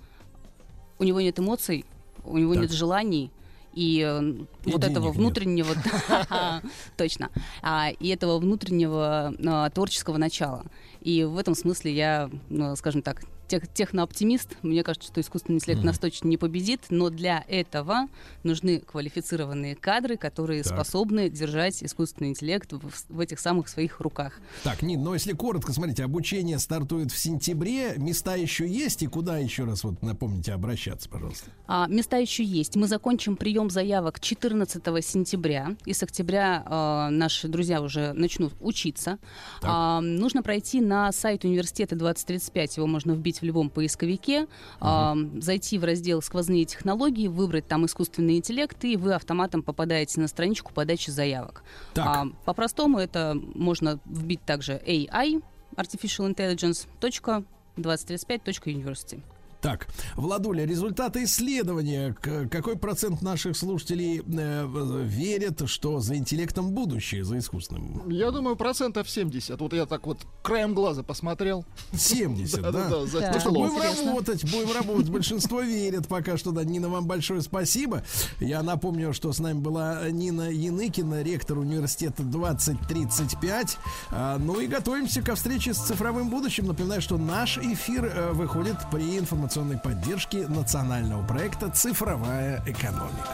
[SPEAKER 11] У него нет эмоций, у него
[SPEAKER 2] Так.
[SPEAKER 11] нет желаний, и, э,
[SPEAKER 2] И
[SPEAKER 11] вот этого внутреннего, точно, А, и этого внутреннего а, творческого начала. И в этом смысле я, ну, скажем так, тех, технооптимист. Мне кажется, что искусственный интеллект нас точно не победит, но для этого нужны квалифицированные кадры, которые
[SPEAKER 2] Так.
[SPEAKER 11] способны держать искусственный интеллект в, в этих самых своих руках.
[SPEAKER 2] Так, Нин, но если коротко, смотрите, обучение стартует в сентябре, места еще есть, и куда еще раз, вот напомните, обращаться, пожалуйста.
[SPEAKER 11] А, места еще есть. Мы закончим прием
[SPEAKER 12] прием заявок 14 сентября, и с октября э, наши друзья уже начнут учиться. А, нужно пройти на сайт университета 2035, его можно вбить в любом поисковике, а, зайти в раздел «Сквозные технологии», выбрать там искусственный интеллект, и вы автоматом попадаете на страничку подачи заявок.
[SPEAKER 2] Так.
[SPEAKER 12] А, по-простому это можно вбить также AI, artificial intelligence, точка, 2035.university.
[SPEAKER 2] Так, Владуля, результаты исследования. Какой процент наших слушателей э, верят, что за интеллектом будущее, за искусственным?
[SPEAKER 3] Я думаю, процентов 70. Вот я так вот краем глаза посмотрел.
[SPEAKER 2] 70, да?
[SPEAKER 3] Да-да-да, за
[SPEAKER 12] Так.
[SPEAKER 2] Ну что, будем работать, будем работать. Большинство верят пока что. Да, Нина, вам большое спасибо. Я напомню, что с нами была Нина Яныкина, ректор университета 2035. А, ну и готовимся ко встрече с цифровым будущим. Напоминаю, что наш эфир э, выходит при информационной поддержке национального проекта «Цифровая экономика».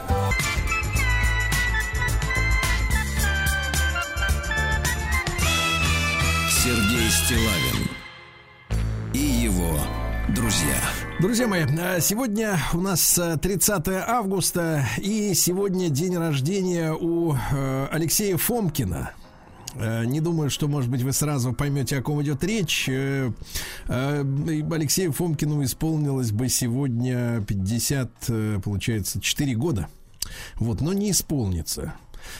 [SPEAKER 4] Сергей Стилавин и его друзья.
[SPEAKER 2] Друзья мои, э, сегодня у нас э, 30 августа, и сегодня день рождения у э, Алексея Фомкина. Э, Не думаю, что, может быть, вы сразу поймете, о ком идет речь. Э, э, Алексею Фомкину исполнилось бы сегодня 50, э, получается, 4 года. Вот, но не исполнится.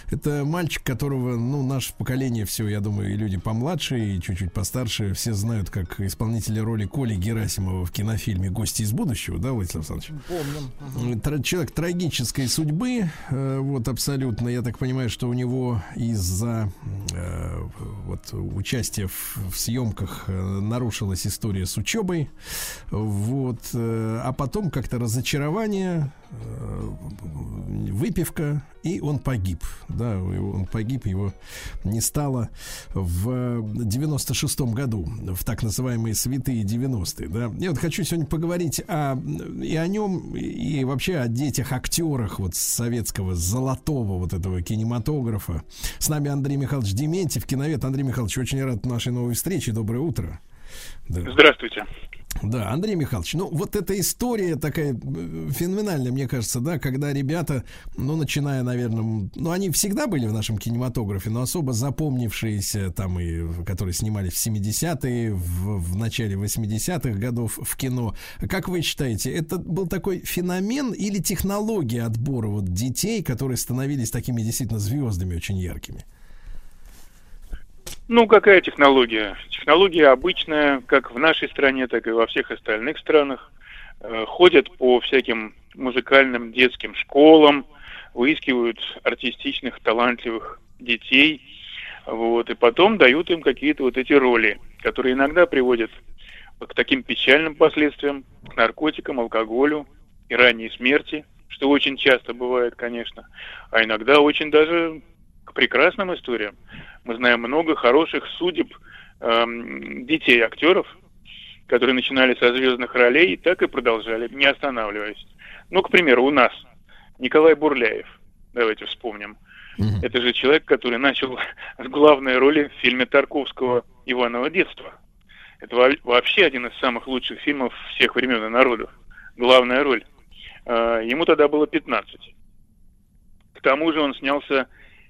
[SPEAKER 2] Это мальчик, которого, ну, наше поколение все, я думаю, и люди помладше, и чуть-чуть постарше, все знают, как исполнителя роли Коли Герасимова в кинофильме «Гости из будущего», да, Владислав Александрович?
[SPEAKER 3] Помним.
[SPEAKER 2] Тра- Человек трагической судьбы, э, вот абсолютно. Я так понимаю, что у него из-за э, вот участия в, в съемках э, нарушилась история с учебой, вот. э, а потом как-то разочарование, э, выпивка, и он погиб. Да, он погиб, его не стало в 96-м году, в так называемые святые 90-е. Да. Я вот хочу сегодня поговорить о, и о нем, и вообще о детях, актерах вот советского золотого вот этого кинематографа. С нами Андрей Михайлович Дементьев, киновед. Андрей Михайлович, очень рад нашей новой встрече. Доброе утро. Да.
[SPEAKER 13] Здравствуйте.
[SPEAKER 2] Да, Андрей Михайлович, ну вот эта история такая э, феноменальная, мне кажется, да, когда ребята, ну начиная, наверное, ну они всегда были в нашем кинематографе, но особо запомнившиеся там и которые снимались в 70-е, в, в начале 80-х годов в кино. Как вы считаете, это был такой феномен или технология отбора вот детей, которые становились такими действительно звездами очень яркими?
[SPEAKER 13] Ну, какая технология? Технология обычная, как в нашей стране, так и во всех остальных странах. Э, Ходят по всяким музыкальным детским школам, выискивают артистичных, талантливых детей, вот, и потом дают им какие-то вот эти роли, которые иногда приводят к таким печальным последствиям, к наркотикам, алкоголю и ранней смерти, что очень часто бывает, конечно, а иногда очень даже к прекрасным историям. Мы знаем много хороших судеб эм, детей актеров, которые начинали со звездных ролей и так и продолжали, не останавливаясь. Ну, к примеру, у нас Николай Бурляев, давайте вспомним. Это же человек, который начал с главной роли в фильме Тарковского «Иваново детство». Это во- вообще один из самых лучших фильмов всех времен и народов. Главная роль. Э, Ему тогда было 15. К тому же он снялся э,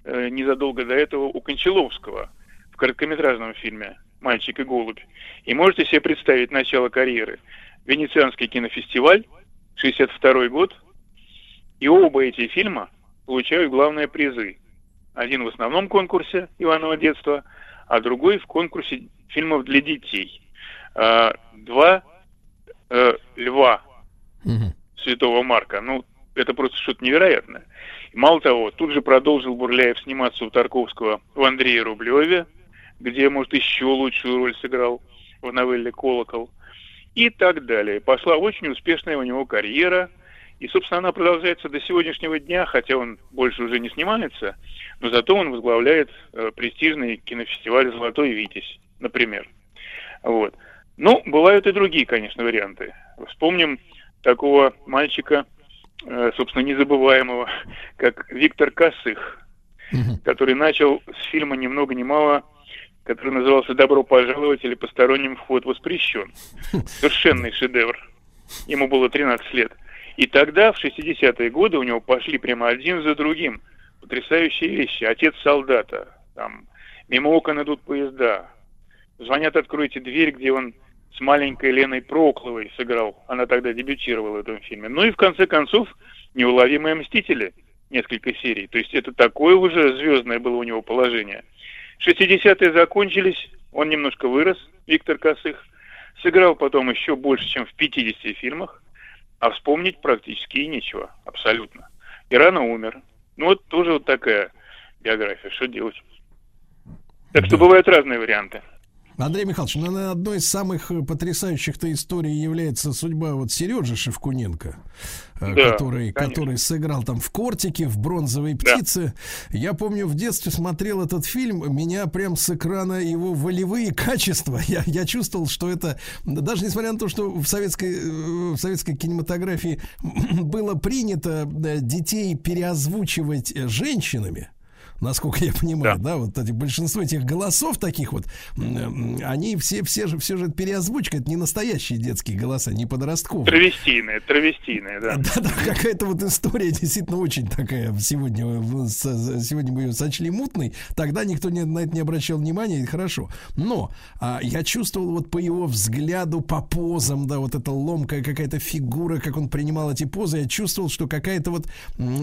[SPEAKER 13] незадолго до этого у Кончаловского в короткометражном фильме «Мальчик и голубь». И можете себе представить начало карьеры. Венецианский кинофестиваль, 62 год, и оба эти фильма получают главные призы. Один в основном конкурсе «Иваново детство», а другой в конкурсе фильмов для детей. А, Два э, льва Святого Марка. Ну, это просто что-то невероятное. Мало того, тут же продолжил Бурляев сниматься у Тарковского в Андрее Рублеве, где, может, еще лучшую роль сыграл в новелле «Колокол». И так далее. Пошла очень успешная у него карьера. И, собственно, она продолжается до сегодняшнего дня, хотя он больше уже не снимается, но зато он возглавляет э, престижный кинофестиваль «Золотой Витязь», например. Вот. Ну, бывают и другие, конечно, варианты. Вспомним такого мальчика, собственно, незабываемого, как Виктор Косых, который начал с фильма ни много ни мало, который назывался «Добро пожаловать» или «Посторонним вход воспрещен». Совершенный шедевр. Ему было 13 лет. И тогда, в 60-е годы, у него пошли прямо один за другим потрясающие вещи. Отец солдата, там, мимо окон идут поезда. Звонят, откройте дверь, где он с маленькой Леной Прокловой сыграл. Она тогда дебютировала в этом фильме. Ну и в конце концов, «Неуловимые мстители» несколько серий. То есть это такое уже звездное было у него положение. 60-е закончились, он немножко вырос, Виктор Косых. Сыграл потом еще больше, чем в 50 фильмах, а вспомнить практически и нечего, абсолютно. И рано умер. Ну вот тоже вот такая биография, что делать. Так что бывают разные варианты.
[SPEAKER 2] Андрей Михайлович, ну, наверное, одной из самых э, потрясающих-то историй является судьба вот Сережи Шевкуненко, э,
[SPEAKER 13] Да,
[SPEAKER 2] который,
[SPEAKER 13] конечно.
[SPEAKER 2] который сыграл там в «Кортике», в «Бронзовой птице». Я помню, в детстве смотрел этот фильм, меня прям с экрана его волевые качества, я, я чувствовал, что это, даже несмотря на то, что в советской, э, в советской кинематографии было принято детей переозвучивать женщинами, насколько я понимаю, да, вот эти, большинство этих голосов таких вот, они все, все же, все же переозвучка, это не настоящие детские голоса, не подростковые.
[SPEAKER 13] Травестийные, травестийные, да.
[SPEAKER 2] Да, да, какая-то вот история действительно очень такая сегодня, э, с- сегодня мы ее сочли мутной, тогда никто не, на это не обращал внимания, и хорошо. Но а, я чувствовал вот по его взгляду, по позам, да, вот эта ломкая какая-то фигура, как он принимал эти позы, я чувствовал, что какая-то вот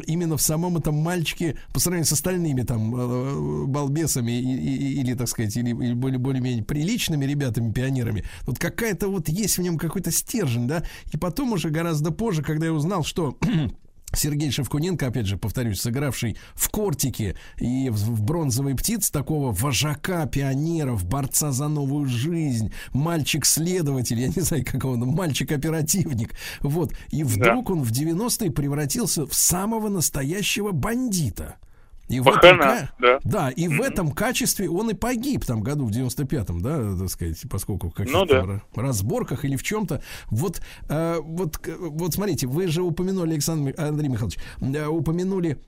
[SPEAKER 2] именно в самом этом мальчике, по сравнению с остальными там э, балбесами и- и- или, так сказать, или, или более, более-менее приличными ребятами, пионерами, вот какая-то вот есть в нем какой-то стержень, да, и потом уже гораздо позже, когда я узнал, что Сергей Шевкуненко, опять же, повторюсь, сыгравший в «Кортике» и в, «Бронзовой птице» такого вожака пионеров, борца за новую жизнь, мальчик-следователь, я не знаю, как он, мальчик-оперативник. Вот. И вдруг он в 90-е превратился в самого настоящего бандита. И в этом, ка-
[SPEAKER 13] да.
[SPEAKER 2] и в этом качестве он и погиб там году в 95-м, да, так сказать, поскольку в каких-то
[SPEAKER 13] Ну да.
[SPEAKER 2] ра- разборках или в чем-то. Вот, э, вот, вот смотрите, вы же упомянули, Александр, Андрей Михайлович, э, упомянули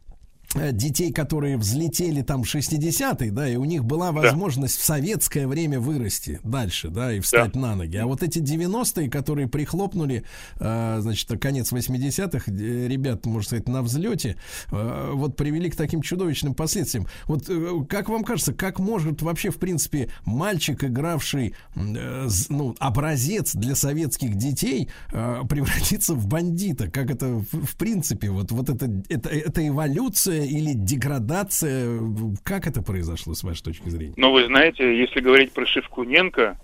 [SPEAKER 2] детей, которые взлетели там в 60-е, да, и у них была возможность в советское время вырасти дальше, да, и встать на ноги. А вот эти 90-е, которые прихлопнули, э, значит, конец 80-х, э, ребят, можно сказать, на взлете, э, вот привели к таким чудовищным последствиям. Вот э, как вам кажется, как может вообще, в принципе, мальчик, игравший, э, ну, образец для советских детей, э, превратиться в бандита? Как это, в, в принципе, вот, вот это, это, это эволюция или деградация? Как это произошло, с вашей точки зрения?
[SPEAKER 13] Но вы знаете, если говорить про Шевкуненко,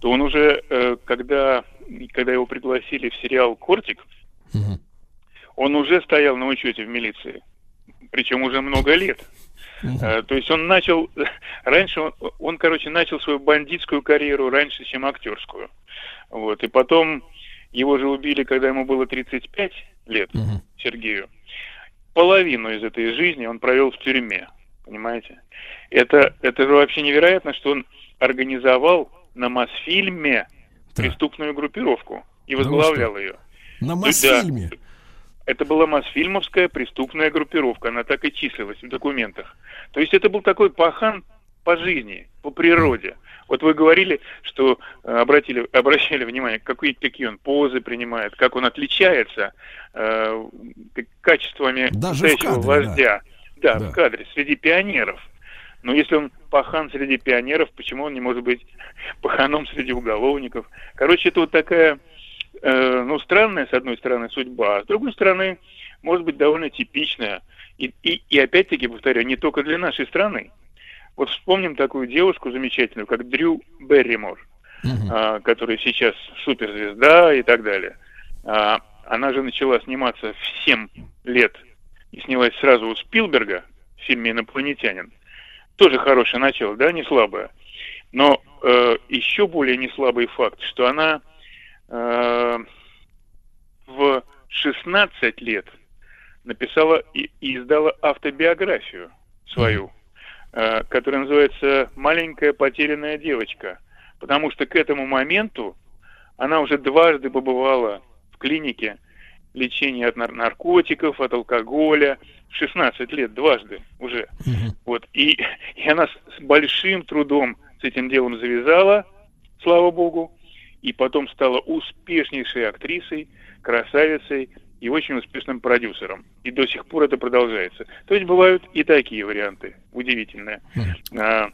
[SPEAKER 13] то он уже, э, когда, когда его пригласили в сериал «Кортик», он уже стоял на учете в милиции. Причем уже много лет. Э, То есть он начал... Раньше он, он, короче, начал свою бандитскую карьеру раньше, чем актерскую. Вот. И потом его же убили, когда ему было 35 лет, Сергею. Половину из этой жизни он провел в тюрьме. Понимаете? Это, это же вообще невероятно, что он организовал на Мосфильме преступную группировку и
[SPEAKER 2] Да вы
[SPEAKER 13] возглавлял
[SPEAKER 2] что?
[SPEAKER 13] ее.
[SPEAKER 2] На
[SPEAKER 13] Да.
[SPEAKER 2] Мосфильме?
[SPEAKER 13] Это была Мосфильмовская преступная группировка, она так и числилась в документах. То есть это был такой пахан по жизни, по природе. Вот вы говорили, что э, обратили, обращали внимание, какие, какие он позы принимает, как он отличается э, качествами
[SPEAKER 2] Даже
[SPEAKER 13] настоящего
[SPEAKER 2] кадре,
[SPEAKER 13] вождя. Да,
[SPEAKER 2] Да.
[SPEAKER 13] в кадре, среди пионеров. Но если он пахан среди пионеров, почему он не может быть паханом среди уголовников? Короче, это вот такая, э, ну, странная, с одной стороны, судьба, а с другой стороны, может быть, довольно типичная. И, и, и опять-таки, повторяю, не только для нашей страны. Вот вспомним такую девушку замечательную, как Дрю Берримор, а, которая сейчас суперзвезда и так далее. А, она же начала сниматься в 7 лет и снялась сразу у Спилберга в фильме «Инопланетянин». Тоже хорошее начало, да, не слабое. Но э, еще более не слабый факт, что она э, в 16 лет написала и, и издала автобиографию свою, которая называется «Маленькая потерянная девочка». Потому что к этому моменту она уже дважды побывала в клинике лечения от нар- наркотиков, от алкоголя. В 16 лет дважды уже. Вот. И, и она с, с большим трудом с этим делом завязала, слава богу, и потом стала успешнейшей актрисой, красавицей и очень успешным продюсером. И до сих пор это продолжается. То есть бывают и такие варианты. Удивительные. А,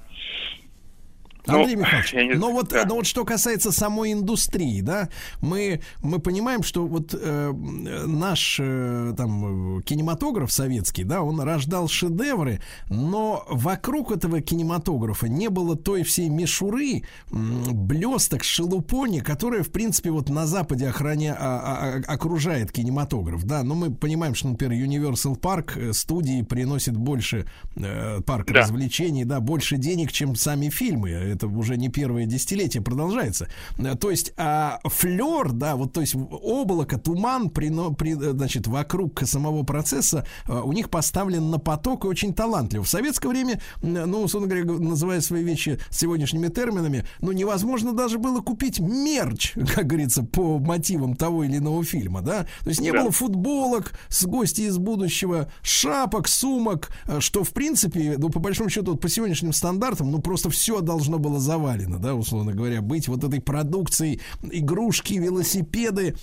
[SPEAKER 13] ну,
[SPEAKER 2] Андрей Михайлович,
[SPEAKER 13] я не
[SPEAKER 2] но вот,
[SPEAKER 13] да.
[SPEAKER 2] но вот что касается самой индустрии, да, мы, мы понимаем, что вот э, наш э, там э, кинематограф советский, да, он рождал шедевры, но вокруг этого кинематографа не было той всей мишуры, блесток, шелупони, которая, в принципе, вот на Западе охраня, а- а- окружает кинематограф, да, но мы понимаем, что, например, Universal Park э, студии приносит больше э, парк
[SPEAKER 13] Да.
[SPEAKER 2] развлечений, да, больше денег, чем сами фильмы. Это уже не первое десятилетие продолжается. Э, То есть а, флер, да, вот то есть облако, туман, прино- при- э, значит, вокруг самого процесса э, у них поставлен на поток и очень талантливо. В советское время, ну, условно говоря, называя свои вещи сегодняшними терминами, ну, невозможно даже было купить мерч, как говорится, по мотивам того или иного фильма, да. То есть не
[SPEAKER 13] Да.
[SPEAKER 2] было футболок с гости из будущего, шапок, сумок, что в принципе, ну по большому счету вот по сегодняшним стандартам, ну просто все должно было завалено, да, условно говоря, быть вот этой продукцией, игрушки, велосипеды.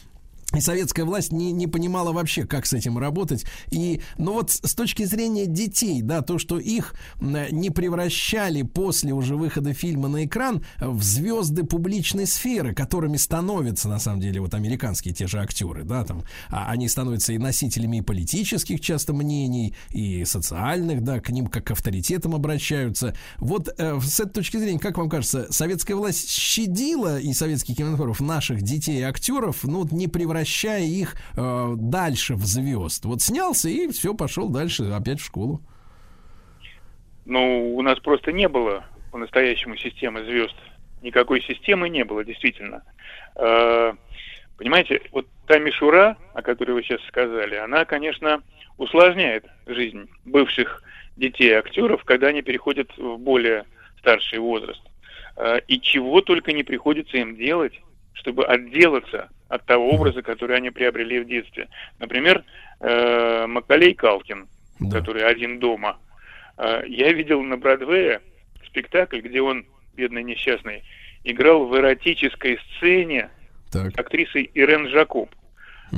[SPEAKER 2] И советская власть не, не понимала вообще, как с этим работать. И, ну вот с точки зрения детей, да, то, что их не превращали после уже выхода фильма на экран в звезды публичной сферы, которыми становятся, на самом деле, вот американские те же актеры, да, там, а они становятся и носителями политических часто мнений, и социальных, да, к ним как к авторитетам обращаются. Вот э, с этой точки зрения, как вам кажется, советская власть щадила и советский кинематограф наших детей и актеров, ну, вот не превращая их э, дальше в звезд. Вот снялся и все, пошел дальше опять в школу.
[SPEAKER 13] Ну, у нас просто не было по-настоящему системы звезд. Никакой системы не было, действительно. Э, Понимаете, вот та мишура, о которой вы сейчас сказали, она, конечно, усложняет жизнь бывших детей актеров, когда они переходят в более старший возраст. Э, И чего только не приходится им делать, чтобы отделаться от того образа, который они приобрели в детстве. Например, э, Макалей Калкин,
[SPEAKER 2] Да.
[SPEAKER 13] который один дома. Э, Я видел на Бродвее спектакль, где он, бедный несчастный, играл в эротической сцене
[SPEAKER 2] Так,
[SPEAKER 13] с актрисой Ирен Жакоб.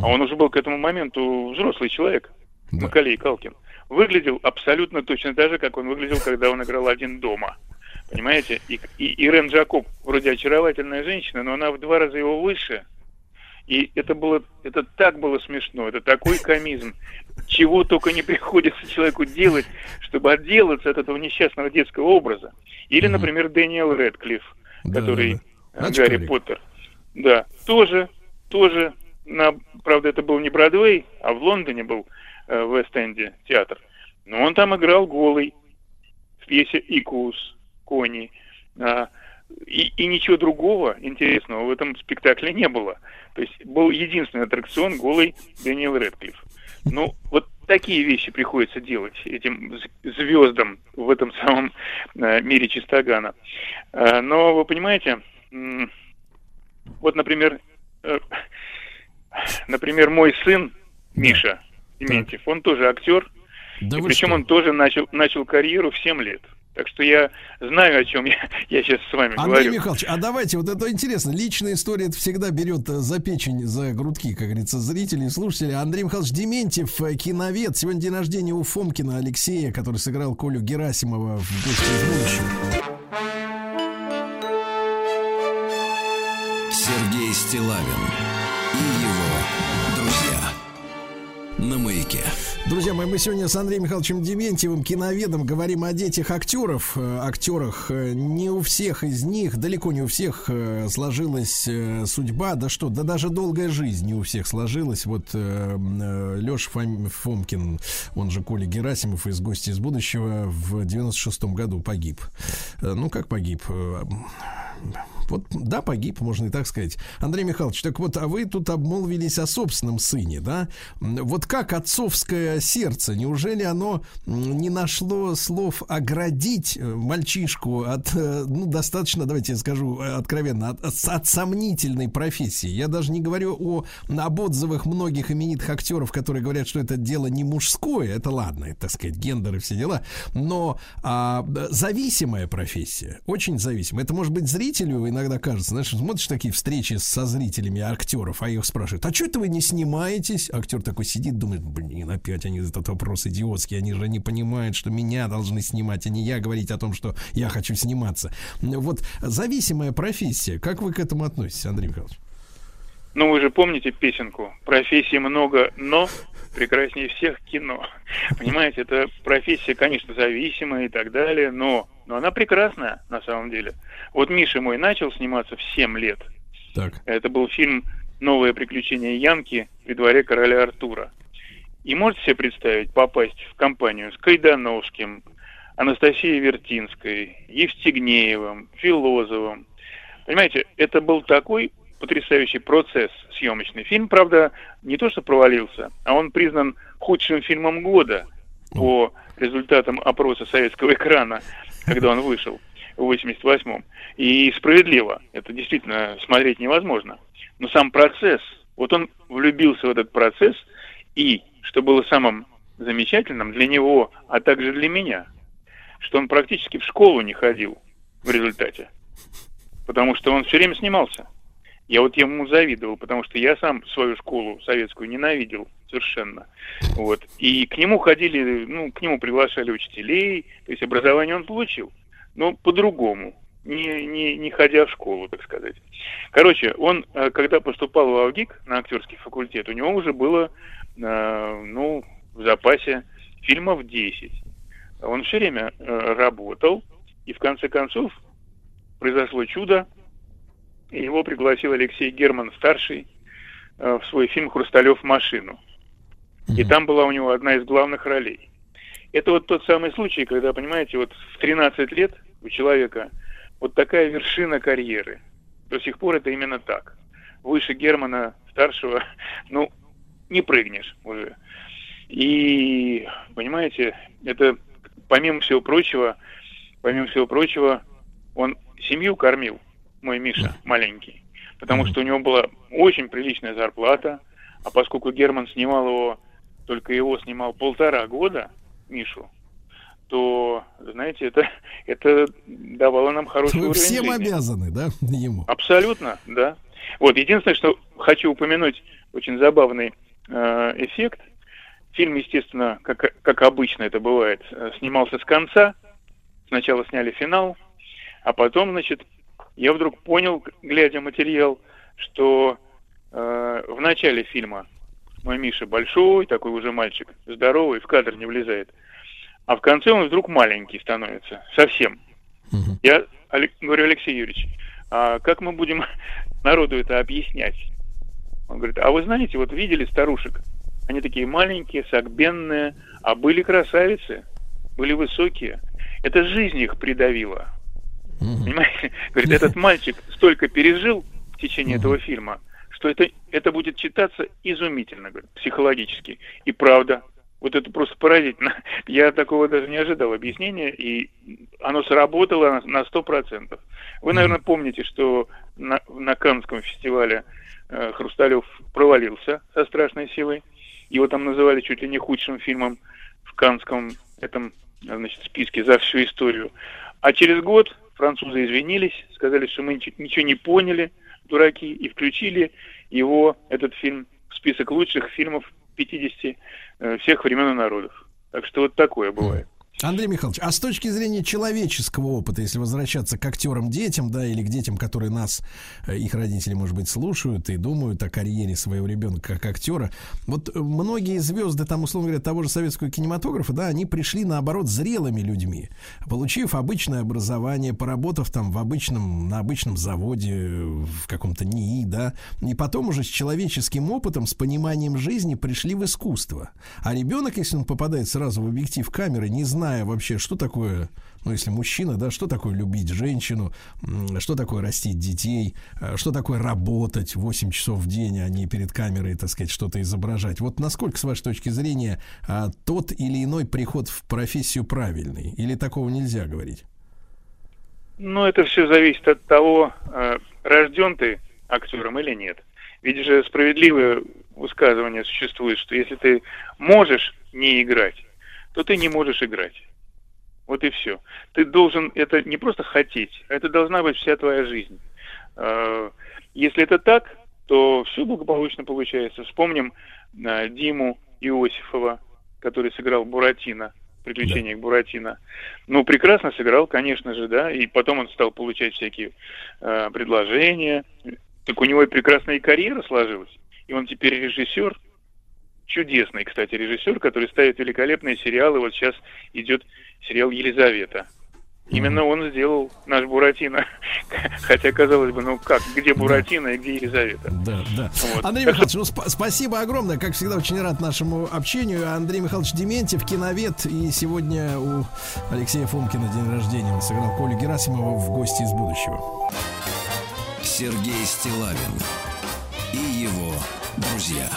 [SPEAKER 13] А он уже был к этому моменту взрослый человек,
[SPEAKER 2] да.
[SPEAKER 13] Макалей Калкин. Выглядел абсолютно точно так же, как он выглядел, когда он играл один дома. Понимаете? И, и Ирен Джакоб вроде очаровательная женщина, но она в два раза его выше. И это было, это так было смешно, это такой комизм. Чего только не приходится человеку делать, чтобы отделаться от этого несчастного детского образа. Или, например, Дэниел Рэдклифф,
[SPEAKER 2] Да,
[SPEAKER 13] который
[SPEAKER 2] да,
[SPEAKER 13] э,
[SPEAKER 2] Мальчик
[SPEAKER 13] Гарри. Поттер. Да, тоже, тоже, на, правда, это был не Бродвей, а в Лондоне был э, в Вест-Энде театр. Но он там играл голый в пьесе «Икус», «Кони». А, и, и ничего другого интересного в этом спектакле не было. То есть был единственный аттракцион голый Дэниел Рэдклифф. Ну, вот такие вещи приходится делать этим звездам в этом самом э, мире чистогана. Э, но вы понимаете, вот, например, э, например, мой сын Миша Дементьев, он тоже актер,
[SPEAKER 2] Да
[SPEAKER 13] и причем
[SPEAKER 2] что?
[SPEAKER 13] он тоже начал, начал карьеру в 7 лет. Так что я знаю, о чем я, я сейчас с вами
[SPEAKER 2] Андрей
[SPEAKER 13] говорю.
[SPEAKER 2] Михайлович, а давайте, вот это интересно, личная история это всегда берет э, за печень, за грудки, как говорится, зрителей, слушателей. Андрей Михайлович Дементьев, э, киновед, сегодня день рождения у Фомкина Алексея, который сыграл Колю Герасимова в «Гости из будущего».
[SPEAKER 4] Сергей Стилавин и. На маяке.
[SPEAKER 2] Друзья мои, мы сегодня с Андреем Михайловичем Дементьевым, киноведом, говорим о детях актеров. Э, Актерах э, не у всех из них, далеко не у всех э, сложилась судьба. Да что, да даже долгая жизнь не у всех сложилась. Вот Леша Фомкин, он же Коля Герасимов из «Гости из будущего» в 96-м году погиб. Ну, как погиб? Вот, да, погиб, можно и так сказать. Андрей Михайлович, так вот, а вы тут обмолвились о собственном сыне, да? Вот как отцовское сердце, неужели оно не нашло слов оградить э, мальчишку от, э, ну, достаточно, давайте я скажу э, откровенно, от, от- от сомнительной профессии? Я даже не говорю о, об отзывах многих именитых актеров, которые говорят, что это дело не мужское, это ладно, это, так сказать, гендер и все дела, но а, зависимая профессия, очень зависимая. Это может быть зрителю иногда кажется, знаешь, смотришь такие встречи со зрителями актеров, а их спрашивают, а что это вы не снимаетесь? Актер такой сидит, думает, блин, опять они этот вопрос идиотский, они же не понимают, что меня должны снимать, а не я говорить о том, что я хочу сниматься. Вот зависимая профессия, как вы к этому относитесь, Андрей Михайлович?
[SPEAKER 13] Ну, вы же помните песенку «Профессий много, но прекраснее всех кино». Понимаете, это профессия, конечно, зависимая и так далее, но, но она прекрасная на самом деле. Вот Миша мой начал сниматься в 7 лет.
[SPEAKER 2] Так.
[SPEAKER 13] Это был фильм «Новые приключения Янки при дворе короля Артура». И можете себе представить попасть в компанию с Кайдановским, Анастасией Вертинской, Евстигнеевым, Филозовым. Понимаете, это был такой потрясающий процесс съемочный. Фильм, правда, не то что провалился, а он признан худшим фильмом года по результатам опроса советского экрана, когда он вышел в 88-м. И справедливо. Это действительно смотреть невозможно. Но сам процесс, вот он влюбился в этот процесс, и, что было самым замечательным для него, а также для меня, что он практически в школу не ходил в результате. Потому что он все время снимался. Я вот ему завидовал, потому что я сам свою школу советскую ненавидел совершенно. Вот. И к нему ходили, ну, к нему приглашали учителей, то есть образование он получил, но по-другому, не, не, не ходя в школу, так сказать. Короче, он, э, когда поступал в АУГИК на актерский факультет, у него уже было, э, ну, в запасе фильмов 10. Он все время э, работал, и в конце концов произошло чудо, его пригласил Алексей Герман старший э, в свой фильм Хрусталев машину. И там была у него одна из главных ролей. Это вот тот самый случай, когда, понимаете, вот в 13 лет у человека вот такая вершина карьеры. До сих пор это именно так. Выше Германа старшего, ну, не прыгнешь уже. И, понимаете, это, помимо всего прочего, помимо всего прочего, он семью кормил мой Миша маленький, потому что у него была очень приличная зарплата, а поскольку Герман снимал его, только его снимал полтора года, Мишу, то, знаете, это, это давало нам хороший
[SPEAKER 2] Вы
[SPEAKER 13] уровень
[SPEAKER 2] всем
[SPEAKER 13] жизни.
[SPEAKER 2] обязаны, да, ему?
[SPEAKER 13] Абсолютно, да. Вот, единственное, что хочу упомянуть, очень забавный э, эффект. Фильм, естественно, как, как обычно это бывает, э, снимался с конца. Сначала сняли финал, а потом, значит, я вдруг понял, глядя материал, что э, в начале фильма мой Миша большой, такой уже мальчик, здоровый, в кадр не влезает. А в конце он вдруг маленький становится, совсем. Я Олег- говорю, Алексей Юрьевич, а как мы будем народу это объяснять? Он говорит, а вы знаете, вот видели старушек? Они такие маленькие, согбенные, а были красавицы, были высокие. Это жизнь их придавила. Понимаете? Говорит, этот мальчик столько пережил в течение этого фильма, что это, это будет читаться изумительно, говорит, психологически. И правда, вот это просто поразительно. Я такого даже не ожидал объяснения, и оно сработало на- на сто процентов. Вы, наверное, помните, что на, на Каннском фестивале э, Хрусталев провалился со страшной силой. Его там называли чуть ли не худшим фильмом в Каннском этом значит, списке за всю историю. А через год французы извинились, сказали, что мы ничего- не поняли, дураки, и включили его, этот фильм, в список лучших фильмов 50 э, всех времен и народов. Так что вот такое бывает.
[SPEAKER 2] Андрей Михайлович, а с точки зрения человеческого опыта, если возвращаться к актерам детям, да, или к детям, которые нас, э, их родители, может быть, слушают и думают о карьере своего ребенка как актера, вот многие звезды, там, условно говоря, того же советского кинематографа, да, они пришли, наоборот, зрелыми людьми, получив обычное образование, поработав там в обычном, на обычном заводе, в каком-то НИИ, да, и потом уже с человеческим опытом, с пониманием жизни пришли в искусство. А ребенок, если он попадает сразу в объектив камеры, не зная вообще, что такое, ну, если мужчина, да, что такое любить женщину, что такое растить детей, э, что такое работать 8 часов в день, а не перед камерой, так сказать, что-то изображать. Вот насколько, с вашей точки зрения, а, тот или иной приход в профессию правильный? Или такого нельзя говорить?
[SPEAKER 13] Ну, это все зависит от того, э, рожден ты актером или нет. Ведь же справедливое высказывание существует, что если ты можешь не играть, то ты не можешь играть. Вот и все. Ты должен это не просто хотеть, а это должна быть вся твоя жизнь. А, если это так, то все благополучно получается. Вспомним а, Диму Иосифова, который сыграл Буратино приключениях да. Буратино. Ну, прекрасно сыграл, конечно же, да, и потом он стал получать всякие э, предложения. Так у него и прекрасная карьера сложилась. И он теперь режиссер, чудесный, кстати, режиссер, который ставит великолепные сериалы. Вот сейчас идет сериал «Елизавета». Именно он сделал наш Буратино. Хотя, казалось бы, ну как, где Буратино и где Елизавета?
[SPEAKER 2] Да, да.
[SPEAKER 13] Вот.
[SPEAKER 2] Андрей Михайлович, ну сп- спасибо огромное. Как всегда, очень рад нашему общению. Андрей Михайлович Дементьев, киновед. И сегодня у Алексея Фомкина день рождения. Он сыграл Колю Герасимова в гости из будущего.
[SPEAKER 4] Сергей Стилавин и его друзья.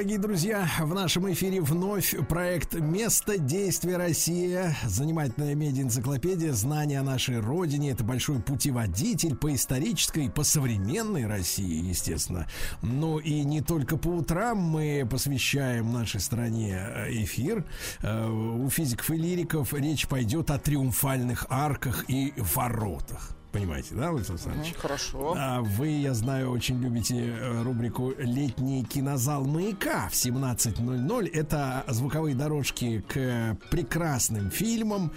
[SPEAKER 2] Дорогие друзья, в нашем эфире вновь проект «Место действия Россия». Занимательная медиа-энциклопедия, знания о нашей родине. Это большой путеводитель по исторической, по современной России, естественно. Ну и не только по утрам мы посвящаем нашей стране э, эфир. Э, У физиков и лириков речь пойдет о триумфальных арках и воротах. Понимаете, да, Александр Александрович?
[SPEAKER 3] Хорошо.
[SPEAKER 2] А вы, я знаю, очень любите э, рубрику «Летний кинозал маяка» в 17.00. Это звуковые дорожки к прекрасным фильмам.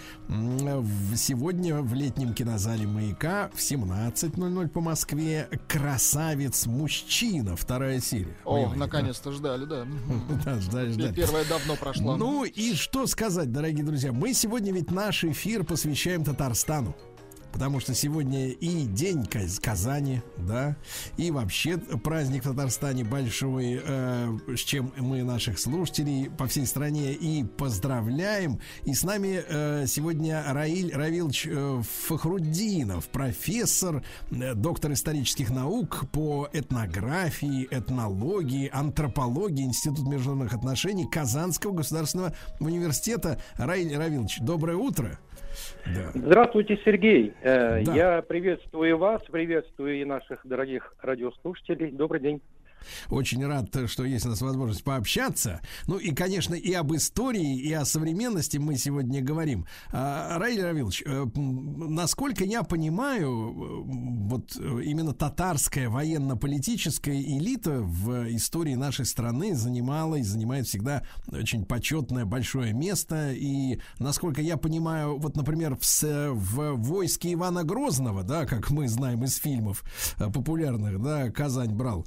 [SPEAKER 2] Сегодня в летнем кинозале маяка в 17.00 по Москве «Красавец-мужчина» вторая серия.
[SPEAKER 3] О,
[SPEAKER 2] Понимаете, да?
[SPEAKER 3] наконец-то ждали, да.
[SPEAKER 2] Да, ждали, ждали.
[SPEAKER 3] Первая давно прошла.
[SPEAKER 2] Ну и что сказать, дорогие друзья, мы сегодня ведь наш эфир посвящаем Татарстану. Потому что сегодня и день Каз- Казани, да, и вообще праздник в Татарстане большой, э, с чем мы наших слушателей по всей стране и поздравляем. И с нами э, сегодня Раиль Равилович э, Фахруддинов, профессор, э, доктор исторических наук по этнографии, этнологии, антропологии, Институт международных отношений Казанского государственного университета. Раиль Равилович, доброе утро. Да.
[SPEAKER 14] Здравствуйте, Сергей. Э,
[SPEAKER 2] Да.
[SPEAKER 14] Я приветствую вас, приветствую и наших дорогих радиослушателей. Добрый день.
[SPEAKER 2] Очень рад, что есть у нас возможность пообщаться. Ну и, конечно, и об истории, и о современности мы сегодня говорим. А, Раиль Равилович, э, насколько я понимаю, э, вот э, именно татарская военно-политическая элита в истории нашей страны занимала и занимает всегда очень почетное большое место. И, насколько я понимаю, вот, например, в, в войске Ивана Грозного, да, как мы знаем из фильмов популярных, да, Казань брал,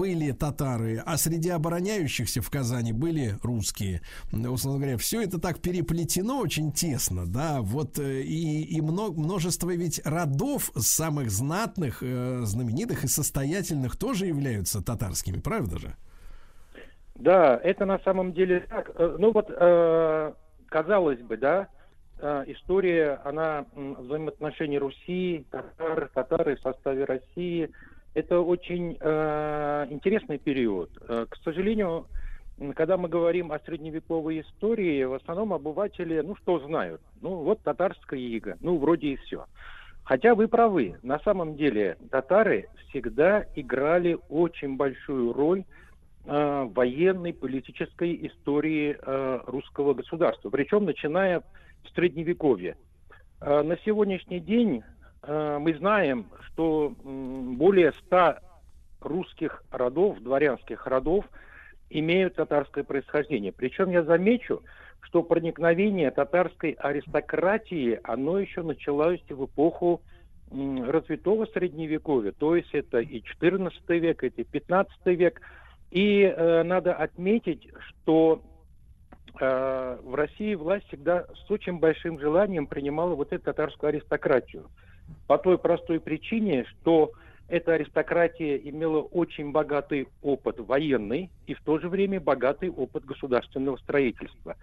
[SPEAKER 2] были татары, а среди обороняющихся в Казани были русские. Условно говоря, все это так переплетено очень тесно, да, вот э, и, и мно- множество ведь родов самых знатных, э, знаменитых и состоятельных тоже являются татарскими, правда же?
[SPEAKER 14] Да, это на самом деле так. Э, Ну вот, казалось бы, да, история, она взаимоотношений Руси, татар, татары в составе России, это очень э, интересный период. Э, К сожалению, когда мы говорим о средневековой истории, в основном обыватели, ну что знают? Ну вот татарская ига, ну вроде и все. Хотя вы правы, на самом деле татары всегда играли очень большую роль э, военной, политической истории э, русского государства. Причем начиная с Средневековья. Э, на сегодняшний день мы знаем, что более ста русских родов, дворянских родов, имеют татарское происхождение. Причем я замечу, что проникновение татарской аристократии, оно еще началось в эпоху развитого средневековья, то есть это и 14 век, это и 15 век. И э, надо отметить, что э, в России власть всегда с очень большим желанием принимала вот эту татарскую аристократию. По той простой причине, что эта аристократия имела очень богатый опыт военный и в то же время богатый опыт государственного строительства.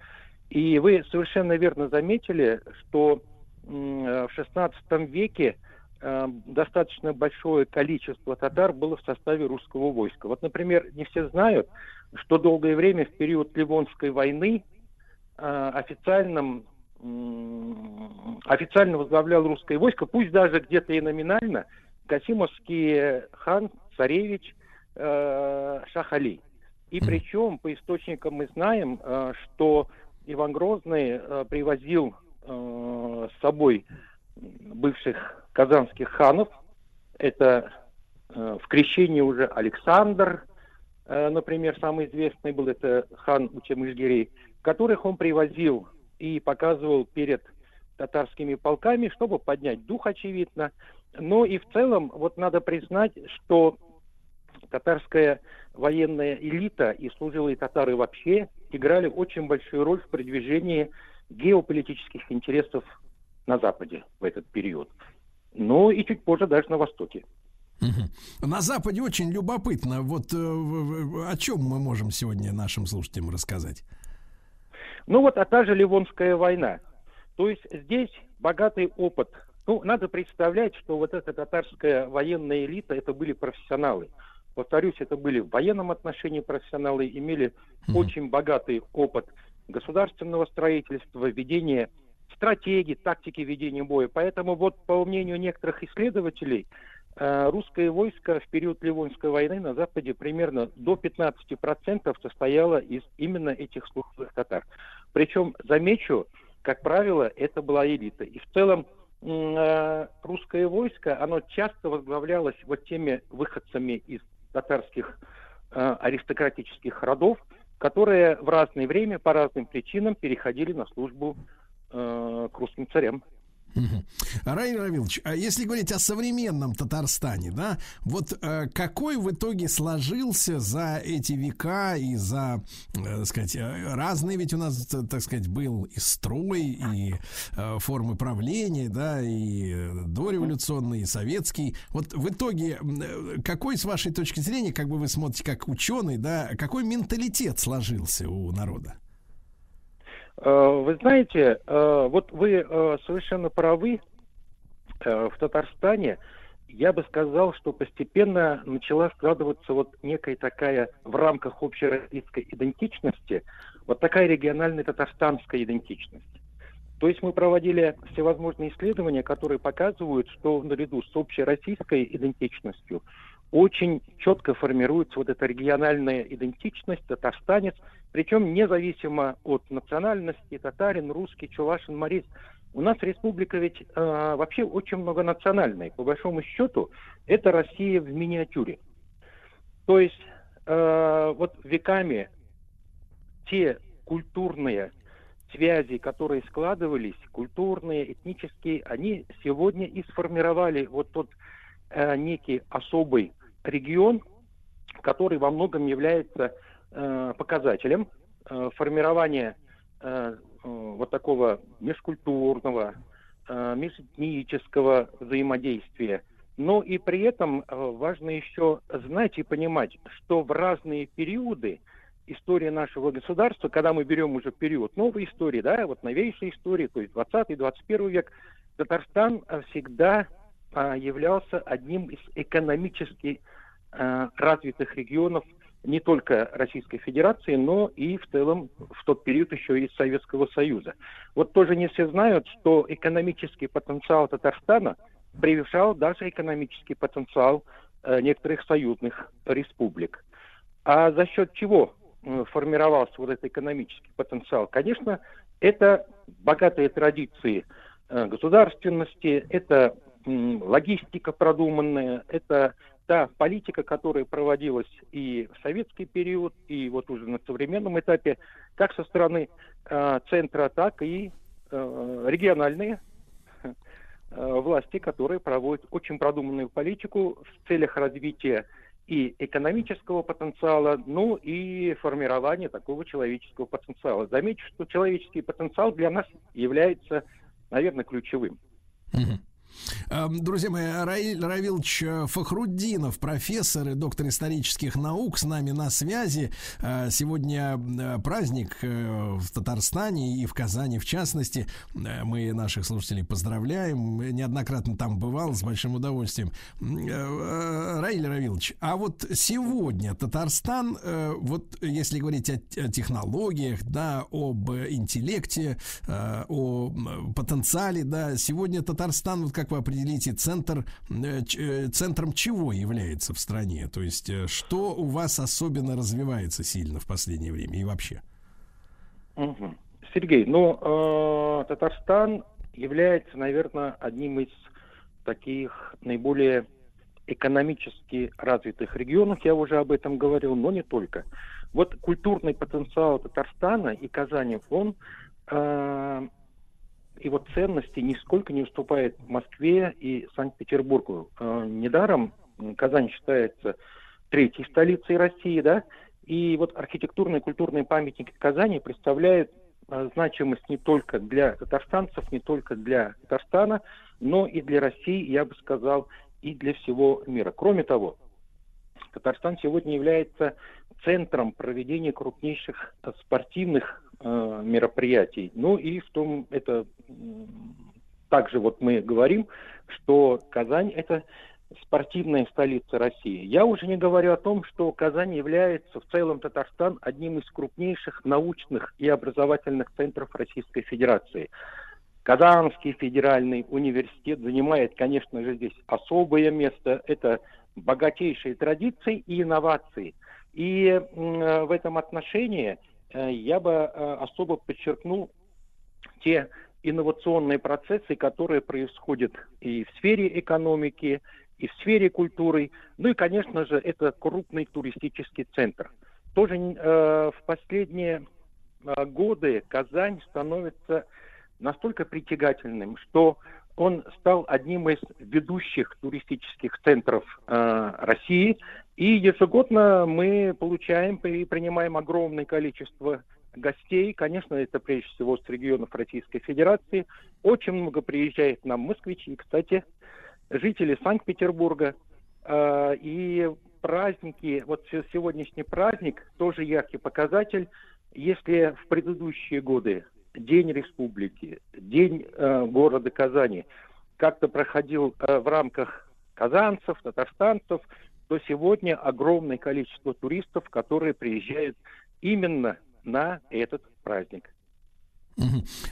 [SPEAKER 14] И вы совершенно верно заметили, что в XVI веке э, достаточно большое количество татар было в составе русского войска. Вот, например, не все знают, что долгое время в период Ливонской войны э, официальным, официально возглавлял русское войско, пусть даже где-то и номинально, Касимовский хан, царевич э, Шахали. И причем по источникам мы знаем, э, что Иван Грозный э, привозил э, с собой бывших казанских ханов. Это э, в крещении уже Александр, э, например, самый известный был, это хан Учемышгирей, которых он привозил и показывал перед татарскими полками, чтобы поднять дух, очевидно. Но и в целом, вот надо признать, что татарская военная элита и служилые татары вообще играли очень большую роль в продвижении геополитических интересов на Западе в этот период. Ну и чуть позже даже на Востоке.
[SPEAKER 2] На Западе очень любопытно. Вот э, о чем мы можем сегодня нашим слушателям рассказать?
[SPEAKER 14] Ну вот, а та же Ливонская война. То есть здесь богатый опыт. Ну, надо представлять, что вот эта татарская военная элита, это были профессионалы. Повторюсь, это были в военном отношении профессионалы, имели очень богатый опыт государственного строительства, ведения стратегии, тактики ведения боя. Поэтому вот по мнению некоторых исследователей, русское войско в период Ливонской войны на Западе примерно до 15% состояло из именно этих слуховых татар. Причем, замечу, как правило, это была элита. И в целом э, русское войско, оно часто возглавлялось вот теми выходцами из татарских э, аристократических родов, которые в разное время по разным причинам переходили на службу э, к русским царям.
[SPEAKER 2] Раиль Равилович, а если говорить о современном Татарстане, да, вот э, какой в итоге сложился за эти века и за, э, так сказать, э, разный ведь у нас, так сказать, был и строй, и э, формы правления, да, и дореволюционный, и советский. Вот в итоге, э, какой, с вашей точки зрения, как бы вы смотрите как ученый, да, какой менталитет сложился у народа?
[SPEAKER 14] Э, Вы знаете, э, вот вы э, совершенно правы. В Татарстане я бы сказал, что постепенно начала складываться вот некая такая в рамках общероссийской идентичности, вот такая региональная татарстанская идентичность. То есть мы проводили всевозможные исследования, которые показывают, что наряду с общероссийской идентичностью очень четко формируется вот эта региональная идентичность, татарстанец, причем независимо от национальности, татарин, русский, чувашин, морец. У нас республика ведь э, вообще очень многонациональная. По большому счету, это Россия в миниатюре. То есть э, вот веками те культурные связи, которые складывались, культурные, этнические, они сегодня и сформировали вот тот э, некий особый регион, который во многом является показателем э, формирования э, э, вот такого межкультурного, э, межэтнического взаимодействия. Но и при этом э, важно еще знать и понимать, что в разные периоды истории нашего государства, когда мы берем уже период новой истории, да, вот новейшей истории, то есть 20-21 век, Татарстан э, всегда являлся одним из экономически развитых регионов не только Российской Федерации, но и в целом в тот период еще и Советского Союза. Вот тоже не все знают, что экономический потенциал Татарстана превышал даже экономический потенциал э, некоторых союзных республик. А за счет чего э, формировался вот этот экономический потенциал? Конечно, это богатые традиции э, государственности, это логистика продуманная, это та политика, которая проводилась и в советский период, и вот уже на современном этапе, как со стороны э, центра, так и э, региональные э, власти, которые проводят очень продуманную политику в целях развития и экономического потенциала, ну и формирования такого человеческого потенциала. Замечу, что человеческий потенциал для нас является, наверное, ключевым.
[SPEAKER 2] Эм, Друзья мои, Раиль Равилович э, Фахруддинов, профессор и доктор исторических наук, с нами на связи. Э, Сегодня э, праздник в Татарстане и в Казани в частности. Мы наших слушателей поздравляем. Неоднократно там бывал с большим удовольствием. Раиль Равилович, а вот сегодня Татарстан, вот если говорить о, технологиях, да, об интеллекте, о потенциале, да, сегодня Татарстан, вот как вы определите, центр, э, э, центром чего является в стране? То есть, э, что у вас особенно развивается сильно в последнее время и вообще?
[SPEAKER 14] Сергей, ну, э, Татарстан является, наверное, одним из таких наиболее экономически развитых регионов, я уже об этом говорил, но не только. Вот культурный потенциал Татарстана и Казани, он э, его ценности нисколько не уступает Москве и Санкт-Петербургу. Э, недаром Казань считается третьей столицей России, да, и вот архитектурные и культурные памятники Казани представляют э, значимость не только для татарстанцев, не только для Татарстана, но и для России, я бы сказал, и для всего мира. Кроме того, Татарстан сегодня является центром проведения крупнейших э, спортивных э, мероприятий. Ну и в том, это также вот мы говорим, что Казань это спортивная столица России. Я уже не говорю о том, что Казань является в целом Татарстан одним из крупнейших научных и образовательных центров Российской Федерации. Казанский федеральный университет занимает, конечно же, здесь особое место. Это богатейшие традиции и инновации. И м, в этом отношении э, я бы э, особо подчеркнул те инновационные процессы, которые происходят и в сфере экономики, и в сфере культуры. Ну и, конечно же, это крупный туристический центр. Тоже э, в последние э, годы Казань становится настолько притягательным, что он стал одним из ведущих туристических центров э, России. И ежегодно мы получаем и принимаем огромное количество гостей. Конечно, это прежде всего с регионов Российской Федерации. Очень много приезжает нам москвичи. Кстати, жители Санкт-Петербурга. Э, и праздники, вот се- сегодняшний праздник тоже яркий показатель. Если в предыдущие годы День Республики, День э, города Казани как-то проходил э, в рамках казанцев, татарстанцев, то сегодня огромное количество туристов, которые приезжают именно на этот праздник.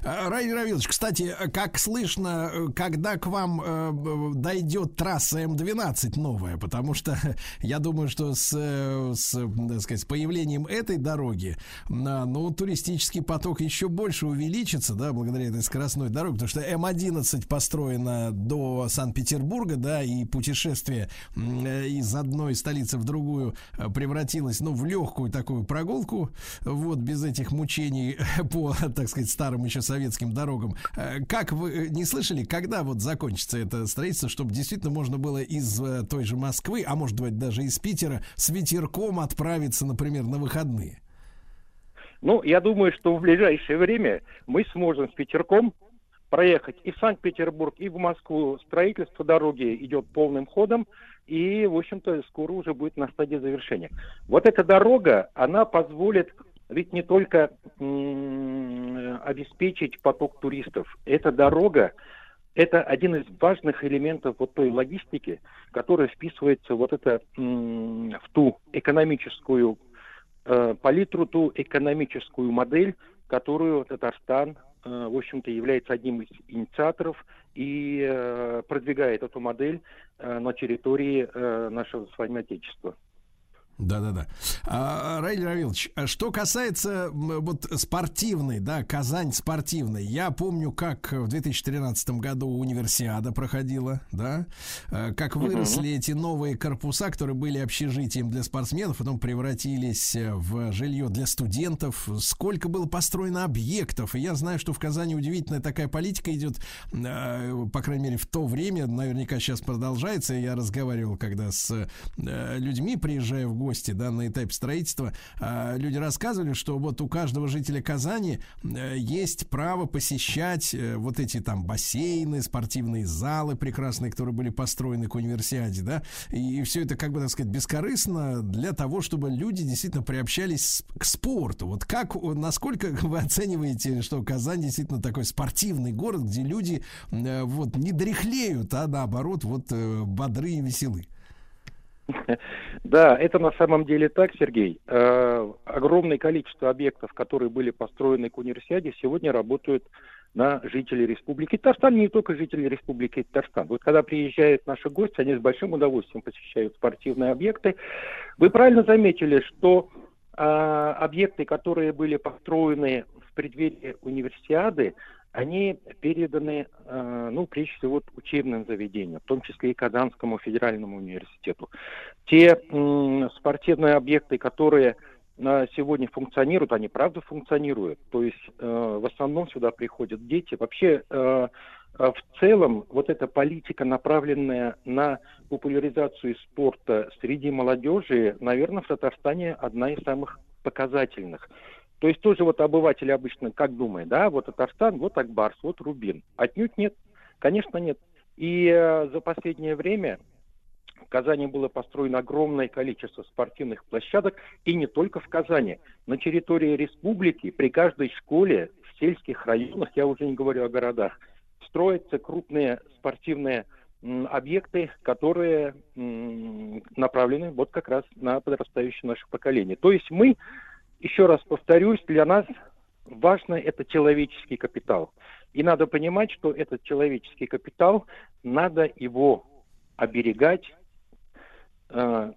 [SPEAKER 2] А, Раиль Равилович, кстати, как слышно, когда к вам э, дойдет трасса М12 новая, потому что я думаю, что с, э, с, так сказать, с появлением этой дороги, на, ну, туристический поток еще больше увеличится, да, благодаря этой скоростной дороге, потому что М11 построена до Санкт-Петербурга, да, и путешествие э, из одной столицы в другую э, превратилось, ну, в легкую такую прогулку, вот, без этих мучений по, так сказать, старым еще советским дорогам. Э, Как вы э, не слышали, когда вот закончится это строительство, чтобы действительно можно было из э, той же Москвы, а может быть даже из Питера, с ветерком отправиться, например, на выходные?
[SPEAKER 14] Ну, я думаю, что в ближайшее время мы сможем с Петерком проехать и в Санкт-Петербург, и в Москву. Строительство дороги идет полным ходом, и, в общем-то, скоро уже будет на стадии завершения. Вот эта дорога, она позволит ведь не только обеспечить поток туристов. Эта дорога это один из важных элементов вот той логистики, которая вписывается вот это в ту экономическую э, палитру, ту экономическую модель, которую Татарстан, э, в общем-то, является одним из инициаторов и э, продвигает эту модель э, на территории нашего с вами Отечества.
[SPEAKER 2] Да-да-да. А, Раиль Равилович, а что касается вот спортивной, да, Казань спортивной, я помню, как в 2013 году универсиада проходила, да, э, как выросли эти новые корпуса, которые были общежитием для спортсменов, потом превратились э, в жилье для студентов, сколько было построено объектов, и я знаю, что в Казани удивительная такая политика идет, э, по крайней мере, в то время, наверняка сейчас продолжается, я разговаривал когда с людьми, приезжая в гости, да, на этапе строительства, люди рассказывали, что вот у каждого жителя Казани э, есть право посещать э, вот эти там бассейны, спортивные залы прекрасные, которые были построены к универсиаде, да, и все это, как бы, так сказать, бескорыстно для того, чтобы люди действительно приобщались к спорту. Вот как, насколько вы оцениваете, что Казань действительно такой спортивный город, где люди э, вот не дряхлеют, а наоборот вот э, бодры и веселы?
[SPEAKER 14] Да, это на самом деле так, Сергей. Э, огромное количество объектов, которые были построены к универсиаде, сегодня работают на жителей Республики Татарстан, не только жителей Республики Татарстан. Вот когда приезжают наши гости, они с большим удовольствием посещают спортивные объекты. Вы правильно заметили, что э, объекты, которые были построены в преддверии универсиады, они переданы, э, ну, прежде всего, учебным заведениям, в том числе и Казанскому федеральному университету. Те спортивные объекты, которые э, сегодня функционируют, они правда функционируют. То есть э, в основном сюда приходят дети. Вообще э, э, в целом вот эта политика, направленная на популяризацию спорта среди молодежи, наверное, в Татарстане одна из самых показательных. То есть тоже вот обыватель обычно как думает, да, вот Татарстан, вот Акбарс, вот Рубин. Отнюдь нет, конечно нет. И э, за последнее время в Казани было построено огромное количество спортивных площадок, и не только в Казани. На территории республики при каждой школе в сельских районах, я уже не говорю о городах, строятся крупные спортивные объекты, которые направлены вот как раз на подрастающее наше поколение. То есть мы, еще раз повторюсь, для нас важно это человеческий капитал. И надо понимать, что этот человеческий капитал, надо его оберегать, э,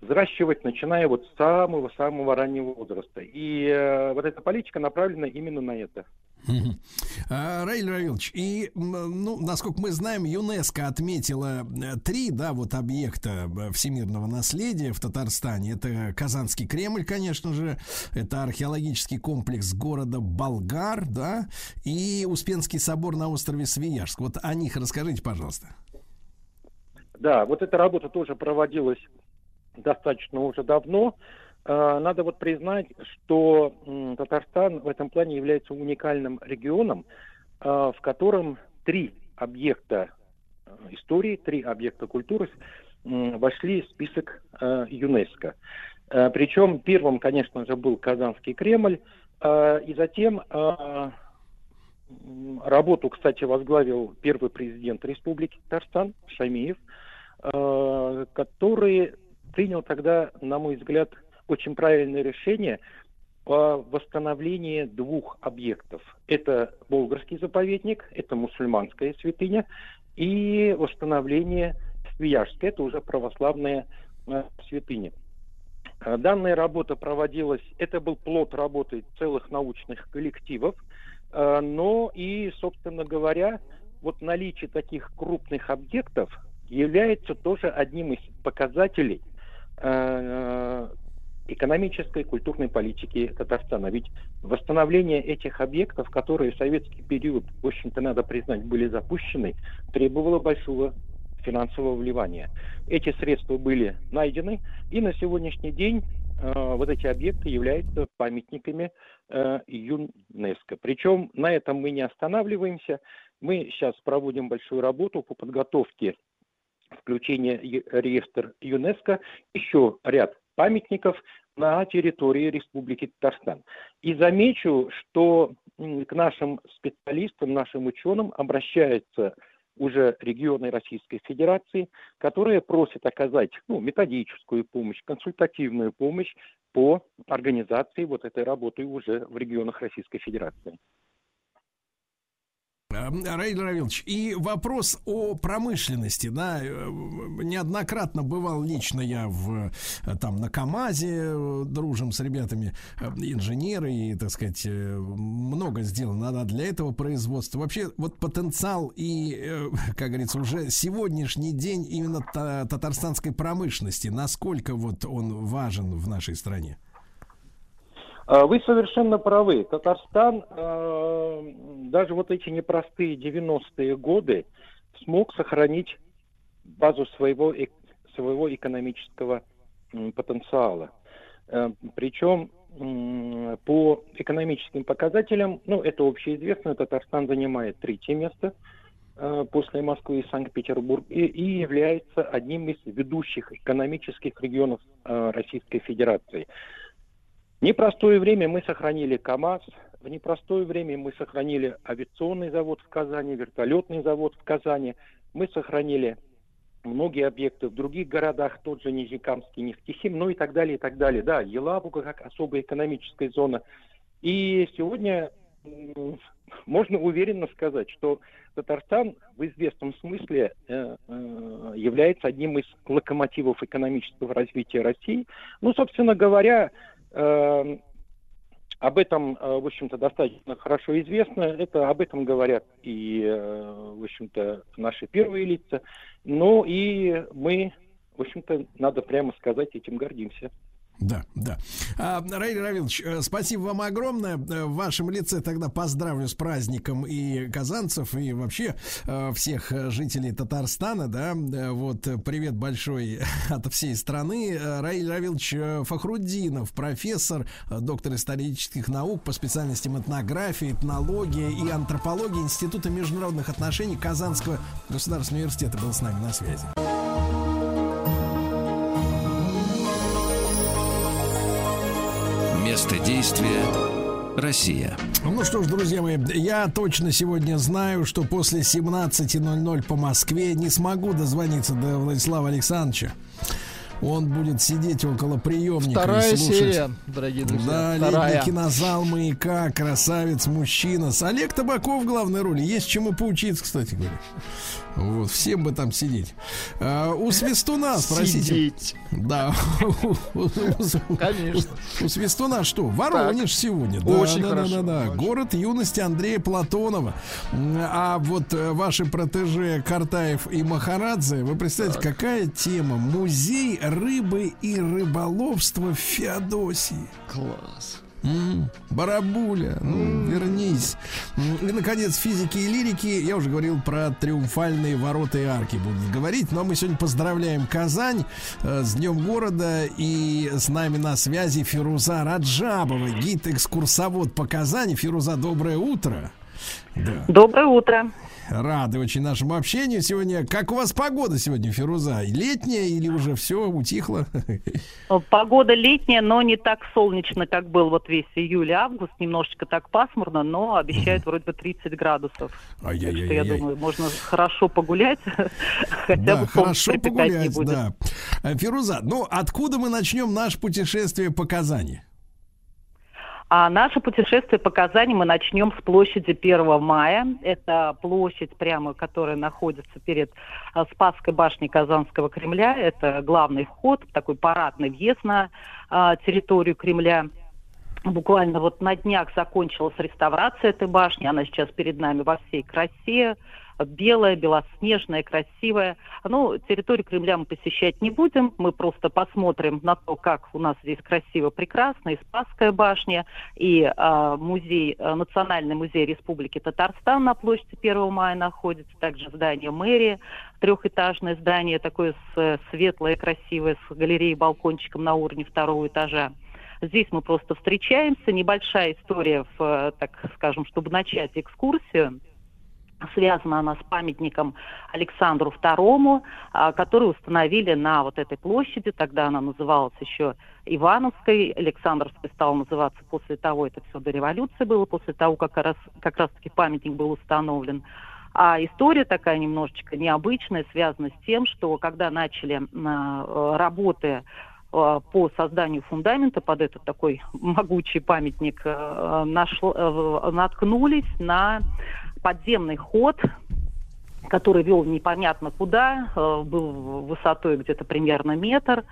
[SPEAKER 14] взращивать, начиная вот с самого-самого раннего возраста. И э, вот эта политика направлена именно на это.
[SPEAKER 2] А, Раиль Равилович, и, ну, насколько мы знаем, ЮНЕСКО отметила э, три, да, вот объекта э, всемирного наследия в Татарстане. Это Казанский Кремль, конечно же, это археологический комплекс города Болгар, да, и Успенский собор на острове Свияжск. Вот о них расскажите, пожалуйста.
[SPEAKER 14] Да, вот эта работа тоже проводилась достаточно уже давно. Э, Надо вот признать, что Татарстан в этом плане является уникальным регионом, э, в котором три объекта э, истории, три объекта культуры вошли в список э, ЮНЕСКо. Э, Причем первым, конечно же, был Казанский Кремль, и затем работу, кстати, возглавил первый президент Республики Татарстан Шамиев, который принял тогда, на мой взгляд, очень правильное решение по восстановлении двух объектов. Это Болгарский заповедник, это мусульманская святыня, и восстановление Свияжска, это уже православная э, святыня. Э, Данная работа проводилась, это был плод работы целых научных коллективов, э, но и, собственно говоря, вот наличие таких крупных объектов является тоже одним из показателей экономической и культурной политики Татарстана. Ведь восстановление этих объектов, которые в советский период, в общем-то, надо признать, были запущены, требовало большого финансового вливания. Эти средства были найдены, и на сегодняшний день э, вот эти объекты являются памятниками э, ЮНЕСКО. Причем на этом мы не останавливаемся. Мы сейчас проводим большую работу по подготовке включения Е- реестр ЮНЕСКо еще ряд памятников на территории Республики Татарстан. И замечу, что к нашим специалистам, нашим ученым обращаются уже регионы Российской Федерации, которые просят оказать ну, методическую помощь, консультативную помощь по организации вот этой работы уже в регионах Российской Федерации.
[SPEAKER 2] Э, Раиль Равилович, и вопрос о промышленности, да, э, неоднократно бывал лично я в, э, там, на КАМАЗе, э, дружим с ребятами, инженеры, и, так сказать, много сделано да, для этого производства. Вообще, вот потенциал и, как говорится, уже сегодняшний день именно та- татарстанской промышленности, насколько вот он важен в нашей стране?
[SPEAKER 14] А, Вы совершенно правы. Татарстан э, даже вот эти непростые 90-е годы смог сохранить базу своего, эк- своего экономического потенциала. Э, Причем по экономическим показателям, ну, это общеизвестно, Татарстан занимает третье место э, после Москвы и Санкт-Петербурга и, и является одним из ведущих экономических регионов э, Российской Федерации. В непростое время мы сохранили КАМАЗ, в непростое время мы сохранили авиационный завод в Казани, вертолетный завод в Казани, мы сохранили многие объекты в других городах, тот же Нижнекамский, Нефтехим, ну и так далее, и так далее. Да, Елабуга как особая экономическая зона. И сегодня можно уверенно сказать, что Татарстан в известном смысле э, э, является одним из локомотивов экономического развития России. Ну, собственно говоря, об этом, э, в общем-то, достаточно хорошо известно. Это об этом говорят и, э, в общем-то, наши первые лица. Ну и мы, в общем-то, надо прямо сказать, этим гордимся.
[SPEAKER 2] Да, да. А, Раиль Равилович, э, спасибо вам огромное. Э, В вашем лице тогда поздравлю с праздником и казанцев, и вообще э, всех жителей Татарстана, да. Вот, привет большой от всей страны. Раиль Равилович Фахруддинов, профессор, доктор исторических наук по специальностям этнография, этнология и антропология Института международных отношений Казанского государственного университета был с нами на связи.
[SPEAKER 4] Место действия Россия.
[SPEAKER 2] Ну что ж, друзья мои, я точно сегодня знаю, что после 17.00 по Москве не смогу дозвониться до Владислава Александровича. Он будет сидеть около приемника
[SPEAKER 3] Вторая
[SPEAKER 2] и слушать.
[SPEAKER 3] серия, дорогие друзья.
[SPEAKER 2] Да,
[SPEAKER 3] Вторая.
[SPEAKER 2] летний кинозал «Маяка», красавец, мужчина. С Олег Табаков в главной роли. Есть чему поучиться, кстати говоря. Вот, всем бы там сидеть. А, у Свистуна, спросите.
[SPEAKER 3] Сидеть.
[SPEAKER 2] Да.
[SPEAKER 3] Конечно.
[SPEAKER 2] У Свистуна что? Воронеж сегодня. Да,
[SPEAKER 3] Очень
[SPEAKER 2] да,
[SPEAKER 3] хорошо,
[SPEAKER 2] Да, да. Город юности Андрея Платонова. А вот э, ваши протеже Картаев и Махарадзе, вы представляете, какая тема? Музей рыбы и рыболовства в Феодосии.
[SPEAKER 3] Класс.
[SPEAKER 2] Барабуля, ну, вернись. М, И, наконец, физики и лирики. Я уже говорил про триумфальные ворота и арки будут говорить. Но мы сегодня поздравляем Казань э, с Днем города. И с нами на связи Фируза Раджабова, гид-экскурсовод по Казани. Фируза, доброе утро. Да.
[SPEAKER 11] Доброе утро.
[SPEAKER 2] Рады очень нашему общению сегодня. Как у вас погода сегодня, Фируза? Летняя или уже все утихло?
[SPEAKER 11] Погода летняя, но не так солнечно, как был вот весь июль и август. Немножечко так пасмурно, но обещают вроде бы 30 градусов. Так что я думаю, можно хорошо погулять, хотя бы
[SPEAKER 2] хорошо погулять, да. Э, Фируза, ну откуда мы начнем наше путешествие по Казани?
[SPEAKER 11] А наше путешествие по Казани мы начнем с площади 1 мая. Это площадь, прямо, которая находится перед а, Спасской башней Казанского Кремля. Это главный вход, такой парадный въезд на а, территорию Кремля. Буквально вот на днях закончилась реставрация этой башни. Она сейчас перед нами во всей красе. Белая, белоснежная, красивая. Ну, территорию Кремля мы посещать не будем. Мы просто посмотрим на то, как у нас здесь красиво, прекрасно. И Спасская башня, и а, музей, а, Национальный музей Республики Татарстан на площади 1 мая находится. Также здание мэрии, трехэтажное здание, такое э, светлое, красивое, с галереей, балкончиком на уровне второго этажа. Здесь мы просто встречаемся. Небольшая история, в, э, так скажем, чтобы начать экскурсию. Связана она с памятником Александру II, а, который установили на вот этой площади. Тогда она называлась еще Ивановской. Александровской стала называться после того, это все до революции было, после того, как раз, как раз-таки памятник был установлен. А история такая немножечко необычная, связана с тем, что когда начали а, работы э, по созданию фундамента под этот такой могучий памятник, нашло- э, наткнулись на подземный ход, который вел непонятно куда, э, был высотой где-то примерно метр.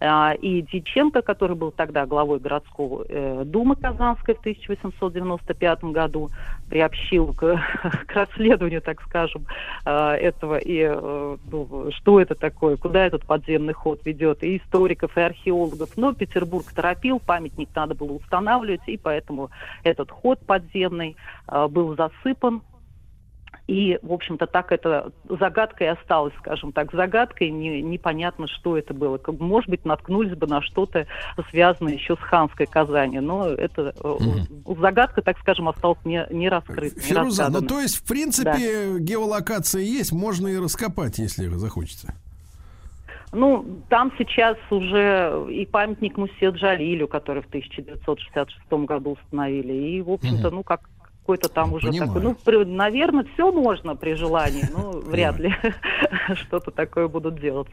[SPEAKER 11] А, И Дьяченко, который был тогда главой городского э, думы Казанской в 1895 году, приобщил к, к расследованию, так скажем, э, этого и э, ну, что это такое, куда этот подземный ход ведет, и историков, и археологов. Но Петербург торопил, памятник надо было устанавливать, и поэтому этот ход подземный э, был засыпан и, в общем-то, так это загадкой осталось, скажем так, загадкой, не, непонятно, что это было. Как, Может быть, наткнулись бы на что-то связанное еще с ханской Казани, но это э, загадка, так скажем, осталась не, не раскрыта, не
[SPEAKER 2] Фируза, ну
[SPEAKER 11] разгадана.
[SPEAKER 2] то есть, в принципе, геолокация есть, можно и раскопать, если захочется.
[SPEAKER 11] Ну, там сейчас уже и памятник Мусе Джалилю, который в 1966 году установили, и, в общем-то, ну, как какой-то там уже
[SPEAKER 2] Понимаю.
[SPEAKER 11] такой, ну, при- наверное, все можно при желании, но вряд ли что-то такое будут делать.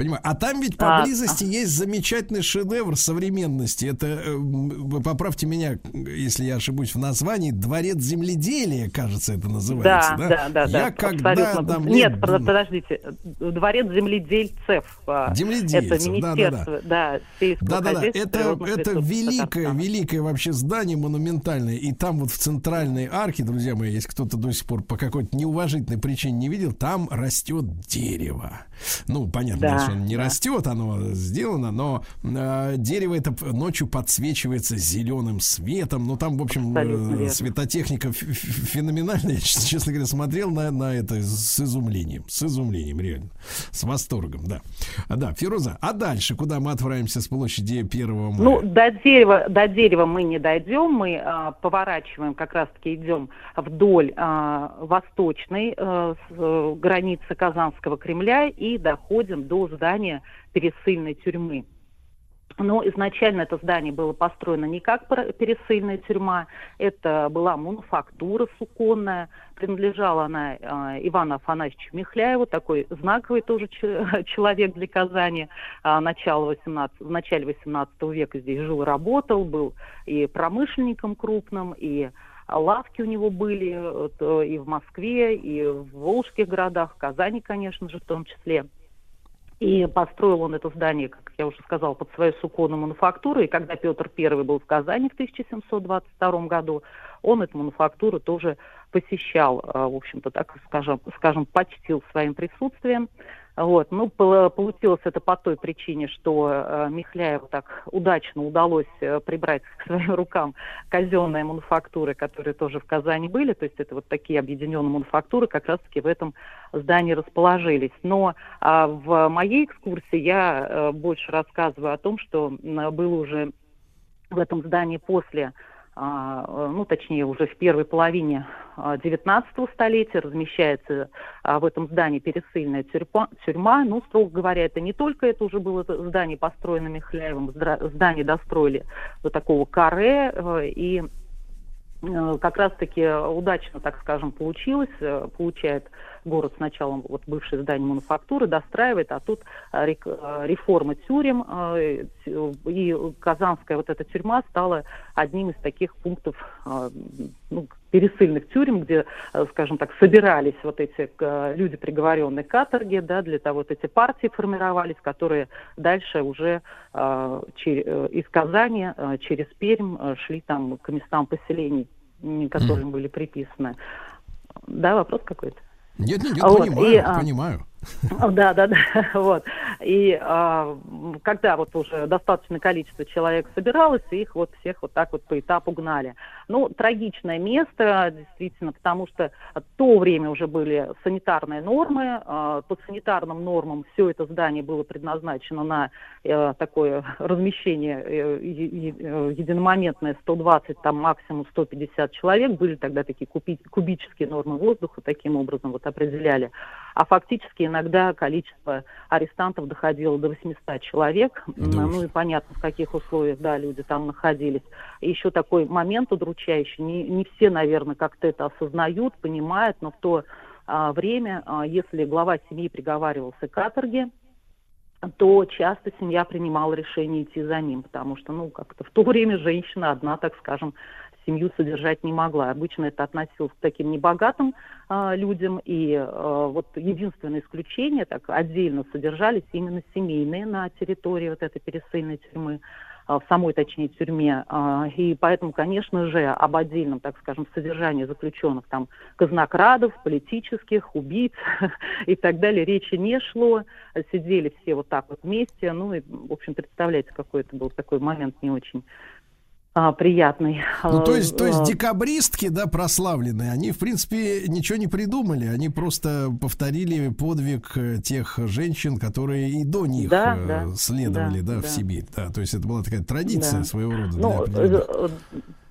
[SPEAKER 2] Понимаю. А там ведь
[SPEAKER 11] А,
[SPEAKER 2] поблизости есть замечательный шедевр современности. Это, э, поправьте меня, если я ошибусь в названии, Дворец земледелия, кажется, это называется.
[SPEAKER 11] да,
[SPEAKER 2] Да,
[SPEAKER 11] да, да.
[SPEAKER 2] Я
[SPEAKER 11] да,
[SPEAKER 2] когда
[SPEAKER 11] абсолютно.
[SPEAKER 2] там
[SPEAKER 11] Нет,
[SPEAKER 2] лет-
[SPEAKER 11] под- подождите. Дворец земледельцев. а,
[SPEAKER 2] Земледельцев,
[SPEAKER 11] Это министерство, да,
[SPEAKER 2] Да, да, да.
[SPEAKER 11] хозяйства,
[SPEAKER 2] Это, это великое, великое вообще здание монументальное. И там вот в центральной арке, друзья мои, если кто-то до сих пор по какой-то неуважительной причине не видел, там растет дерево. Ну, понятно,
[SPEAKER 11] Да,
[SPEAKER 2] оно не
[SPEAKER 11] да.
[SPEAKER 2] растет, оно сделано, но э, дерево это ночью подсвечивается зеленым светом. Ну, там, в общем, э, светотехника феноменальная. Я, честно говоря, смотрел на, на это с изумлением. С изумлением, реально. С восторгом, да. А, Да, Фируза, а дальше куда мы отправимся с площади 1 мая?
[SPEAKER 11] Ну, до дерева, до дерева мы не дойдем, мы а, поворачиваем, как раз-таки идем вдоль а, восточной э, с- э, границы Казанского Кремля и доходим до здания пересыльной тюрьмы. Но изначально это здание было построено не как пересыльная тюрьма, это была мануфактура суконная, принадлежала она э, Ивану Афанасьевичу Михляеву, такой знаковый тоже че- человек для Казани, а, начала 18, в начале 18 века здесь жил работал, был и промышленником крупным, и лавки у него были э, и в Москве, и в Волжских городах, в Казани, конечно же, в том числе. И построил он это здание, как я уже сказала, под свою суконную мануфактуру. И когда Петр I был в Казани в 1722 году, он эту мануфактуру тоже посещал, э, в общем-то, так скажем, скажем, почтил своим присутствием. Вот. Ну, пол- получилось это по той причине, что э, Михляеву так удачно удалось э, прибрать к своим рукам казенные мануфактуры, которые тоже в Казани были. То есть это вот такие объединенные мануфактуры как раз-таки в этом здании расположились. Но а, в моей экскурсии я э, больше рассказываю о том, что м, было уже в этом здании после а, ну, точнее, уже в первой половине а, 19 столетия размещается а, в этом здании пересыльная тюрьма, тюрьма. Ну, строго говоря, это не только это уже было здание, построено Михляевым, здание достроили до такого каре, э, и э, как раз-таки удачно, так скажем, получилось. Э, Получает город сначала вот бывшее здание мануфактуры, достраивает, а тут э, э, реформа тюрем, э, и Казанская вот эта тюрьма стала одним из таких пунктов ну, пересыльных тюрем, где, скажем так, собирались вот эти люди, приговоренные к каторге, да, для того вот эти партии формировались, которые дальше уже э, чер- из Казани э, через Пермь э, шли там к местам поселений, которым были приписаны. Да, вопрос какой-то?
[SPEAKER 2] Нет, нет, нет,
[SPEAKER 11] Вот,
[SPEAKER 2] понимаю,
[SPEAKER 11] и, а,
[SPEAKER 2] понимаю.
[SPEAKER 11] Да, да, да, вот. И а, когда вот уже достаточное количество человек собиралось, их вот всех вот так вот по этапу гнали. Ну, трагичное место, действительно, потому что в то время уже были санитарные нормы. а, По санитарным нормам все это здание было предназначено на э, такое размещение э, единомоментное 120, там максимум 150 человек. Были тогда такие куби- кубические нормы воздуха, таким образом вот определяли. А фактически иногда количество арестантов доходило до 800 человек. М, Ну и понятно, в каких условиях, да, люди там находились. И еще такой момент удручающий. Не, не все, наверное, как-то это осознают, понимают, но в то а, время, а, если глава семьи приговаривался к каторге, то часто семья принимала решение идти за ним, потому что, ну, как-то в то время женщина одна, так скажем, семью содержать не могла. Обычно это относилось к таким небогатым а, людям, и а, вот единственное исключение, так отдельно содержались именно семейные на территории вот этой пересыльной тюрьмы, а, в самой, точнее, тюрьме. И поэтому, конечно же, об отдельном, так скажем, содержании заключенных, там, казнокрадов, политических, убийц и так далее, речи не шло. Сидели все вот так вот вместе. Ну, и, в общем, представляете, какой это был такой момент не очень а, приятный.
[SPEAKER 2] Ну, то есть, то есть
[SPEAKER 11] А,
[SPEAKER 2] декабристки, да, прославленные, они, в принципе, ничего не придумали, они просто повторили подвиг э, тех женщин, которые и до них
[SPEAKER 11] Да,
[SPEAKER 2] э,
[SPEAKER 11] да,
[SPEAKER 2] следовали, да,
[SPEAKER 11] да,
[SPEAKER 2] в
[SPEAKER 11] да.
[SPEAKER 2] Сибирь. Да, то есть это была такая традиция
[SPEAKER 11] Да.
[SPEAKER 2] своего рода.
[SPEAKER 11] Ну, э,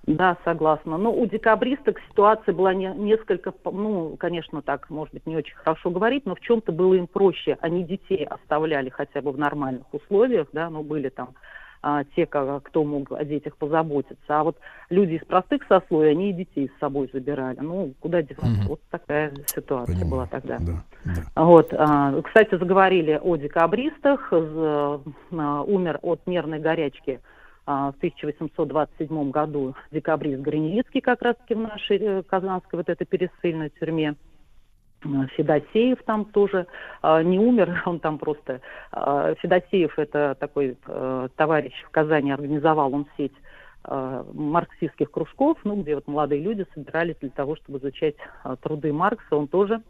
[SPEAKER 11] да, согласна. Но у декабристок ситуация была не- несколько, ну, конечно, так, может быть, не очень хорошо говорить, но в чем-то было им проще. Они детей оставляли хотя бы в нормальных условиях, да, ну, были там а, те, кто мог о детях позаботиться. А вот люди из простых сословий, они и детей с собой забирали. Ну, куда деваться? Вот такая ситуация была тогда. Вот, а, кстати, заговорили о декабристах. З- а, Умер от нервной горячки а, в 1827 году декабрист Гранилицкий как раз-таки в нашей э, казанской вот этой пересыльной тюрьме. А, Федосеев там тоже а, не умер, он там просто... а, Федосеев это такой э, товарищ в Казани организовал он сеть э, марксистских кружков, ну, где вот молодые люди собирались для того, чтобы изучать а, труды Маркса. Он тоже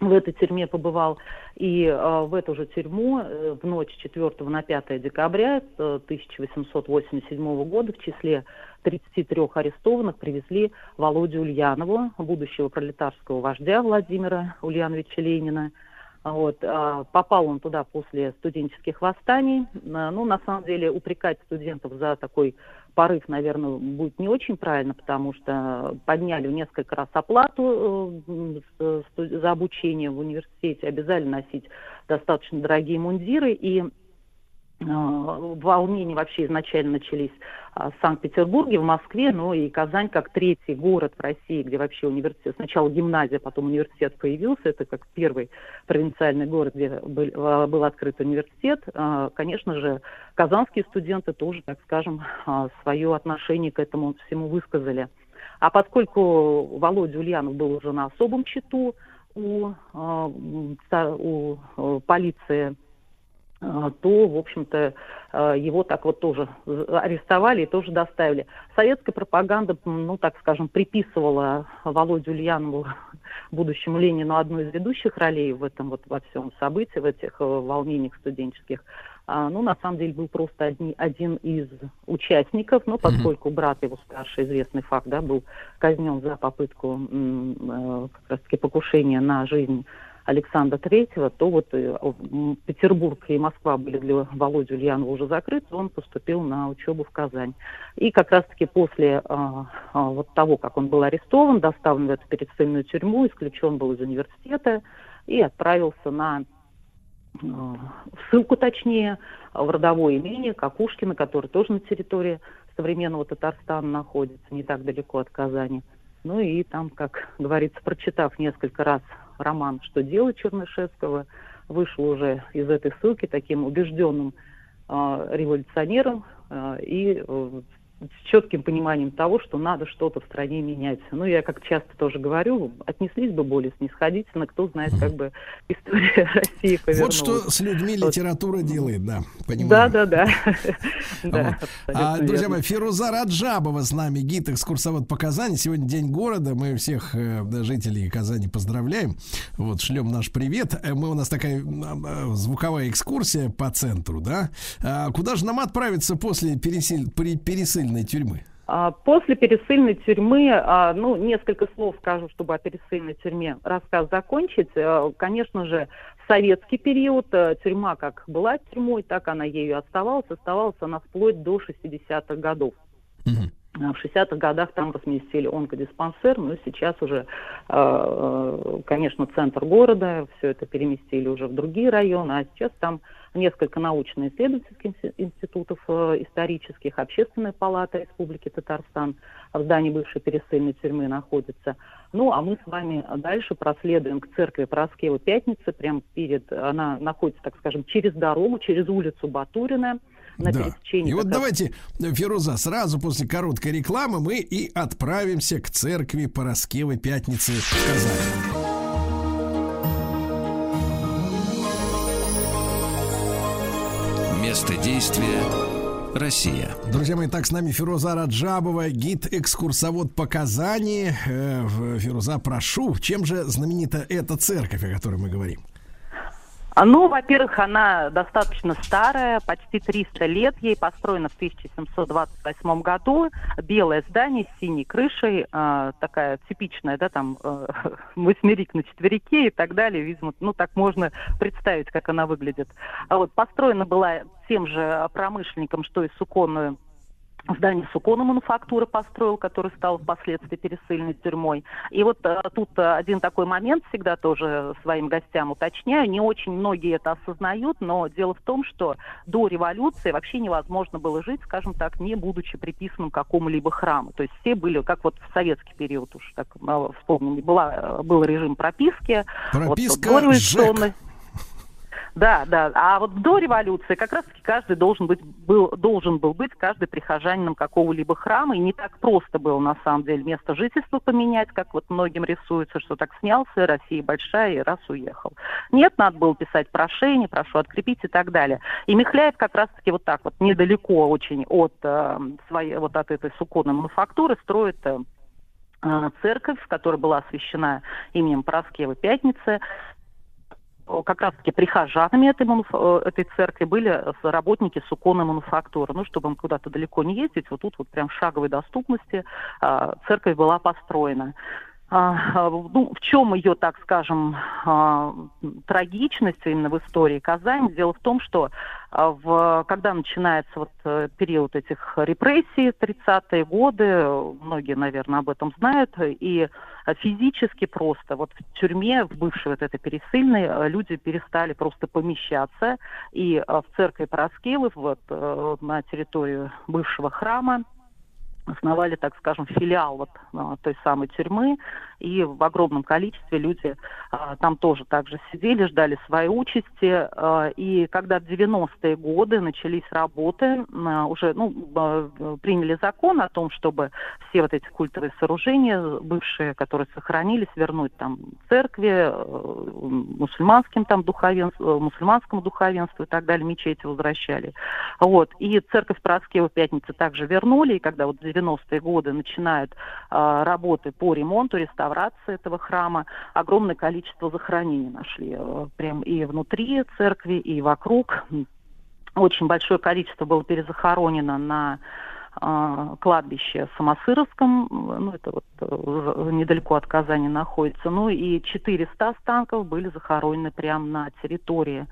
[SPEAKER 11] в этой тюрьме побывал. И э, в эту же тюрьму э, в ночь 4 на 5 декабря э, 1887 года в числе 33 арестованных привезли Володю Ульянову, будущего пролетарского вождя Владимира Ульяновича Ленина. Вот, а, попал он туда после студенческих восстаний. А, Ну, на самом деле, упрекать студентов за такой порыв, наверное, будет не очень правильно, потому что подняли в несколько раз оплату э, сту- за обучение в университете, обязали носить достаточно дорогие мундиры, и э, волнения вообще изначально начались а, в Санкт-Петербурге, в Москве, ну и Казань как третий город в России, где вообще университет, сначала гимназия, потом университет появился, это как первый провинциальный город, где был, а, был открыт университет. А, Конечно же, казанские студенты тоже, так скажем, свое отношение к этому всему высказали. А поскольку Володя Ульянов был уже на особом счету у, у э, полиции, то, в общем-то, а, его так вот тоже арестовали и тоже доставили. Советская пропаганда, ну, так скажем, приписывала Володю Ульянову, будущему Ленину, одну из ведущих ролей в этом вот во всем событии, в этих э, волнениях студенческих. А, ну, на самом деле, был просто одни- один из участников, но поскольку брат его старший, известный факт, да, был казнен за попытку э, как раз-таки покушения на жизнь Александра Третьего, то вот э, Петербург и Москва были для Володи Ульянова уже закрыты, он поступил на учебу в Казань. И как раз-таки после а, а, вот того, как он был арестован, доставлен в эту пересыльную тюрьму, исключен был из университета и отправился на в ссылку, точнее, в родовое имение Кокушкина, который тоже на территории современного Татарстана находится, не так далеко от Казани. Ну и там, как говорится, прочитав несколько раз роман «Что делать» Чернышевского, вышел уже из этой ссылки таким убежденным э, революционером э, и э, с четким пониманием того, что надо что-то в стране менять. Ну, я как часто тоже говорю, отнеслись бы более снисходительно, кто знает, как бы история России повернулась.
[SPEAKER 2] Вот что с людьми
[SPEAKER 11] Вот.
[SPEAKER 2] литература делает, да, понимаю.
[SPEAKER 11] Да, да, да.
[SPEAKER 2] Вот. А, друзья мои, Фируза Раджабова с нами, гид-экскурсовод по Казани. Сегодня день города. Мы всех э, жителей Казани поздравляем. Вот, шлем наш привет. Э, Мы, у нас такая э, звуковая экскурсия по центру, да? А куда же нам отправиться после при- пересыльной тюрьмы?
[SPEAKER 11] А, После пересыльной тюрьмы, а, ну, несколько слов скажу, чтобы о пересыльной тюрьме рассказ закончить. Э, Конечно же, в советский период э, тюрьма как была тюрьмой, так она ею оставалась. Оставалась она вплоть до 60-х годов. А В 60-х годах там разместили онкодиспансер, но сейчас уже, э, конечно, центр города, все это переместили уже в другие районы, а сейчас там несколько научно-исследовательских институтов э, исторических, Общественная палата Республики Татарстан в здании бывшей пересыльной тюрьмы находится. Ну, а мы с вами дальше проследуем к церкви Пороскевы Пятницы, прямо перед, она находится, так скажем, через дорогу, через улицу Батурина, на
[SPEAKER 2] Да.
[SPEAKER 11] пересечении
[SPEAKER 2] И вот давайте, Фируза, сразу после короткой рекламы мы и отправимся к церкви Пороскевы Пятницы в Казани.
[SPEAKER 4] Место действия Россия.
[SPEAKER 2] Друзья мои, так с нами Фируза Раджабова, гид-экскурсовод по Казани. Э, Фируза, прошу, чем же знаменита эта церковь, о которой мы говорим?
[SPEAKER 11] А, Ну, во-первых, она достаточно старая, почти 300 лет. Ей построена в 1728 году. Белое здание с синей крышей, а, такая типичная, да, там, э, восьмерик на четверике и так далее. Видимо, ну, так можно представить, как она выглядит. А вот построена была тем же промышленником, что и суконную Здание Сукона мануфактуры построил, который стал впоследствии пересыльной тюрьмой. И вот э, тут один такой момент всегда тоже своим гостям уточняю. Не очень многие это осознают, но дело в том, что до революции вообще невозможно было жить, скажем так, не будучи приписанным к какому-либо храму. То есть все были, как вот в советский период уж так э, вспомним, была, э, был режим прописки.
[SPEAKER 2] Прописка
[SPEAKER 11] вот, дореволюционный- да, да. А вот до революции как раз-таки каждый должен быть был должен был быть каждый прихожанином какого-либо храма, и не так просто было на самом деле место жительства поменять, как вот многим рисуется, что так снялся, Россия большая и раз уехал. Нет, надо было писать прошение, прошу открепить и так далее. И Михляев как раз-таки вот так вот недалеко очень от э, своей вот от этой суконной мануфактуры строит э, э, церковь, которая была освящена именем Пороскевы Пятницы. О, Как раз-таки прихожанами этой, э, этой церкви были э, работники суконной мануфактуры. Ну, чтобы им куда-то далеко не ездить, вот тут вот прям в шаговой доступности а, церковь была построена. А, ну, в чем ее, так скажем, а, трагичность именно в истории Казани? Дело в том, что а, в, когда начинается вот э, период этих репрессий, 30-е годы, многие, наверное, об этом знают, и физически просто вот в тюрьме, в бывшей вот этой пересыльной, э, люди перестали просто помещаться, и в церкви Параскевов, вот э, на территорию бывшего храма, основали, так скажем, филиал вот а, той самой тюрьмы, и в огромном количестве люди а, там тоже также сидели, ждали своей участи, а, и когда в 90-е годы начались работы, уже ну, приняли закон о том, чтобы все вот эти культовые сооружения, бывшие, которые сохранились, вернуть там церкви, э, мусульманским там духовенству, мусульманскому духовенству и так далее, мечети возвращали. Вот. И церковь Параскева Пятницы также вернули, и когда вот в 90-е годы начинают э, работы по ремонту, реставрации этого храма, огромное количество захоронений нашли э, прям и внутри церкви, и вокруг. Очень большое количество было перезахоронено на э, кладбище Самосыровском, ну это вот э, недалеко от Казани находится, ну и 400 останков были захоронены прямо на территории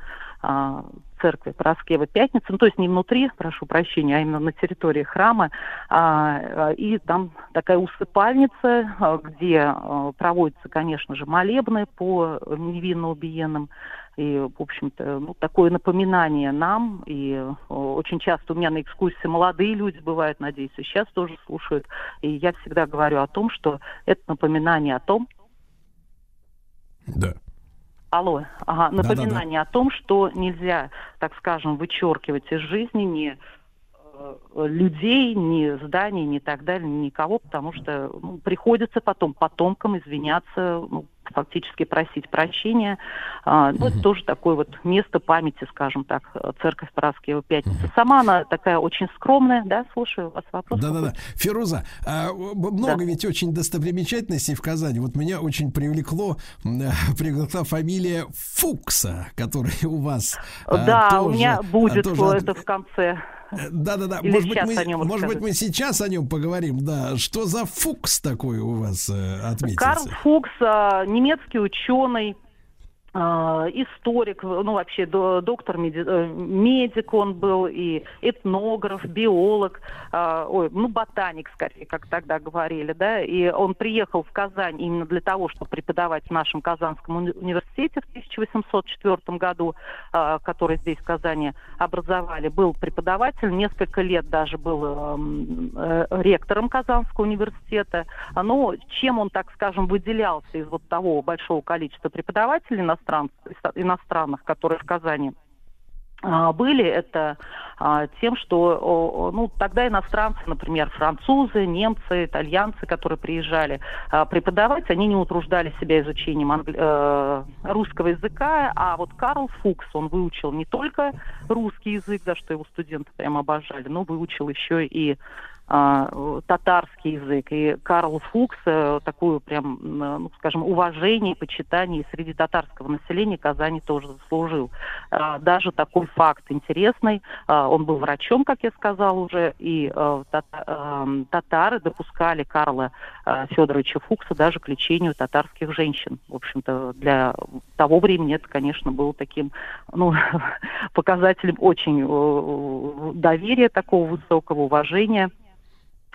[SPEAKER 11] церкви Параскева Пятницы, ну, то есть не внутри, прошу прощения, а именно на территории храма. А, и там такая усыпальница, а, где а, проводятся, конечно же, молебны по невинно убиенным. И, в общем-то, ну, такое напоминание нам. И очень часто у меня на экскурсии молодые люди бывают, надеюсь, и сейчас тоже слушают. И я всегда говорю о том, что это напоминание о том,
[SPEAKER 2] Да.
[SPEAKER 11] Алло, ага, напоминание о том, что нельзя, так скажем, вычеркивать из жизни ни э, людей, ни зданий, ни так далее, ни никого, потому что ну, приходится потом потомкам извиняться, ну, фактически просить прощения. А, ну, это тоже такое вот место памяти, скажем так, э, церковь Параскева Пятница. Сама она такая очень скромная, да, слушаю вас вопрос.
[SPEAKER 2] Да-да-да. Фируза, а, много ведь очень достопримечательностей в Казани. Вот меня очень привлекло, э, привлекла фамилия Фукса, которая у вас а,
[SPEAKER 11] Да, у
[SPEAKER 2] тоже-
[SPEAKER 11] меня будет
[SPEAKER 2] тоже
[SPEAKER 11] вот
[SPEAKER 2] от-
[SPEAKER 11] это в конце.
[SPEAKER 2] Да-да-да. Может быть, мы, может быть, мы сейчас о нем поговорим. Да, что за Фукс такой у вас э, отметился?
[SPEAKER 11] Карл Фукс, а, немецкий ученый, историк, ну вообще до- доктор, э, медик он был, и этнограф, биолог, а, ой, ну ботаник скорее, как тогда говорили, да, и он приехал в Казань именно для того, чтобы преподавать в нашем Казанском уни- университете в 1804 году, а, который здесь в Казани образовали, был преподаватель, несколько лет даже был эм, э, ректором Казанского университета. А, Но чем он, так скажем, выделялся из вот того большого количества преподавателей иностран- иностранных, которые в Казани а, были, это а, тем, что ну, тогда иностранцы, например, французы, немцы, итальянцы, которые приезжали а, преподавать, они не утруждали себя изучением англи- э, русского языка, а вот Карл Фукс, он выучил не только русский язык, за что его студенты прям обожали, но выучил еще и татарский язык. И Карл Фукс э, такую прям, э, ну, скажем, уважение и почитание среди татарского населения Казани тоже заслужил. А, Даже такой факт интересный. а, Он был врачом, как я сказала уже, и э, тата- татары допускали Карла Федоровича Фукса даже к лечению татарских женщин. В общем-то, для того времени это, конечно, было таким ну, показателем очень доверия такого высокого уважения.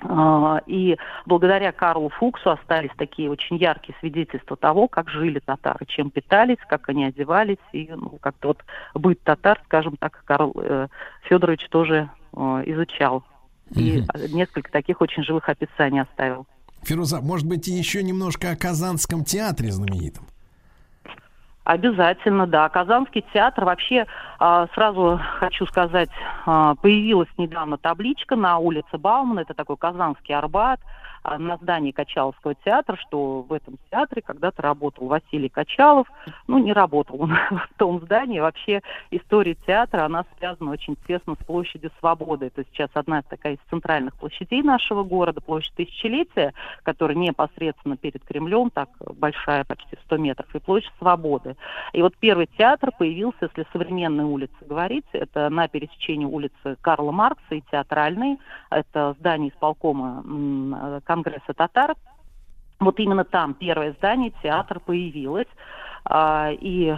[SPEAKER 11] А, И благодаря Карлу Фуксу остались такие очень яркие свидетельства того, как жили татары, чем питались, как они одевались, и ну, как-то вот быт татар, скажем так, Карл э, Федорович тоже э, изучал. И а, несколько таких очень живых описаний оставил.
[SPEAKER 2] Фируза, может быть, еще немножко о Казанском театре знаменитом?
[SPEAKER 11] Обязательно, да. Казанский театр вообще, а, сразу хочу сказать, а, появилась недавно табличка на улице Баумана, это такой Казанский Арбат, на здании Качаловского театра, что в этом театре когда-то работал Василий Качалов. Ну, не работал он в том здании. Вообще история театра, она связана очень тесно с площадью Свободы. Это сейчас одна такая из центральных площадей нашего города, площадь Тысячелетия, которая непосредственно перед Кремлем, так большая, почти 100 метров, и площадь Свободы. И вот первый театр появился, если современной улице говорить, это на пересечении улицы Карла Маркса и Театральной. Это здание исполкома э, Конгресса татар. Вот именно там первое здание, театр появилось. А, и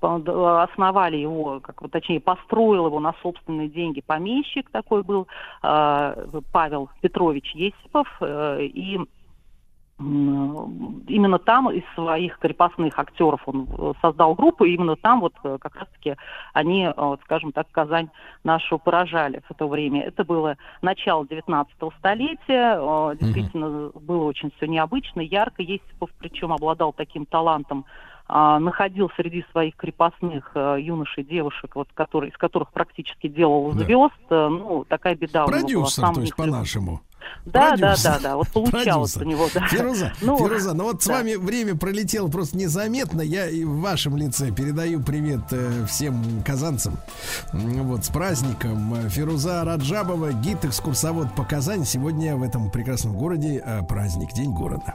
[SPEAKER 11] по- основали его, как точнее, построил его на собственные деньги помещик такой был, э, Павел Петрович Есипов, э, и именно там из своих крепостных актеров он э, создал группу, и именно там вот э, как раз-таки они, э, скажем так, Казань нашу поражали в это время. Это было начало 19 столетия, действительно было очень все необычно, ярко. Есипов причем обладал таким талантом, а, находил среди своих крепостных юношей, девушек, вот, которые, из которых практически делал
[SPEAKER 2] Да.
[SPEAKER 11] звезд. Э, Ну, такая беда у него была.
[SPEAKER 2] Продюсер,
[SPEAKER 11] Сам
[SPEAKER 2] то есть по-нашему.
[SPEAKER 11] Да, да,
[SPEAKER 2] Продюсер.
[SPEAKER 11] да, да. Вот получалось
[SPEAKER 2] Продюсер.
[SPEAKER 11] у него, да.
[SPEAKER 2] Фируза,
[SPEAKER 11] Ну,
[SPEAKER 2] Фируза, ну вот с
[SPEAKER 11] да.
[SPEAKER 2] вами время пролетело просто незаметно. Я и в вашем лице передаю привет э, всем казанцам. Вот, с праздником. Фируза Раджабова, гид-экскурсовод по Казани. Сегодня в этом прекрасном городе э, праздник, День города.